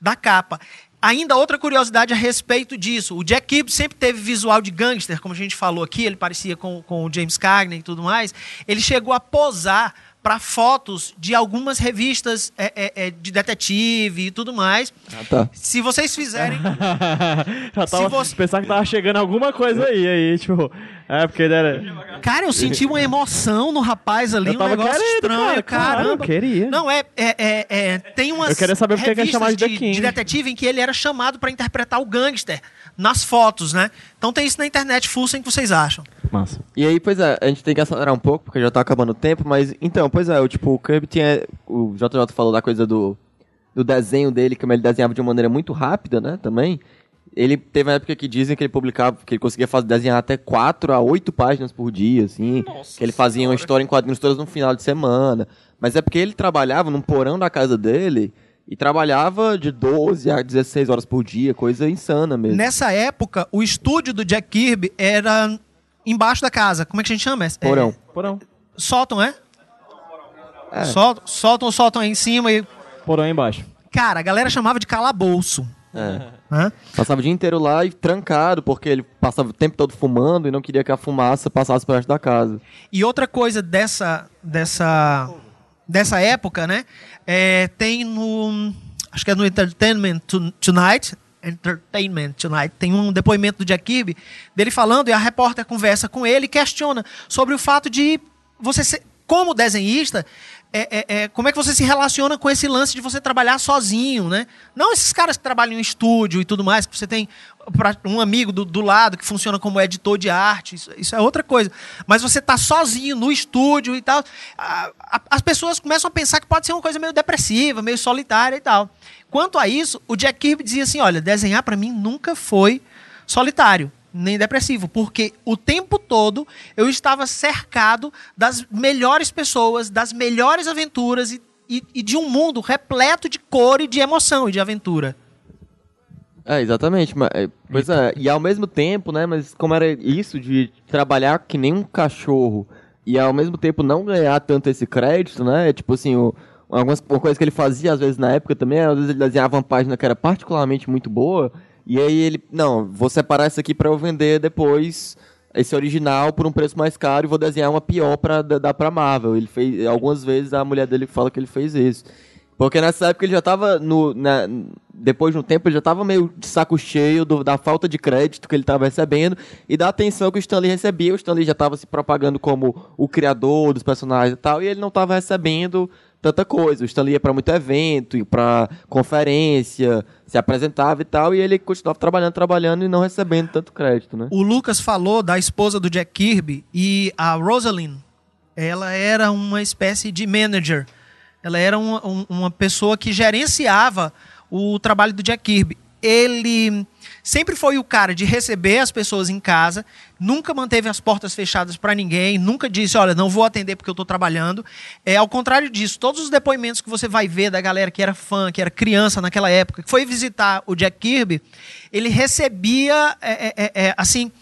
da capa. Ainda outra curiosidade a respeito disso. O Jack Kirby sempre teve visual de gangster, como a gente falou aqui, ele parecia com, com o James Cagney e tudo mais. Ele chegou a posar para fotos de algumas revistas é, é, é, de detetive e tudo mais. Ah, tá. Se vocês fizerem. Já tava Se você- pensar que tava chegando alguma coisa aí, aí, tipo. É, porque ele era. Cara, eu senti uma emoção no rapaz ali, Eu um tava negócio querendo, estranho, cara, caramba. eu queria. Não, é, é, é, é, Tem umas Eu queria saber por que que é chamado de de, de detetive em que ele era chamado pra interpretar o gangster nas fotos, né? Então tem isso na internet, fuçem o que vocês acham. Massa. E aí, pois é, a gente tem que acelerar um pouco, porque já tá acabando o tempo, mas então, pois é, o tipo, o Kirby tinha. O JJ falou da coisa do, do desenho dele, como ele desenhava de uma maneira muito rápida, né? Também. Ele teve uma época que dizem que ele publicava, que ele conseguia fazer, desenhar até 4 a 8 páginas por dia, assim. que ele fazia uma história em quadrinhos todas no final de semana. Mas é porque ele trabalhava num porão da casa dele e trabalhava de 12 a 16 horas por dia, coisa insana mesmo. Nessa época, o estúdio do Jack Kirby era embaixo da casa. Como é que a gente chama? É, Porão. Porão. sótão, é? É. Sótão, sótão, sótão aí em cima. E... Porão aí embaixo. Cara, a galera chamava de calabouço. É. Né? Passava o dia inteiro lá e trancado, porque ele passava o tempo todo fumando e não queria que a fumaça passasse por dentro da casa. E outra coisa dessa, dessa, dessa época, né? é, tem no. Acho que é no Entertainment To- Tonight. Entertainment Tonight. Tem um depoimento do Jack Kirby dele falando, e a repórter conversa com ele e questiona sobre o fato de você ser. Como desenhista, é, é, é, como é que você se relaciona com esse lance de você trabalhar sozinho, né? Não esses caras que trabalham em estúdio e tudo mais, que você tem um amigo do, do lado que funciona como editor de arte, isso, isso é outra coisa. Mas você tá sozinho no estúdio e tal, a- a- as pessoas começam a pensar que pode ser uma coisa meio depressiva, meio solitária e tal. Quanto a isso, o Jack Kirby dizia assim, olha, desenhar para mim nunca foi solitário nem depressivo, porque o tempo todo eu estava cercado das melhores pessoas, das melhores aventuras e, e- e de um mundo repleto de cor e de emoção e de aventura. É, exatamente. Mas, é, pois é, e ao mesmo tempo, né, mas como era isso de trabalhar que nem um cachorro e ao mesmo tempo não ganhar tanto esse crédito, né, tipo assim, o, algumas uma coisa que ele fazia às vezes na época também, às vezes ele desenhava uma página que era particularmente muito boa, e aí ele, não, vou separar isso aqui pra eu vender depois esse original por um preço mais caro e vou desenhar uma pior pra d- dar pra Marvel. Ele fez, algumas vezes a mulher dele fala que ele fez isso. Porque nessa época ele já tava no. na- depois de um tempo, ele já tava meio de saco cheio do- da falta de crédito que ele tava recebendo e da atenção que o Stanley recebia. O Stanley já tava se propagando como o criador dos personagens e tal, e ele não tava recebendo tanta coisa. O Stanley ia pra muito evento, ia pra conferência, se apresentava e tal, e ele continuava trabalhando, trabalhando e não recebendo tanto crédito, né? O Lucas falou da esposa do Jack Kirby e a Rosalind, ela era uma espécie de manager Ela era uma, um- uma pessoa que gerenciava o trabalho do Jack Kirby. Ele sempre foi o cara de receber as pessoas em casa, nunca manteve as portas fechadas para ninguém, nunca disse, olha, não vou atender porque eu estou trabalhando. É ao contrário disso, todos os depoimentos que você vai ver da galera que era fã, que era criança naquela época, que foi visitar o Jack Kirby, ele recebia, é, é, é, é, assim,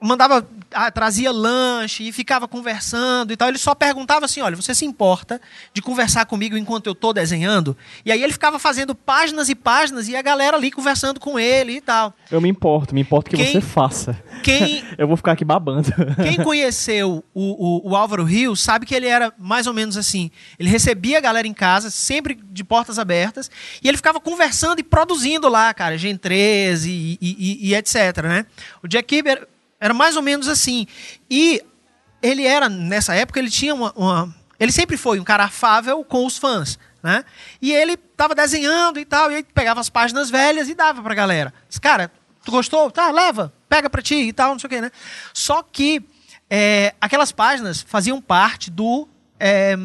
mandava, ah, trazia lanche e ficava conversando e tal. Ele só perguntava assim: olha, você se importa de conversar comigo enquanto eu estou desenhando? E aí ele ficava fazendo páginas e páginas e a galera ali conversando com ele e tal. Eu me importo, me importo que Quem- você faça. Quem, Eu vou ficar aqui babando. quem conheceu o, o, o Álvaro Rio sabe que ele era mais ou menos assim. Ele recebia a galera em casa, sempre de portas abertas, e ele ficava conversando e produzindo lá, cara, Gen 13 e, e- e- e etc, né? O Jack Kirby era, mais ou menos assim. E ele era, nessa época, ele tinha uma, uma- Ele sempre foi um cara afável com os fãs, né? E ele tava desenhando e tal, e aí pegava as páginas velhas e dava pra galera. Cara, tu gostou? Tá, leva, pega pra ti e tal, não sei o quê, né? Só que é, aquelas páginas faziam parte do é,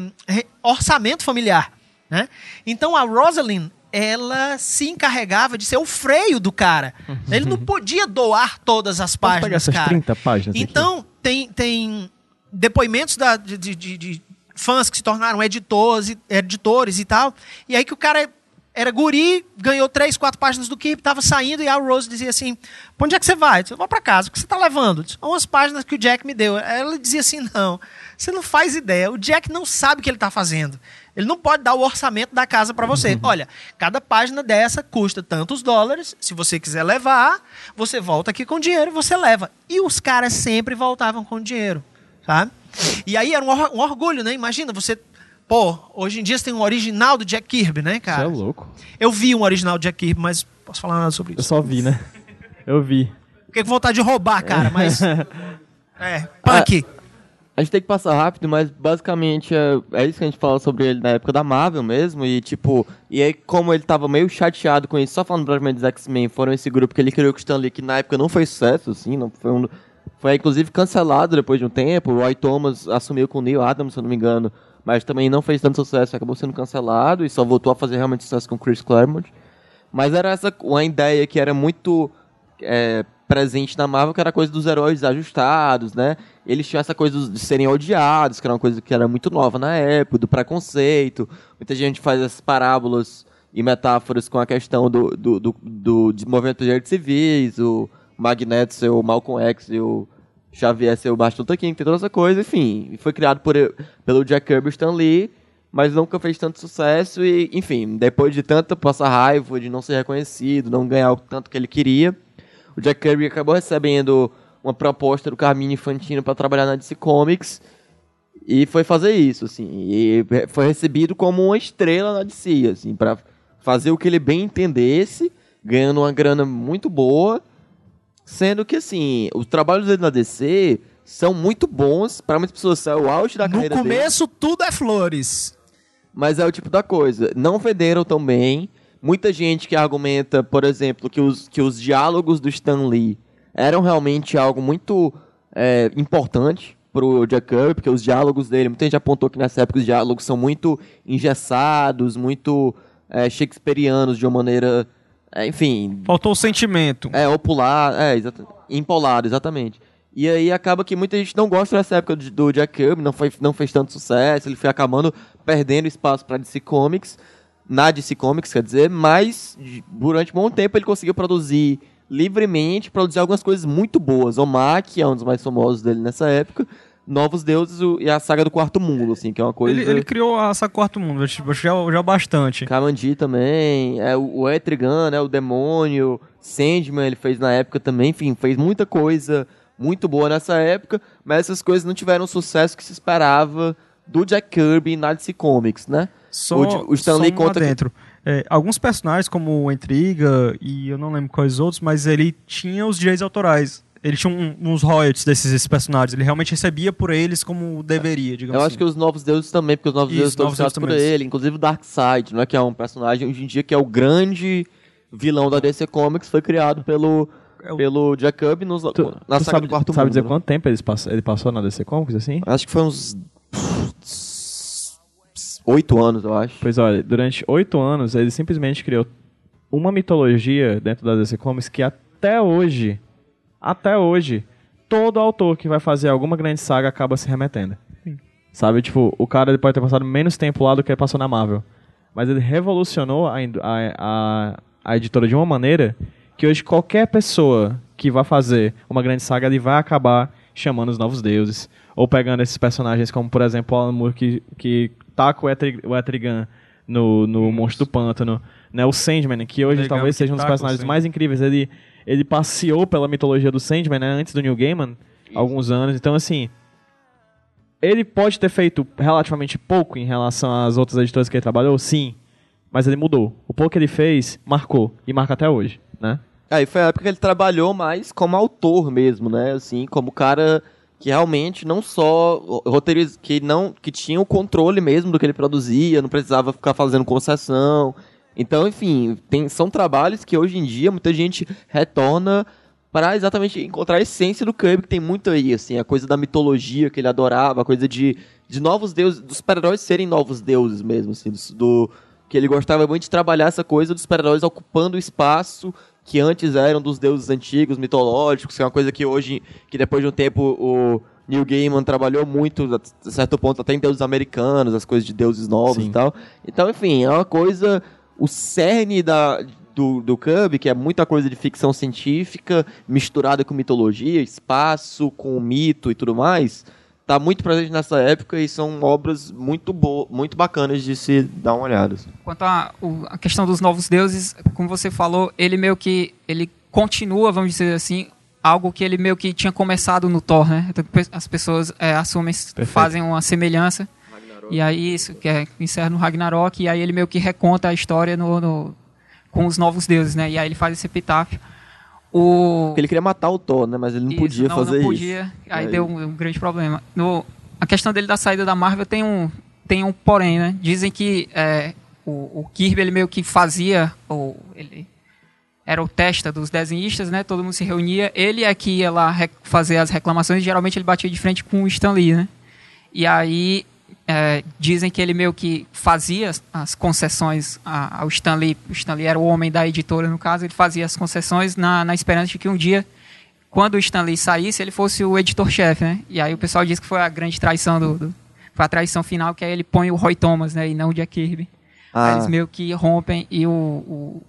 orçamento familiar, né? Então a Rosalind ela se encarregava de ser o freio do cara. Ele não podia doar todas as páginas, pegar essas cara. 30 páginas aqui. Então, tem, tem depoimentos da- de, de- de- fãs que se tornaram editores, e- editores e tal. E aí que o cara era guri, ganhou três, quatro páginas do Keep, tava saindo e a Rose dizia assim: pra onde é que você vai? Eu disse, eu vou pra casa. O que você tá levando? Eu disse, umas páginas que o Jack me deu. Ela dizia assim: não, você não faz ideia. O Jack não sabe o que ele tá fazendo. Ele não pode dar o orçamento da casa para você. Olha, cada página dessa custa tantos dólares. Se você quiser levar, você volta aqui com dinheiro e você leva. E os caras sempre voltavam com dinheiro, sabe? E aí era um, or- um orgulho, né? Imagina você. Pô, hoje em dia você tem um original do Jack Kirby, né, Você é cara? louco. Eu vi um original do Jack Kirby, mas posso falar nada sobre Eu isso. só vi, né? Eu vi. Fiquei com vontade de roubar, cara, mas. É, punk. A gente tem que passar rápido, mas basicamente é, é isso que a gente fala sobre ele na época da Marvel mesmo. E tipo, e aí como ele tava meio chateado com isso, só falando brevemente dos X-Men, foram esse grupo que ele criou com o Stan Lee, que na época não foi sucesso, assim, não foi um. Foi inclusive cancelado depois de um tempo. O Roy Thomas assumiu com o Neil Adams, se eu não me engano, mas também não fez tanto sucesso, acabou sendo cancelado e só voltou a fazer realmente sucesso com o Chris Claremont. Mas era essa uma ideia que era muito é, presente na Marvel, que era a coisa dos heróis ajustados, né? Eles tinham essa coisa de serem odiados, que era uma coisa que era muito nova na época, do preconceito. Muita gente faz essas parábolas e metáforas com a questão do, do, do, do movimento direitos civis, o Magneto ser o Malcolm X e o Xavier ser o Martin Luther King, tem toda essa coisa, enfim. Foi criado por, pelo Jack Kirby Stan Lee, mas nunca fez tanto sucesso e, enfim, depois de tanta passar raiva, de não ser reconhecido, não ganhar o tanto que ele queria, o Jack Kirby acabou recebendo uma proposta do Carmine Infantino para trabalhar na DC Comics e foi fazer isso, assim, e foi recebido como uma estrela na DC, assim, para fazer o que ele bem entendesse, ganhando uma grana muito boa, sendo que, assim, os trabalhos dele na DC são muito bons, para muitas pessoas é o auge da No carreira dele. começo, tudo é flores. Mas é o tipo da coisa. Não venderam tão bem. Muita gente que argumenta, por exemplo, que os, que os diálogos do Stan Lee eram realmente algo muito é, importante pro Jack Kirby, porque os diálogos dele, muita gente apontou que nessa época os diálogos são muito engessados, muito é, shakespearianos de uma maneira, é, enfim, Faltou o sentimento. é, opular, é, exata, empolado, exatamente. E aí acaba que muita gente não gosta dessa época do Jack Kirby, não, foi, não fez tanto sucesso, ele foi acabando perdendo espaço para DC Comics, na DC Comics, quer dizer, mas durante um bom tempo ele conseguiu produzir livremente, produzir algumas coisas muito boas. Omar, que é um dos mais famosos dele nessa época, Novos Deuses o- e a saga do Quarto Mundo, assim, que é uma coisa... Ele, ele criou essa quarto mundo, tipo, já, já bastante. Kamandi também, é, o o Etrigan, né, o Demônio, Sandman ele fez na época também, enfim, fez muita coisa muito boa nessa época, mas essas coisas não tiveram o sucesso que se esperava do Jack Kirby na DC Comics, né? Só, O o Stan só conta que- adentro. É, alguns personagens, como o Intriga, e eu não lembro quais outros, mas ele tinha os direitos autorais. Ele tinha um- uns royalties desses esses personagens. Ele realmente recebia por eles como deveria, digamos Eu assim. acho que os Novos Deuses também, porque os Novos Isso, Deuses estão Deuses por também. ele, inclusive o Darkseid, não é que é um personagem hoje em dia que é o grande vilão da DC Comics, foi criado pelo, É o- pelo Jack Kirby nos, Tu, na tu saga sabe, do Quarto sabe Mundo. dizer né? quanto tempo eles pass- ele passou na DC Comics, assim? Acho que foi uns oito anos, eu acho. Pois olha, durante oito anos ele simplesmente criou uma mitologia dentro da DC Comics que até hoje, até hoje, todo autor que vai fazer alguma grande saga acaba se remetendo. Sabe, tipo, o cara ele pode ter passado menos tempo lá do que ele passou na Marvel. Mas ele revolucionou a, a, a editora de uma maneira que hoje qualquer pessoa que vai fazer uma grande saga, ele vai acabar chamando os novos deuses. Ou pegando esses personagens como, por exemplo, o Alan Moore que, que taca o, Etri, o Etrigan no, no Monstro do Pântano. Né? O Sandman, que hoje Legal talvez que seja um dos personagens mais incríveis. Ele, ele passeou pela mitologia do Sandman né? antes do Neil Gaiman, alguns anos. Então, assim, ele pode ter feito relativamente pouco em relação às outras editoras que ele trabalhou, sim. Mas ele mudou. O pouco que ele fez, marcou. E marca até hoje, né? Aí foi a época que ele trabalhou mais como autor mesmo, né? Assim, como cara que realmente não só roteiriz que não que tinha o controle mesmo do que ele produzia, não precisava ficar fazendo concessão. Então, enfim, tem, são trabalhos que hoje em dia muita gente retorna para exatamente encontrar a essência do Kirby, que tem muito aí, assim, a coisa da mitologia que ele adorava, a coisa de, de novos deuses, dos super-heróis serem novos deuses mesmo, assim, do, do- que ele gostava muito de trabalhar essa coisa dos super-heróis ocupando o espaço que antes eram dos deuses antigos, mitológicos, que é uma coisa que hoje, que depois de um tempo o Neil Gaiman trabalhou muito, a certo ponto, até em deuses americanos, as coisas de deuses novos Sim. e tal. Então, enfim, é uma coisa, o cerne da, do, do Cub, que é muita coisa de ficção científica, misturada com mitologia, espaço, com mito e tudo mais, tá muito presente nessa época e são obras muito, bo muito bacanas de se dar uma olhada. assim. Quanto à a questão dos novos deuses, como você falou, ele meio que ele continua, vamos dizer assim, algo que ele meio que tinha começado no Thor, né? Então, As pessoas é, assumem, fazem uma semelhança. E aí isso que é encerra no Ragnarok e aí ele meio que reconta a história no, no- com os novos deuses, né? E aí ele faz esse epitáfio. O Porque ele queria matar o Thor, né? Mas ele não isso, podia não, fazer não podia. isso. Aí Aí- deu um, um grande problema. No, a questão dele da saída da Marvel tem um, tem um porém, né? Dizem que é, o, o Kirby ele meio que fazia, ou ele era o testa dos desenhistas, né? Todo mundo se reunia. Ele é que ia lá fazer as reclamações. e Geralmente ele batia de frente com o Stan Lee, né? E aí é, dizem que ele meio que fazia as- concessões ao Stan Lee. O Stan Lee era o homem da editora, no caso. Ele fazia as concessões na, na esperança de que um dia, quando o Stan Lee saísse, ele fosse o editor-chefe, né? E aí o pessoal diz que foi a grande traição do... do foi a traição final, que aí ele põe o Roy Thomas, né? E não o Jack Kirby. Aí Ah. eles meio que rompem e o, o,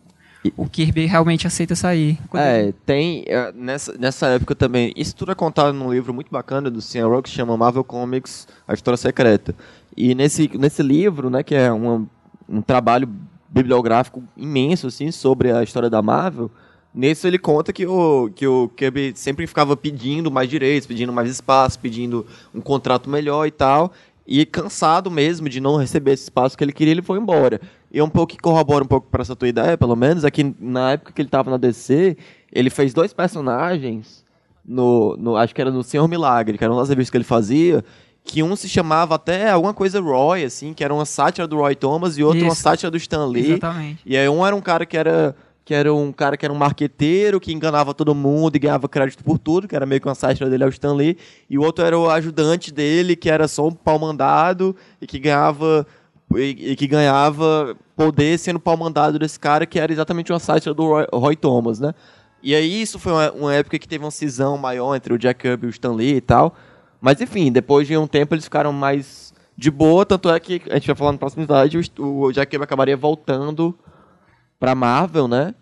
o Kirby realmente aceita sair. É, tem é, nessa, nessa época também. Isso tudo é contado num livro muito bacana do Cian Rock que chama Marvel Comics, A História Secreta. E nesse, nesse livro, né, que é uma, um trabalho bibliográfico imenso assim sobre a história da Marvel, nesse ele conta que o que o Kirby sempre ficava pedindo mais direitos, pedindo mais espaço, pedindo um contrato melhor e tal. E cansado mesmo de não receber esse espaço que ele queria, ele foi embora. E um pouco que corrobora um pouco para essa tua ideia, pelo menos, é que na época que ele estava na DC, ele fez dois personagens no, no acho que era no Senhor Milagre, que era um das revistas que ele fazia, que um se chamava até alguma coisa Roy, assim, que era uma sátira do Roy Thomas e outro uma Isso. sátira do Stan Lee. Exatamente. E aí um era um cara que era que era um cara que era um marqueteiro, que enganava todo mundo e ganhava crédito por tudo, que era meio que uma sátira dele ao Stan Lee, e o outro era o ajudante dele, que era só um pau mandado e que ganhava e, e que ganhava poder sendo pau mandado desse cara, que era exatamente uma sátira do Roy, Roy Thomas, né? E aí isso foi uma, uma época que teve uma cisão maior entre o Jack Kirby e o Stan Lee e tal. Mas enfim, depois de um tempo eles ficaram mais de boa, tanto é que a gente vai falar no próximo slide, o, o Jack Kirby acabaria voltando pra Marvel, né?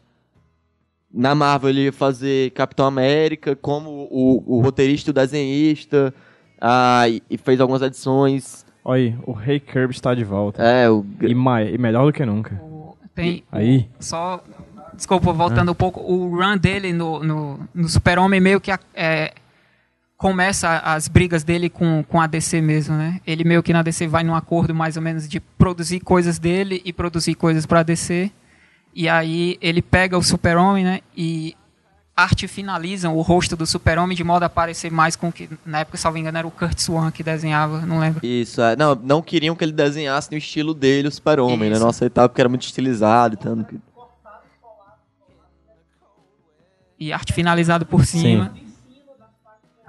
Na Marvel ele ia fazer Capitão América como o, o roteirista e o desenhista, ah, e, e fez algumas edições. Olha aí, o Rei Kirby está de volta. É, o, E, e melhor do que nunca. O- Tem Aí. só desculpa voltando um pouco o run dele no, no, no Super Homem meio que é, começa as brigas dele com, com a DC mesmo né ele meio que na DC vai num acordo mais ou menos de produzir coisas dele e produzir coisas para DC e aí ele pega o Super Homem né e arte finalizam o rosto do Super Homem de modo a parecer mais com que na época salvo engano era o Kurt Swan que desenhava não lembro Isso, é. Não, não queriam que ele desenhasse no estilo dele, o super-homem, né? Não aceitavam porque era muito estilizado e tanto. que- e arte finalizado por cima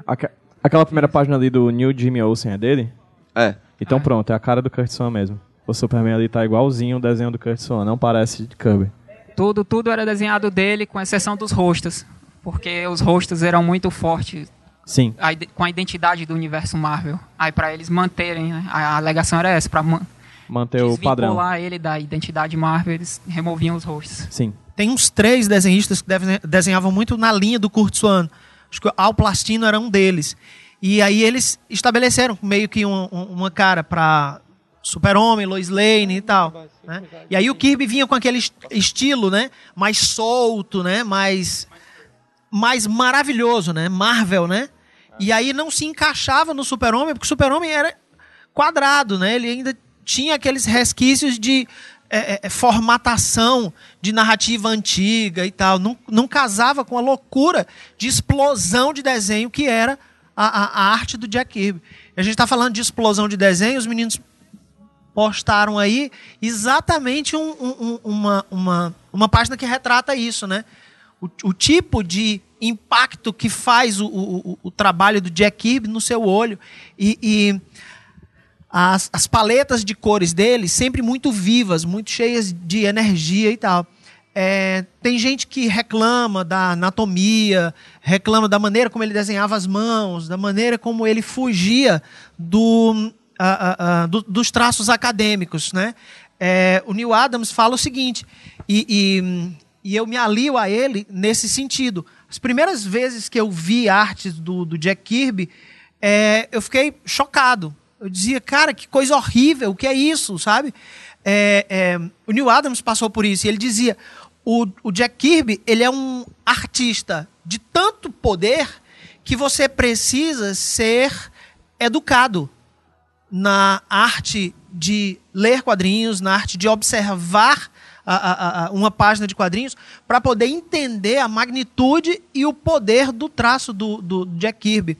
Aque- aquela primeira página ali do New Jimmy Olsen é dele? É. Então pronto, é a cara do Kurt Swan mesmo. O Superman ali tá igualzinho o desenho do Kurt Swan, não parece de Kirby. Tudo, tudo era desenhado dele, com exceção dos rostos. Porque os rostos eram muito fortes Sim. a com a identidade do universo Marvel. Aí para eles manterem, né? A a alegação era essa, para Manter o padrão. ele da identidade Marvel, eles removiam os rostos. Sim. Tem uns três desenhistas que desenhavam muito na linha do Kurt Swan. Acho que o Al Plastino era um deles. E aí eles estabeleceram meio que um- um- uma cara para Super-Homem, Lois Lane e tal. né? E aí o Kirby vinha com aquele est- estilo, né? Mais solto, né? Mais, mais maravilhoso, né? Marvel, né? E aí não se encaixava no Super-Homem, porque o Super-Homem era quadrado, né? Ele ainda tinha aqueles resquícios de é, é, é, formatação de narrativa antiga e tal. Não, não casava com a loucura de explosão de desenho que era a, a- a arte do Jack Kirby. A gente está falando de explosão de desenho, os meninos postaram aí exatamente um- um- um- uma, uma, uma página que retrata isso, né? O, o tipo de impacto que faz o, o, o- o trabalho do Jack Kirby no seu olho e, e as, as paletas de cores dele sempre muito vivas, muito cheias de energia e tal. É, tem gente que reclama da anatomia, reclama da maneira como ele desenhava as mãos, da maneira como ele fugia do, do- dos traços acadêmicos. Né? É, o Neil Adams fala o seguinte, e, e- e eu me alio a ele nesse sentido. As primeiras vezes que eu vi artes do, do Jack Kirby, é, eu fiquei chocado. Eu dizia, cara, que coisa horrível, o que é isso, sabe? É, é, o Neil Adams passou por isso e ele dizia: o, o Jack Kirby ele é um artista de tanto poder que você precisa ser educado na arte de ler quadrinhos, na arte de observar a- a- a- uma página de quadrinhos, para poder entender a magnitude e o poder do traço do, do Jack Kirby.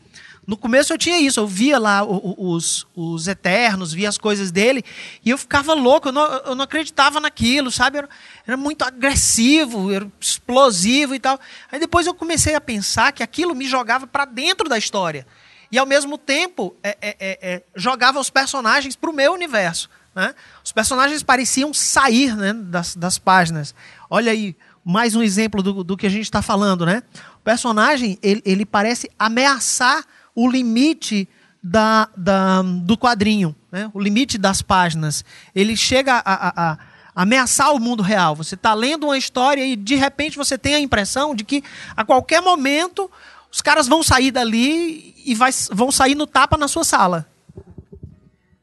No começo eu tinha isso, eu via lá os, os Eternos, via as coisas dele, e eu ficava louco, eu não, eu não acreditava naquilo, sabe? Era, era muito agressivo, era explosivo e tal. Aí depois eu comecei a pensar que aquilo me jogava para dentro da história. E ao mesmo tempo é, é, é, é, jogava os personagens para o meu universo. Né? Os personagens pareciam sair né, das, das páginas. Olha aí, mais um exemplo do, do que a gente está falando. Né? O personagem ele, ele parece ameaçar o limite da, da- do quadrinho, né? o limite das páginas. Ele chega a, a- a ameaçar o mundo real. Você está lendo uma história e de repente você tem a impressão de que a qualquer momento os caras vão sair dali e vai- vão sair no tapa na sua sala.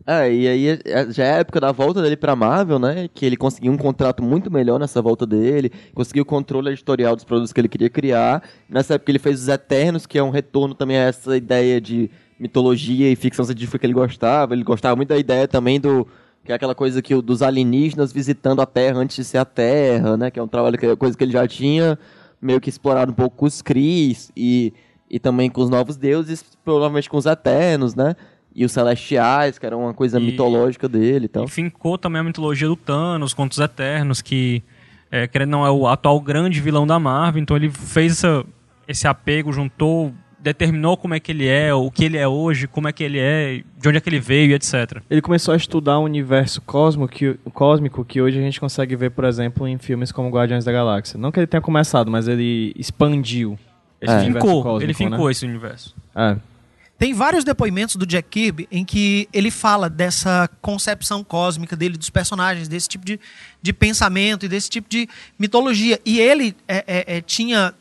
É, e aí é- já é a época da volta dele pra Marvel, né? Que ele conseguiu um contrato muito melhor nessa volta dele, conseguiu o controle editorial dos produtos que ele queria criar. Nessa época ele fez Os Eternos, que é um retorno também a essa ideia de mitologia e ficção científica que ele gostava. Ele gostava muito da ideia também do que é aquela coisa que dos alienígenas visitando a Terra antes de ser a Terra, né? Que é um trabalho que coisa que ele já tinha meio que explorado um pouco com os Cris e e também com os novos deuses, provavelmente com os Eternos, né? E os Celestiais, que era uma coisa E- mitológica dele e tal. E fincou também a mitologia do Thanos contra os Eternos, que, é, querendo não, é o atual grande vilão da Marvel. Então ele fez essa- esse apego, juntou, determinou como é que ele é, o que ele é hoje, como é que ele é, de onde é que ele veio e etc. Ele começou a estudar o universo cósmico que, cósmico que hoje a gente consegue ver, por exemplo, em filmes como Guardiões da Galáxia. Não que ele tenha começado, mas ele expandiu esse É. universo Fincou, cósmico, ele fincou né? esse universo. É. Tem vários depoimentos do Jack Kirby em que ele fala dessa concepção cósmica dele, dos personagens, desse tipo de, de pensamento e desse tipo de mitologia. E ele é, é, é, tinha.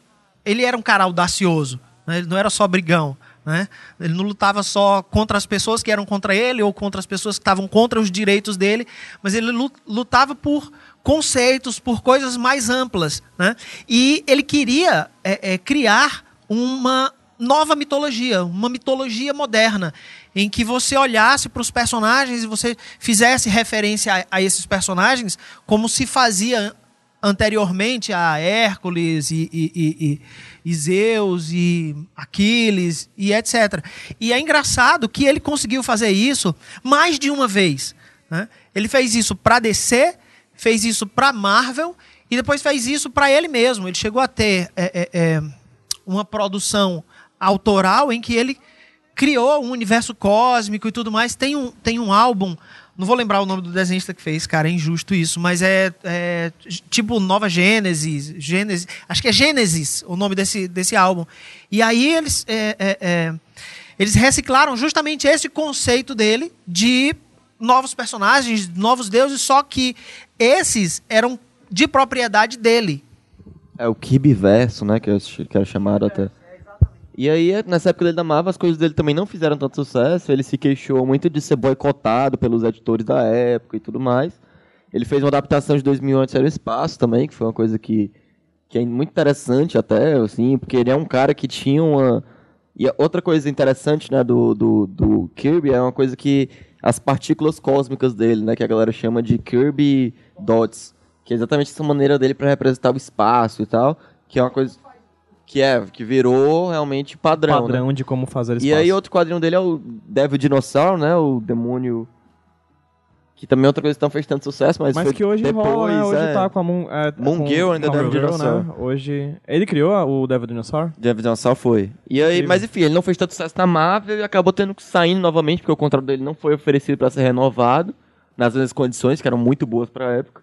Ele era um cara audacioso, né? ele não era só brigão. Né? Ele não lutava só contra as pessoas que eram contra ele ou contra as pessoas que estavam contra os direitos dele, mas ele lu- lutava por conceitos, por coisas mais amplas. Né? E ele queria é, é, criar uma nova mitologia, uma mitologia moderna, em que você olhasse para os personagens e você fizesse referência a, a esses personagens como se fazia anteriormente a Hércules e, e- e- e- Zeus e Aquiles e etc. E é engraçado que ele conseguiu fazer isso mais de uma vez. né? Ele fez isso para DC, fez isso para Marvel e depois fez isso para ele mesmo. Ele chegou a ter é, é, é, uma produção autoral em que ele criou um universo cósmico e tudo mais. Tem um, tem um álbum Não vou lembrar o nome do desenhista que fez, cara, é injusto isso, mas é, é tipo Nova Gênesis, Gênesis, acho que é Gênesis o nome desse, desse álbum. E aí eles, é, é, é, eles reciclaram justamente esse conceito dele de novos personagens, novos deuses, só que esses eram de propriedade dele. É o Kirby Verso, né? Que era chamado até. E aí, nessa época dele da Marvel, as coisas dele também não fizeram tanto sucesso. Ele se queixou muito de ser boicotado pelos editores da época e tudo mais. Ele fez uma adaptação de 2000 antes era o espaço também, que foi uma coisa que, que é muito interessante até, assim, porque ele é um cara que tinha uma... E outra coisa interessante, né, do, do, do Kirby é uma coisa que as partículas cósmicas dele, né, que a galera chama de Kirby Dots, que é exatamente essa maneira dele para representar o espaço e tal, que é uma coisa que é que virou realmente padrão, padrão né? de como fazer espaço. E aí outro quadrinho dele é o Devil Dinossauro, né, o demônio que também é outra coisa que fez tanto sucesso, mas, mas que hoje depois, rola, né? Hoje é... tá com a Moon, é, Moon com, Girl ainda Devil Dinossauro. Né? Hoje... Ele criou o Devil Dinosaur? Devil Dinosaur foi. E aí, mas enfim, ele não fez tanto sucesso na Marvel e acabou tendo que sair novamente, porque o contrato dele não foi oferecido para ser renovado, nas mesmas condições, que eram muito boas pra época.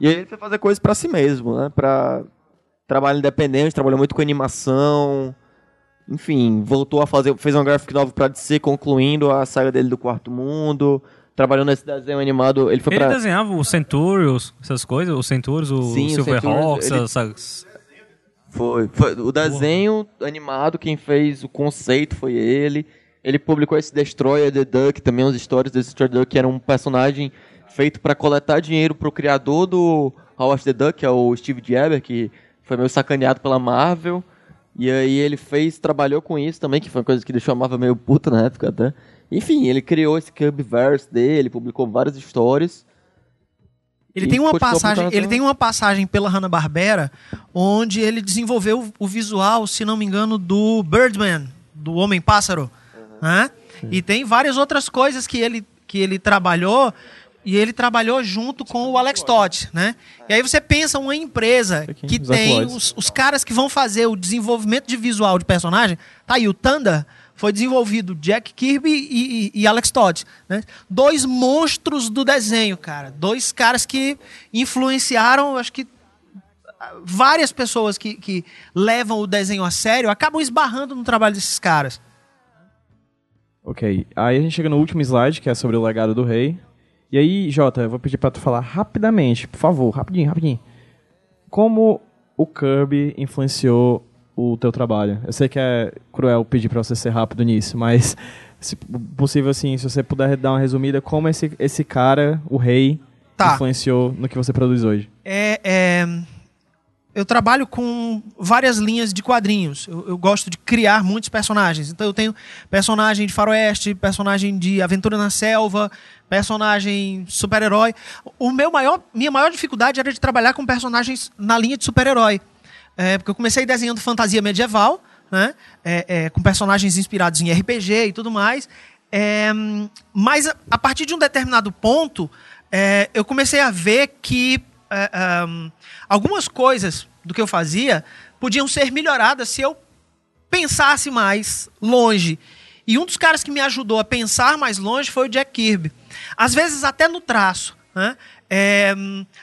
E aí ele foi fazer coisas para si mesmo, né? Pra trabalho independente, trabalhou muito com animação. Enfim, voltou a fazer, fez um graphic novel pra DC, concluindo a saga dele do Quarto Mundo trabalhou nesse desenho animado. Ele foi ele pra... desenhava o Centurions, essas coisas, o Centurions, o Sim, Silverhawks, ele... essas... Foi, foi. O desenho Porra. animado, quem fez o conceito foi ele. Ele publicou esse Destroyer the Duck, também as histórias desse Destroyer the Duck, que era um personagem feito para coletar dinheiro pro criador do Howard the Duck, que é o Steve Jabber, que foi meio sacaneado pela Marvel. E aí ele fez, trabalhou com isso também, que foi uma coisa que deixou a Marvel meio puta na época até. Enfim, ele criou esse Cubverse dele, publicou várias histórias. Ele tem uma passagem, ele tem uma passagem pela Hanna-Barbera onde ele desenvolveu o visual, se não me engano, do Birdman, do Homem Pássaro, uhum. né? E tem várias outras coisas que ele que ele trabalhou e ele trabalhou junto com o Alex Todd, né? E aí você pensa uma empresa que tem os, os caras que vão fazer o desenvolvimento de visual de personagem, tá aí o Thunder foi desenvolvido Jack Kirby e, e, e Alex Todd. Né? Dois monstros do desenho, cara. Dois caras que influenciaram, acho que várias pessoas que, que levam o desenho a sério acabam esbarrando no trabalho desses caras. Ok, aí a gente chega no último slide, que é sobre o legado do rei. E aí, Jota, eu vou pedir para tu falar rapidamente, por favor, rapidinho, rapidinho. Como o Kirby influenciou o teu trabalho. Eu sei que é cruel pedir para você ser rápido nisso, mas se possível assim, se você puder dar uma resumida como esse, esse cara, o rei, tá. influenciou no que você produz hoje. É, é, eu trabalho com várias linhas de quadrinhos. Eu, eu, gosto de criar muitos personagens. Então eu tenho personagem de faroeste, personagem de aventura na selva, personagem super-herói. O meu maior, minha maior dificuldade era de trabalhar com personagens na linha de super-herói. É, porque eu comecei desenhando fantasia medieval, né? É, é, com personagens inspirados em RPG e tudo mais. É, mas a, a, partir de um determinado ponto, é, eu comecei a ver que é, um, algumas coisas do que eu fazia podiam ser melhoradas se eu pensasse mais longe. E um dos caras que me ajudou a pensar mais longe foi o Jack Kirby. Às vezes até no traço. Né? É,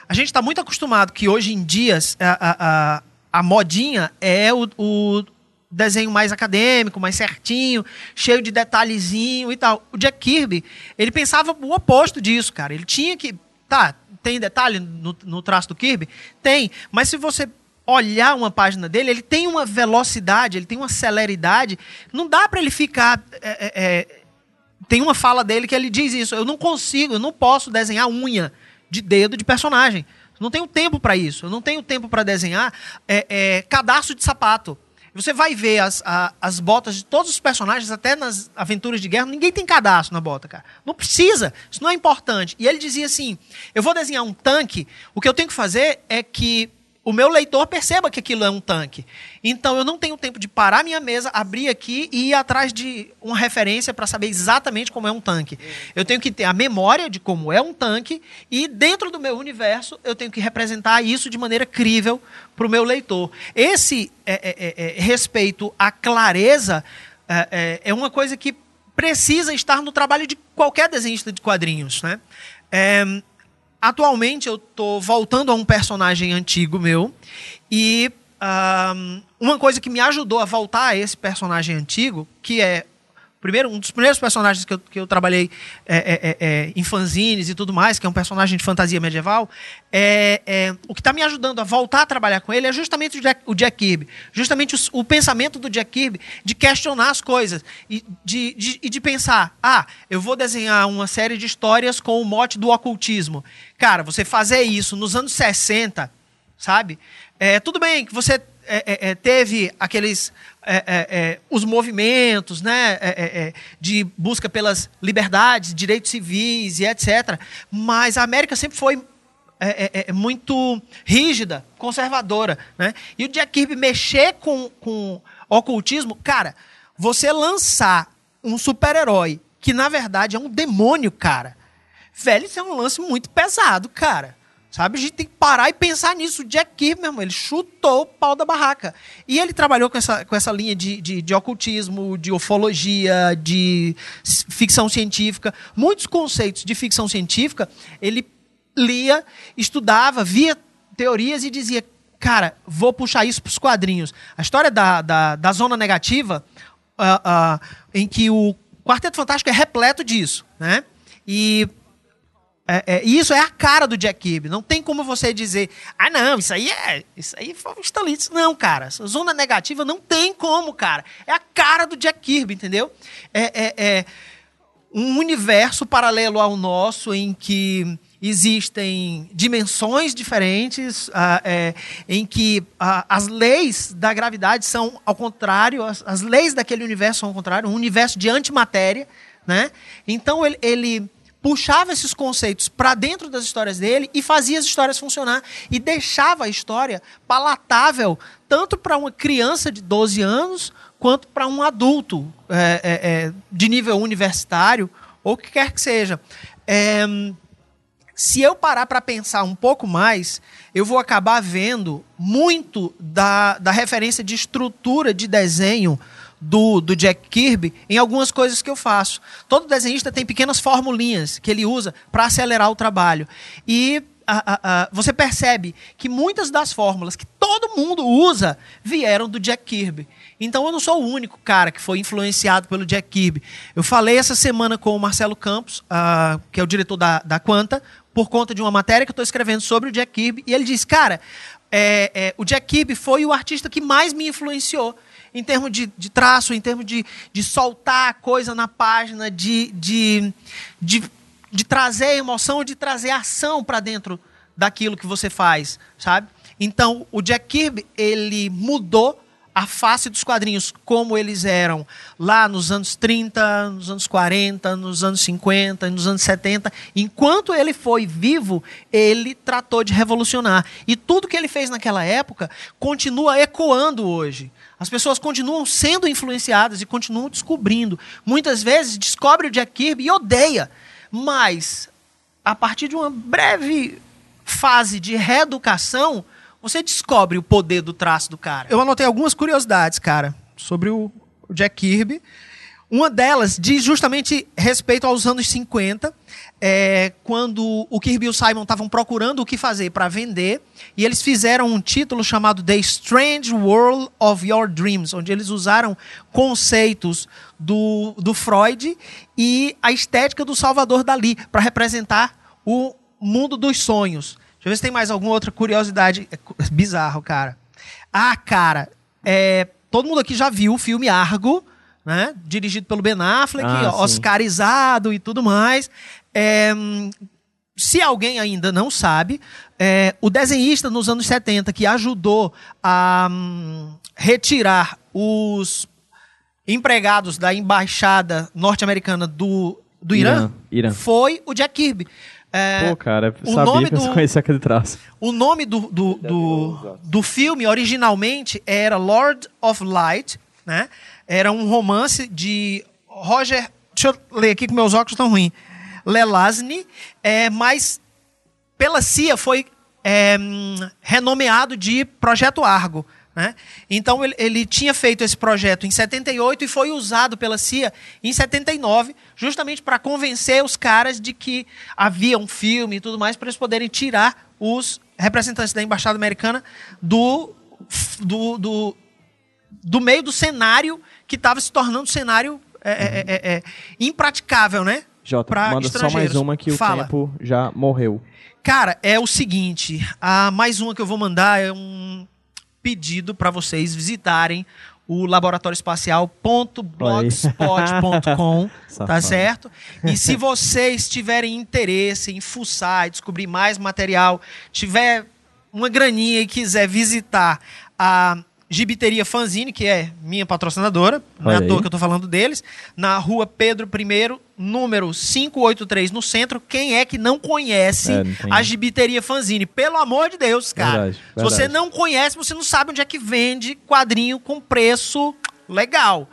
a gente está muito acostumado que hoje em dia a, a, a modinha é o, o desenho mais acadêmico, mais certinho, cheio de detalhezinho e tal. O Jack Kirby, ele pensava o oposto disso, cara. Ele tinha que. Tá, tem detalhe no, no traço do Kirby? Tem. Mas se você olhar uma página dele, ele tem uma velocidade, ele tem uma celeridade. Não dá para ele ficar. É, é, é, tem uma fala dele que ele diz isso. Eu não consigo, eu não posso desenhar unha de dedo de personagem. Não tenho tempo para isso. Eu não tenho tempo para desenhar é, é, cadastro de sapato. Você vai ver as, a, as botas de todos os personagens, até nas aventuras de guerra, ninguém tem cadastro na bota, cara. Não precisa, isso não é importante. E ele dizia assim: eu vou desenhar um tanque, o que eu tenho que fazer é que o meu leitor perceba que aquilo é um tanque. Então eu não tenho tempo de parar minha mesa, abrir aqui e ir atrás de uma referência para saber exatamente como é um tanque. Eu tenho que ter a memória de como é um tanque e dentro do meu universo eu tenho que representar isso de maneira crível para o meu leitor. Esse é, é, é, é respeito à clareza é, é, é uma coisa que precisa estar no trabalho de qualquer desenhista de quadrinhos, né? Atualmente eu tô voltando a um personagem antigo meu e um, uma coisa que me ajudou a voltar a esse personagem antigo, que é primeiro, um dos primeiros personagens que eu, que eu trabalhei é, é, é, é em fanzines e tudo mais, que é um personagem de fantasia medieval, é, é o que está me ajudando a voltar a trabalhar com ele é justamente o Jack, o Jack Kirby. Justamente o, o, pensamento do Jack Kirby de questionar as coisas e de, de, de pensar: ah, eu vou desenhar uma série de histórias com o mote do ocultismo. Cara, você fazer isso nos anos 60, sabe? É, tudo bem que você é, é, teve aqueles é, é, é, os movimentos né, é, de busca pelas liberdades, direitos civis e etc. Mas a América sempre foi muito rígida, conservadora. Né? E o Jack Kirby mexer com, com ocultismo, cara, você lançar um super-herói que na verdade é um demônio, cara. Velho, isso é um lance muito pesado, cara. Sabe? A gente tem que parar e pensar nisso. O Jack Kirby, meu irmão, ele chutou o pau da barraca. E ele trabalhou com essa, com essa linha de, de, de ocultismo, de ufologia, de ficção científica. Muitos conceitos de ficção científica, ele lia, estudava, via teorias e dizia, cara, vou puxar isso para os quadrinhos. A história da, da, da zona negativa, uh, uh, em que o Quarteto Fantástico é repleto disso, né? E é, é, isso é a cara do Jack Kirby. Não tem como você dizer, ah, não, isso aí é. Isso aí foi um Stanlitz. Não, cara. Zona negativa não tem como, cara. É a cara do Jack Kirby, entendeu? É, é, é um universo paralelo ao nosso em que existem dimensões diferentes, uh, é, em que uh, as leis da gravidade são ao contrário, as, as, leis daquele universo são ao contrário, um universo de antimatéria. Né? Então ele, ele puxava esses conceitos para dentro das histórias dele e fazia as histórias funcionar e deixava a história palatável tanto para uma criança de 12 anos quanto para um adulto é, é, é, de nível universitário ou o que quer que seja. É, se eu parar para pensar um pouco mais, eu vou acabar vendo muito da, da referência de estrutura de desenho do, do Jack Kirby em algumas coisas que eu faço. Todo desenhista tem pequenas formulinhas que ele usa para acelerar o trabalho. E a, a, a, você percebe que muitas das fórmulas que todo mundo usa vieram do Jack Kirby. Então eu não sou o único cara que foi influenciado pelo Jack Kirby. Eu falei essa semana com o Marcelo Campos, uh, que é o diretor da, da Quanta, por conta de uma matéria que eu estou escrevendo sobre o Jack Kirby, e ele disse, cara, é, é, o Jack Kirby foi o artista que mais me influenciou em termos de, de traço, em termos de, de soltar a coisa na página, de, de, de, de trazer emoção, de trazer ação para dentro daquilo que você faz, sabe? Então, o Jack Kirby, ele mudou a face dos quadrinhos como eles eram lá nos anos 30, nos anos 40, nos anos 50, nos anos 70. Enquanto ele foi vivo, ele tratou de revolucionar. E tudo que ele fez naquela época continua ecoando hoje. As pessoas continuam sendo influenciadas e continuam descobrindo. Muitas vezes descobre o Jack Kirby e odeia. Mas, a partir de uma breve fase de reeducação, você descobre o poder do traço do cara. Eu anotei algumas curiosidades, cara, sobre o Jack Kirby. Uma delas diz justamente respeito aos anos 50, é, quando o Kirby e o Simon estavam procurando o que fazer para vender, e eles fizeram um título chamado The Strange World of Your Dreams, onde eles usaram conceitos do, do Freud e a estética do Salvador Dali para representar o mundo dos sonhos. Deixa eu ver se tem mais alguma outra curiosidade. É bizarro, cara. Ah, cara, é, todo mundo aqui já viu o filme Argo, né? Dirigido pelo Ben Affleck, ah, oscarizado e tudo mais. É, se alguém ainda não sabe, é, o desenhista nos anos 70 que ajudou a um, retirar os empregados da embaixada norte-americana do, do Irã, Irã, Irã, foi o Jack Kirby. É, Pô, cara, o sabia nome que do, conhecia aquele traço. O nome do, do, do, do filme originalmente era Lord of Light, né? Era um romance de Roger. Deixa eu ler aqui que meus óculos estão ruins. Lelasny, é, mas pela CIA foi é, renomeado de Projeto Argo. Né? Então ele, ele tinha feito esse projeto em 78 e foi usado pela CIA em 79, justamente para convencer os caras de que havia um filme e tudo mais para eles poderem tirar os representantes da embaixada americana do, do, do, do meio do cenário que estava se tornando um cenário é, é, é, é, impraticável, né? Jota, pra manda só mais uma que o Fala. tempo já morreu. Cara, é o seguinte, a mais uma que eu vou mandar é um pedido para vocês visitarem o laboratorioespacial.blogspot.com, tá Safado. certo? E se vocês tiverem interesse em fuçar e descobrir mais material, tiver uma graninha e quiser visitar a Gibiteria Fanzine, que é minha patrocinadora, não é à toa que eu tô falando deles, na rua Pedro I, número 583, no centro. Quem é que não conhece É, não a Gibiteria Fanzine? Pelo amor de Deus, cara. Verdade, Se você verdade. não conhece, você não sabe onde é que vende quadrinho com preço legal.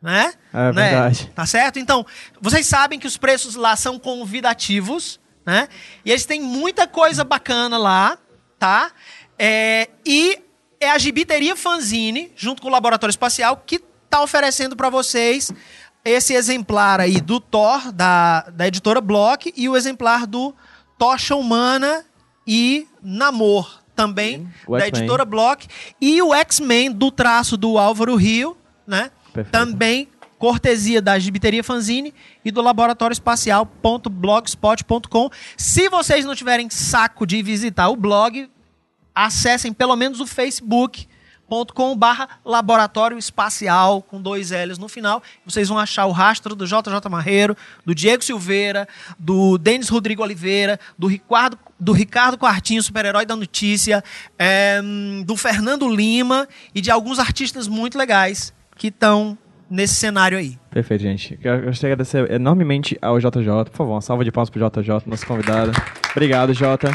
Né? É Né? verdade. Tá certo? Então, vocês sabem que os preços lá são convidativos, né? E eles têm muita coisa bacana lá, tá? É, e é a Gibiteria Fanzine, junto com o Laboratório Espacial, que tá oferecendo para vocês esse exemplar aí do Thor, da, da editora Block, e o exemplar do Tocha Humana e Namor, também, da editora Block, e o X-Men do traço do Álvaro Rio, né? Perfeito. Também cortesia da Gibiteria Fanzine e do Laboratório Espacial.blogspot.com. Se vocês não tiverem saco de visitar o blog, acessem pelo menos o facebook.com barra laboratório espacial com dois L's no final. Vocês vão achar o rastro do JJ Marreiro, do Diego Silveira, do Denis Rodrigo Oliveira, do Ricardo, do Ricardo Quartinho, super-herói da notícia, é, do Fernando Lima e de alguns artistas muito legais que estão nesse cenário aí. Perfeito, gente. Eu gostaria de agradecer enormemente ao JJ. Por favor, uma salva de palmas pro JJ, nosso convidado. Obrigado, Jota.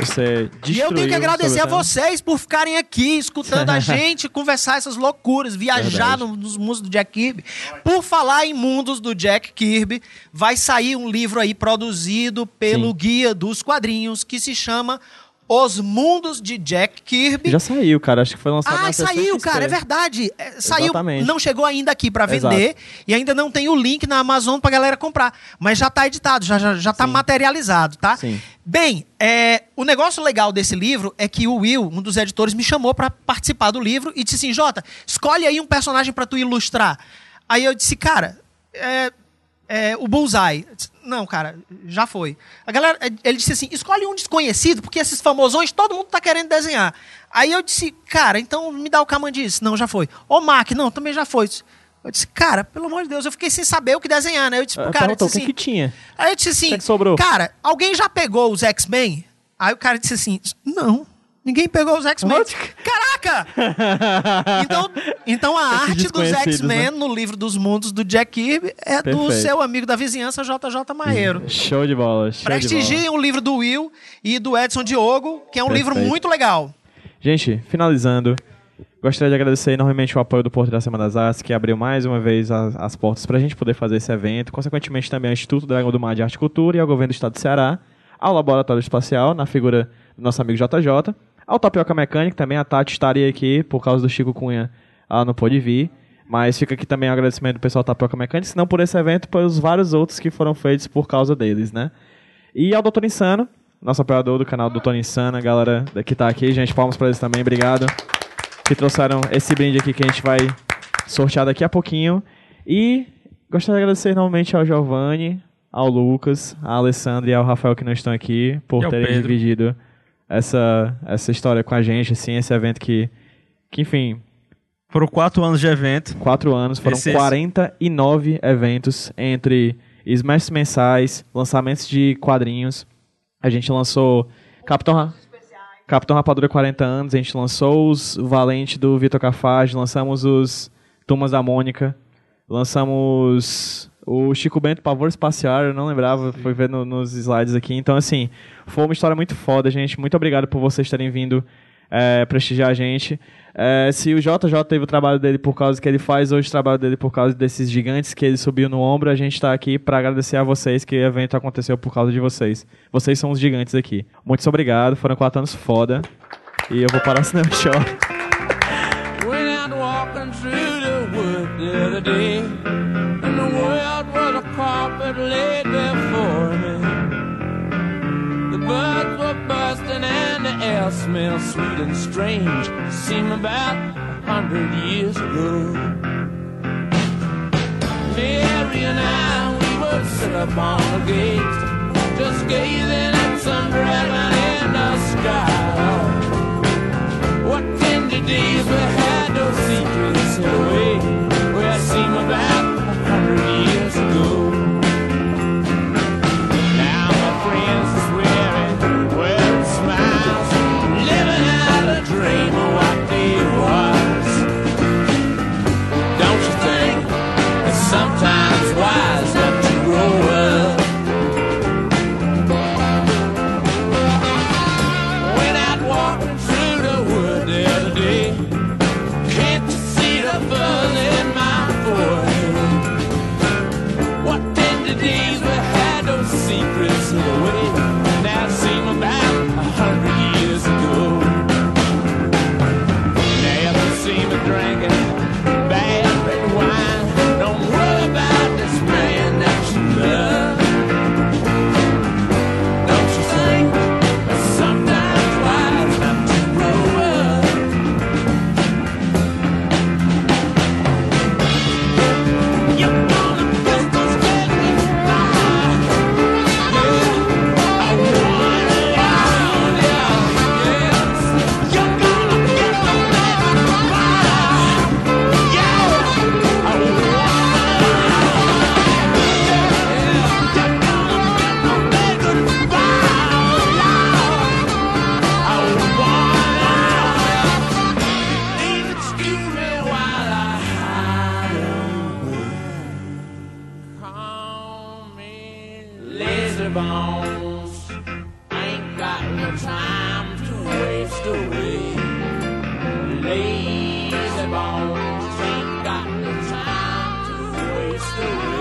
Você E eu tenho que agradecer a vocês por ficarem aqui, escutando a gente conversar essas loucuras, viajar no- nos mundos do Jack Kirby. Por falar em mundos do Jack Kirby, vai sair um livro aí produzido pelo Sim. Guia dos Quadrinhos, que se chama Os Mundos de Jack Kirby. Já saiu, cara. Acho que foi lançado Ah, na saiu, cara, é verdade. É, saiu, Exatamente. não chegou ainda aqui pra vender e ainda não tem o link na Amazon pra galera comprar, mas já tá editado, já já, já tá Sim. materializado, tá? Sim. Bem, é, o negócio legal desse livro é que o Will, um dos editores, me chamou pra participar do livro e disse assim, Jota, escolhe aí um personagem pra tu ilustrar. Aí eu disse, cara, é, é, o Bullseye. Não, cara, já foi. A galera, ele disse assim, escolhe um desconhecido, porque esses famosões todo mundo tá querendo desenhar. Aí eu disse, cara, então me dá o Camandice. Não, já foi. O Mac, não, também já foi. Eu disse, cara, pelo amor de Deus, eu fiquei sem saber o que desenhar, né? Eu disse, Ah, cara, eu perguntou, disse o que assim, que tinha? Aí eu disse assim, é que sobrou? cara, alguém já pegou os X-Men? Aí o cara disse assim, não, ninguém pegou os X-Men. Caraca! então, então a arte dos X-Men né? no livro dos mundos do Jack Kirby é do Perfeito. seu amigo da vizinhança, JJ Maieiro. Show de bola, show de bola. Prestigiem o livro do Will e do Edson Diogo, que é um livro Perfeito. muito legal. Gente, finalizando, gostaria de agradecer enormemente o apoio do Porto da Semana das Artes, que abriu mais uma vez as, as portas para a gente poder fazer esse evento. Consequentemente, também ao Instituto Dragão do Mar de Arte e Cultura e ao Governo do Estado do Ceará, ao Laboratório Espacial, na figura do nosso amigo JJ, ao Tapioca Mecânica, também a Tati estaria aqui por causa do Chico Cunha, ela não pôde vir. Mas fica aqui também o agradecimento do pessoal do Tapioca Mecânica, se não por esse evento, pelos vários outros que foram feitos por causa deles, né? E ao Doutor Insano, nosso apoiador do canal Doutor Insano, a galera que tá aqui, gente, palmas pra eles também, obrigado. Que trouxeram esse brinde aqui que a gente vai sortear daqui a pouquinho. E gostaria de agradecer novamente ao Giovanni, ao Lucas, à Alessandra e ao Rafael que não estão aqui por terem Pedro. dividido essa, essa história com a gente, assim, esse evento que, que enfim, Foram quatro anos de evento. quatro anos, foram Esse- 49 eventos entre smash mensais, lançamentos de quadrinhos. A gente lançou Capitão, Ra- Capitão Rapadura 40 anos, a gente lançou os Valente do Vitor Cafage, lançamos os Turmas da Mônica, lançamos o Chico Bento, Pavor Espacial, eu não lembrava, Sim. fui ver no, nos slides aqui. Então, assim, foi uma história muito foda, gente. Muito obrigado por vocês terem vindo é, prestigiar a gente. É, se o JJ teve o trabalho dele por causa que ele faz hoje o trabalho dele por causa desses gigantes que ele subiu no ombro, a gente está aqui para agradecer a vocês que o evento aconteceu por causa de vocês. Vocês são os gigantes aqui. Muito obrigado, foram quatro anos foda. E eu vou parar senão eu choro. Smelled sweet and strange. seem about a hundred years ago. Mary and I, we would sit up on the gate, just gazing at some dragon in the sky. What tender days we had, those secrets away, where it seemed about Bones ain't got no time to waste away. Lazy bones ain't got no time to waste away.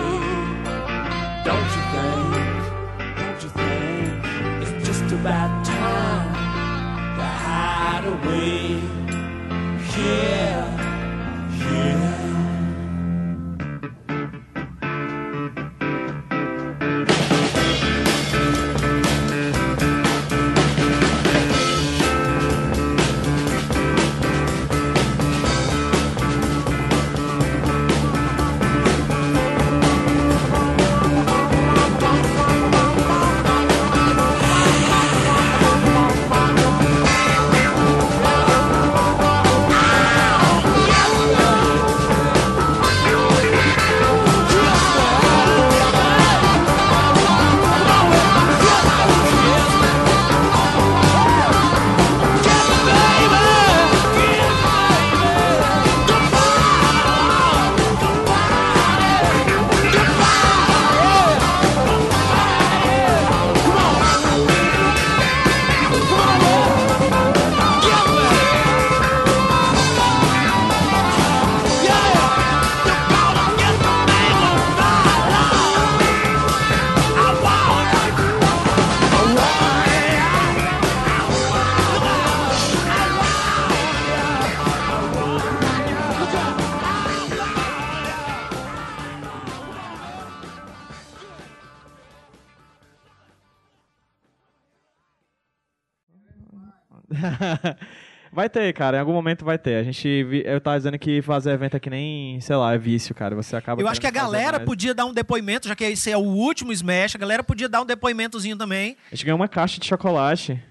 Vai ter, cara. Em algum momento vai ter. A gente. Eu tava dizendo que fazer evento é que nem, sei lá, é vício, cara. Você acaba. Eu acho que a galera mais. podia dar um depoimento, já que esse é o último Smash, a galera podia dar um depoimentozinho também. A gente ganhou uma caixa de chocolate.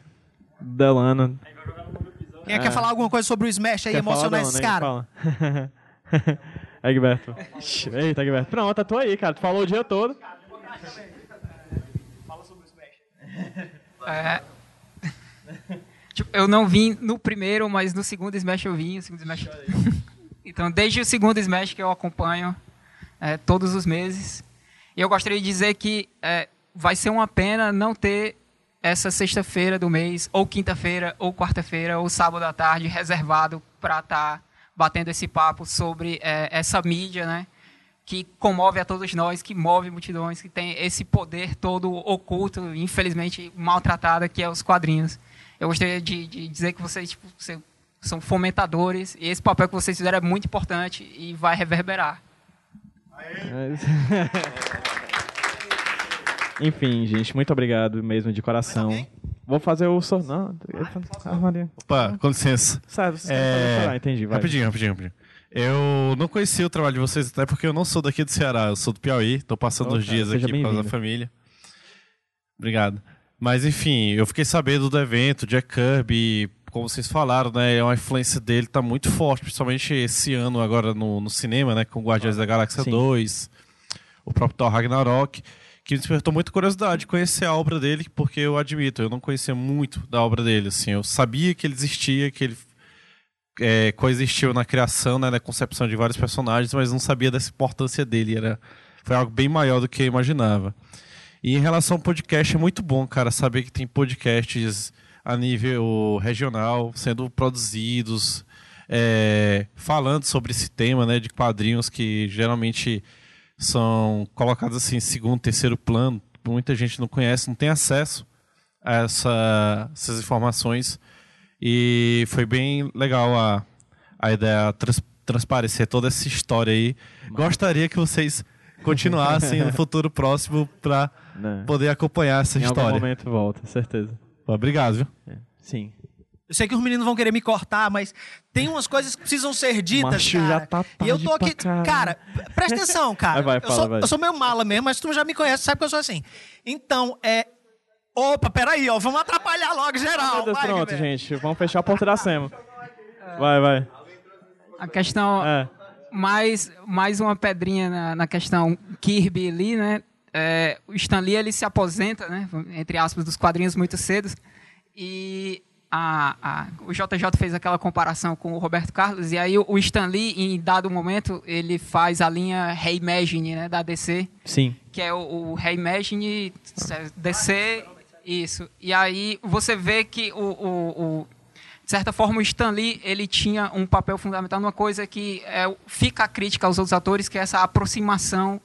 Delano. Quem é que quer falar alguma coisa sobre o Smash aí, Quer falar, emocionar esses Delano? caras? Fala. Egberto. Eita, Egberto. Pronto, eu tô aí, cara. Tu falou o dia todo. É. Tipo, eu não vim no primeiro, mas no segundo Smash eu vim. O segundo Smash... então, desde o segundo Smash que eu acompanho é, todos os meses. E eu gostaria de dizer que é, vai ser uma pena não ter essa sexta-feira do mês, ou quinta-feira, ou quarta-feira, ou sábado à tarde, reservado para estar batendo esse papo sobre é, essa mídia, né? que comove a todos nós, que move multidões, que tem esse poder todo oculto, infelizmente maltratado, que é os quadrinhos. Eu gostaria de, de dizer que vocês tipo, vocês são fomentadores, e esse papel que vocês fizeram é muito importante e vai reverberar. Enfim, gente, muito obrigado mesmo de coração. Vou fazer o sorteio. Não, ah, Maria. Opa, com licença. Sabe, vocês É? Ah, entendi, vai. Rapidinho, rapidinho, rapidinho. Eu não conheci o trabalho de vocês, até porque eu não sou daqui do Ceará, eu sou do Piauí, tô passando uns cara, dias aqui por causa da família. Obrigado. Mas enfim, eu fiquei sabendo do evento, Jack Kirby, como vocês falaram, né? A influência dele tá muito forte, principalmente esse ano agora no, no cinema, né? Com Guardiões da Galáxia Sim. 2, o próprio Thor Ragnarok, que me despertou muita curiosidade de conhecer a obra dele, porque eu admito, eu não conhecia muito da obra dele, assim, eu sabia que ele existia, que ele é, coexistiu na criação, né, na concepção de vários personagens, mas não sabia dessa importância dele. Era, foi algo bem maior do que eu imaginava. E em relação ao podcast, é muito bom, cara, saber que tem podcasts a nível regional sendo produzidos, é, falando sobre esse tema, né, de quadrinhos que geralmente são colocados assim em segundo, terceiro plano. Muita gente não conhece, não tem acesso a essa- essas informações. E foi bem legal a, a ideia trans, transparecer toda essa história aí. Gostaria que vocês continuassem no futuro próximo para Né? poder acompanhar essa Em algum história. momento volta, certeza. Obrigado, viu? Sim. Eu sei que os meninos vão querer me cortar, mas tem umas coisas que precisam ser ditas, Macho, cara. já tá e eu tô aqui, pra caralho. cara, presta atenção, cara. Vai, vai, eu, fala, sou, vai. eu sou meio mala mesmo, mas tu já me conhece, sabe que eu sou assim. Então, é Opa, peraí, ó, vamos atrapalhar logo geral. Meu Deus, vai, pronto, gente. Vamos fechar a porta da SEMA. Vai, vai. A questão, É. mais, mais uma pedrinha na, na questão Kirby ali, né? É, o Stan Lee, ele se aposenta, né? Entre aspas, dos quadrinhos muito cedo. E a, a- o JJ fez aquela comparação com o Roberto Carlos. E aí o, o Stan Lee, em dado momento, ele faz a linha Reimagine, né? Da DC Sim. que é o, o Reimagine DC, isso. E aí você vê que o, o, o- de certa forma o Stan Lee ele tinha um papel fundamental numa coisa que é, fica a crítica aos outros atores, que é essa aproximação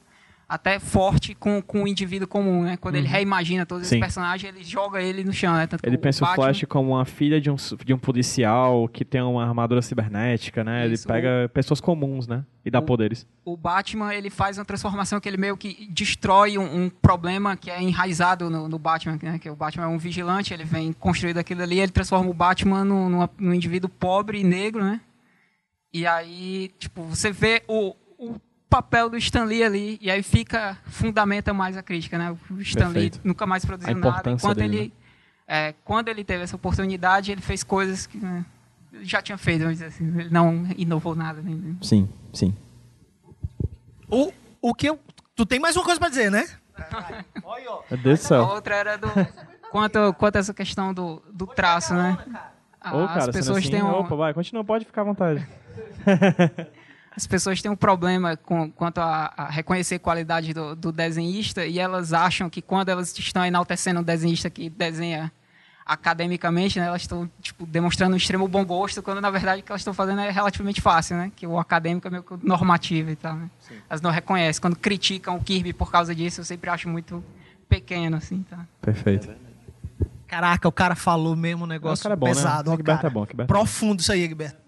até forte com, com o indivíduo comum, né? Quando ele reimagina todos Uhum. Sim. esses personagens, ele joga ele no chão, né? Tanto Ele pensa o Batman- Flash como uma filha de um, de um policial que tem uma armadura cibernética, né? Isso, Ele pega pessoas comuns, né? E dá o- poderes. o Batman ele faz uma transformação que ele meio que destrói um, um problema que é enraizado no, no Batman, né? que o Batman é um vigilante, ele vem construído aquilo ali, ele transforma o Batman num, numa- num indivíduo pobre e negro, né? E aí, tipo, você vê o, o papel do Stan Lee ali, e aí fica, fundamenta mais a crítica, né? O Stan Lee Perfeito. nunca mais produziu nada. Enquanto dele, ele, é, quando ele teve essa oportunidade, ele fez coisas que né, já tinha feito, vamos dizer assim. Ele não inovou nada. Nem, Sim, sim. O, o que eu. Tu tem mais uma coisa pra dizer, né? A outra era do. Quanto, quanto a essa questão do, do traço, né? Ô, As cara, sendo pessoas assim, têm um, Opa, vai, continua, pode ficar à vontade. as pessoas têm um problema com, quanto a, a reconhecer qualidade do, do desenhista e elas acham que quando elas estão enaltecendo um desenhista que desenha academicamente, né, elas estão tipo, demonstrando um extremo bom gosto, quando na verdade o que elas estão fazendo é relativamente fácil, né? Que o acadêmico é meio que normativo e tal, né? Elas não reconhecem. Quando criticam o Kirby por causa disso, eu sempre acho muito pequeno, assim, tá? Perfeito. Caraca, o cara falou mesmo um negócio O cara é bom, né? pesado, ó, Egberto cara. é bom, Egberto. Profundo isso aí, Egberto.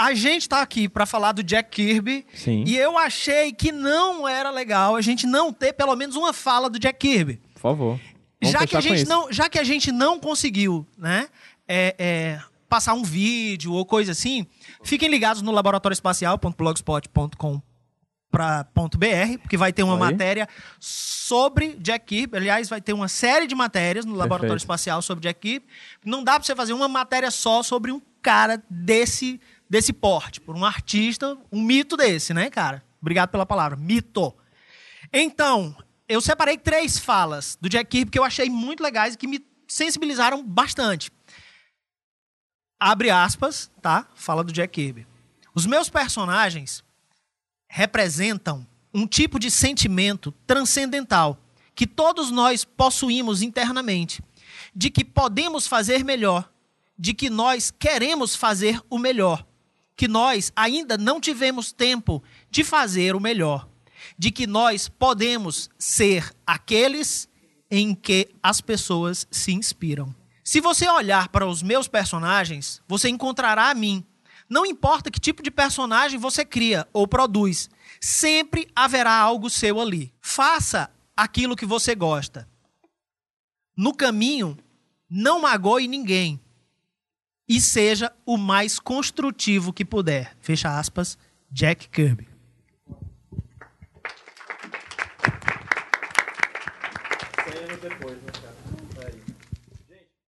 A gente tá aqui pra falar do Jack Kirby Sim. e eu achei que não era legal a gente não ter pelo menos uma fala do Jack Kirby. Por favor. Vamos já que, a gente não, já que a gente não conseguiu, né, é, é, passar um vídeo ou coisa assim, fiquem ligados no laboratorioespacial.blogspot.com pra ponto .br, porque vai ter uma Aí. matéria sobre Jack Kirby. Aliás, vai ter uma série de matérias no Laboratório Perfeito. Espacial sobre Jack Kirby. Não dá pra você fazer uma matéria só sobre um cara desse, desse porte, por um artista, um mito desse, né, cara? Obrigado pela palavra, mito. Então, eu separei três falas do Jack Kirby que eu achei muito legais e que me sensibilizaram bastante. Abre aspas, tá? Fala do Jack Kirby. Os meus personagens representam um tipo de sentimento transcendental que todos nós possuímos internamente, de que podemos fazer melhor, de que nós queremos fazer o melhor, que nós ainda não tivemos tempo de fazer o melhor, de que nós podemos ser aqueles em que as pessoas se inspiram. Se você olhar para os meus personagens, você encontrará a mim. Não importa que tipo de personagem você cria ou produz, sempre haverá algo seu ali. Faça aquilo que você gosta. No caminho, não magoe ninguém e seja o mais construtivo que puder. Fecha aspas, Jack Kirby.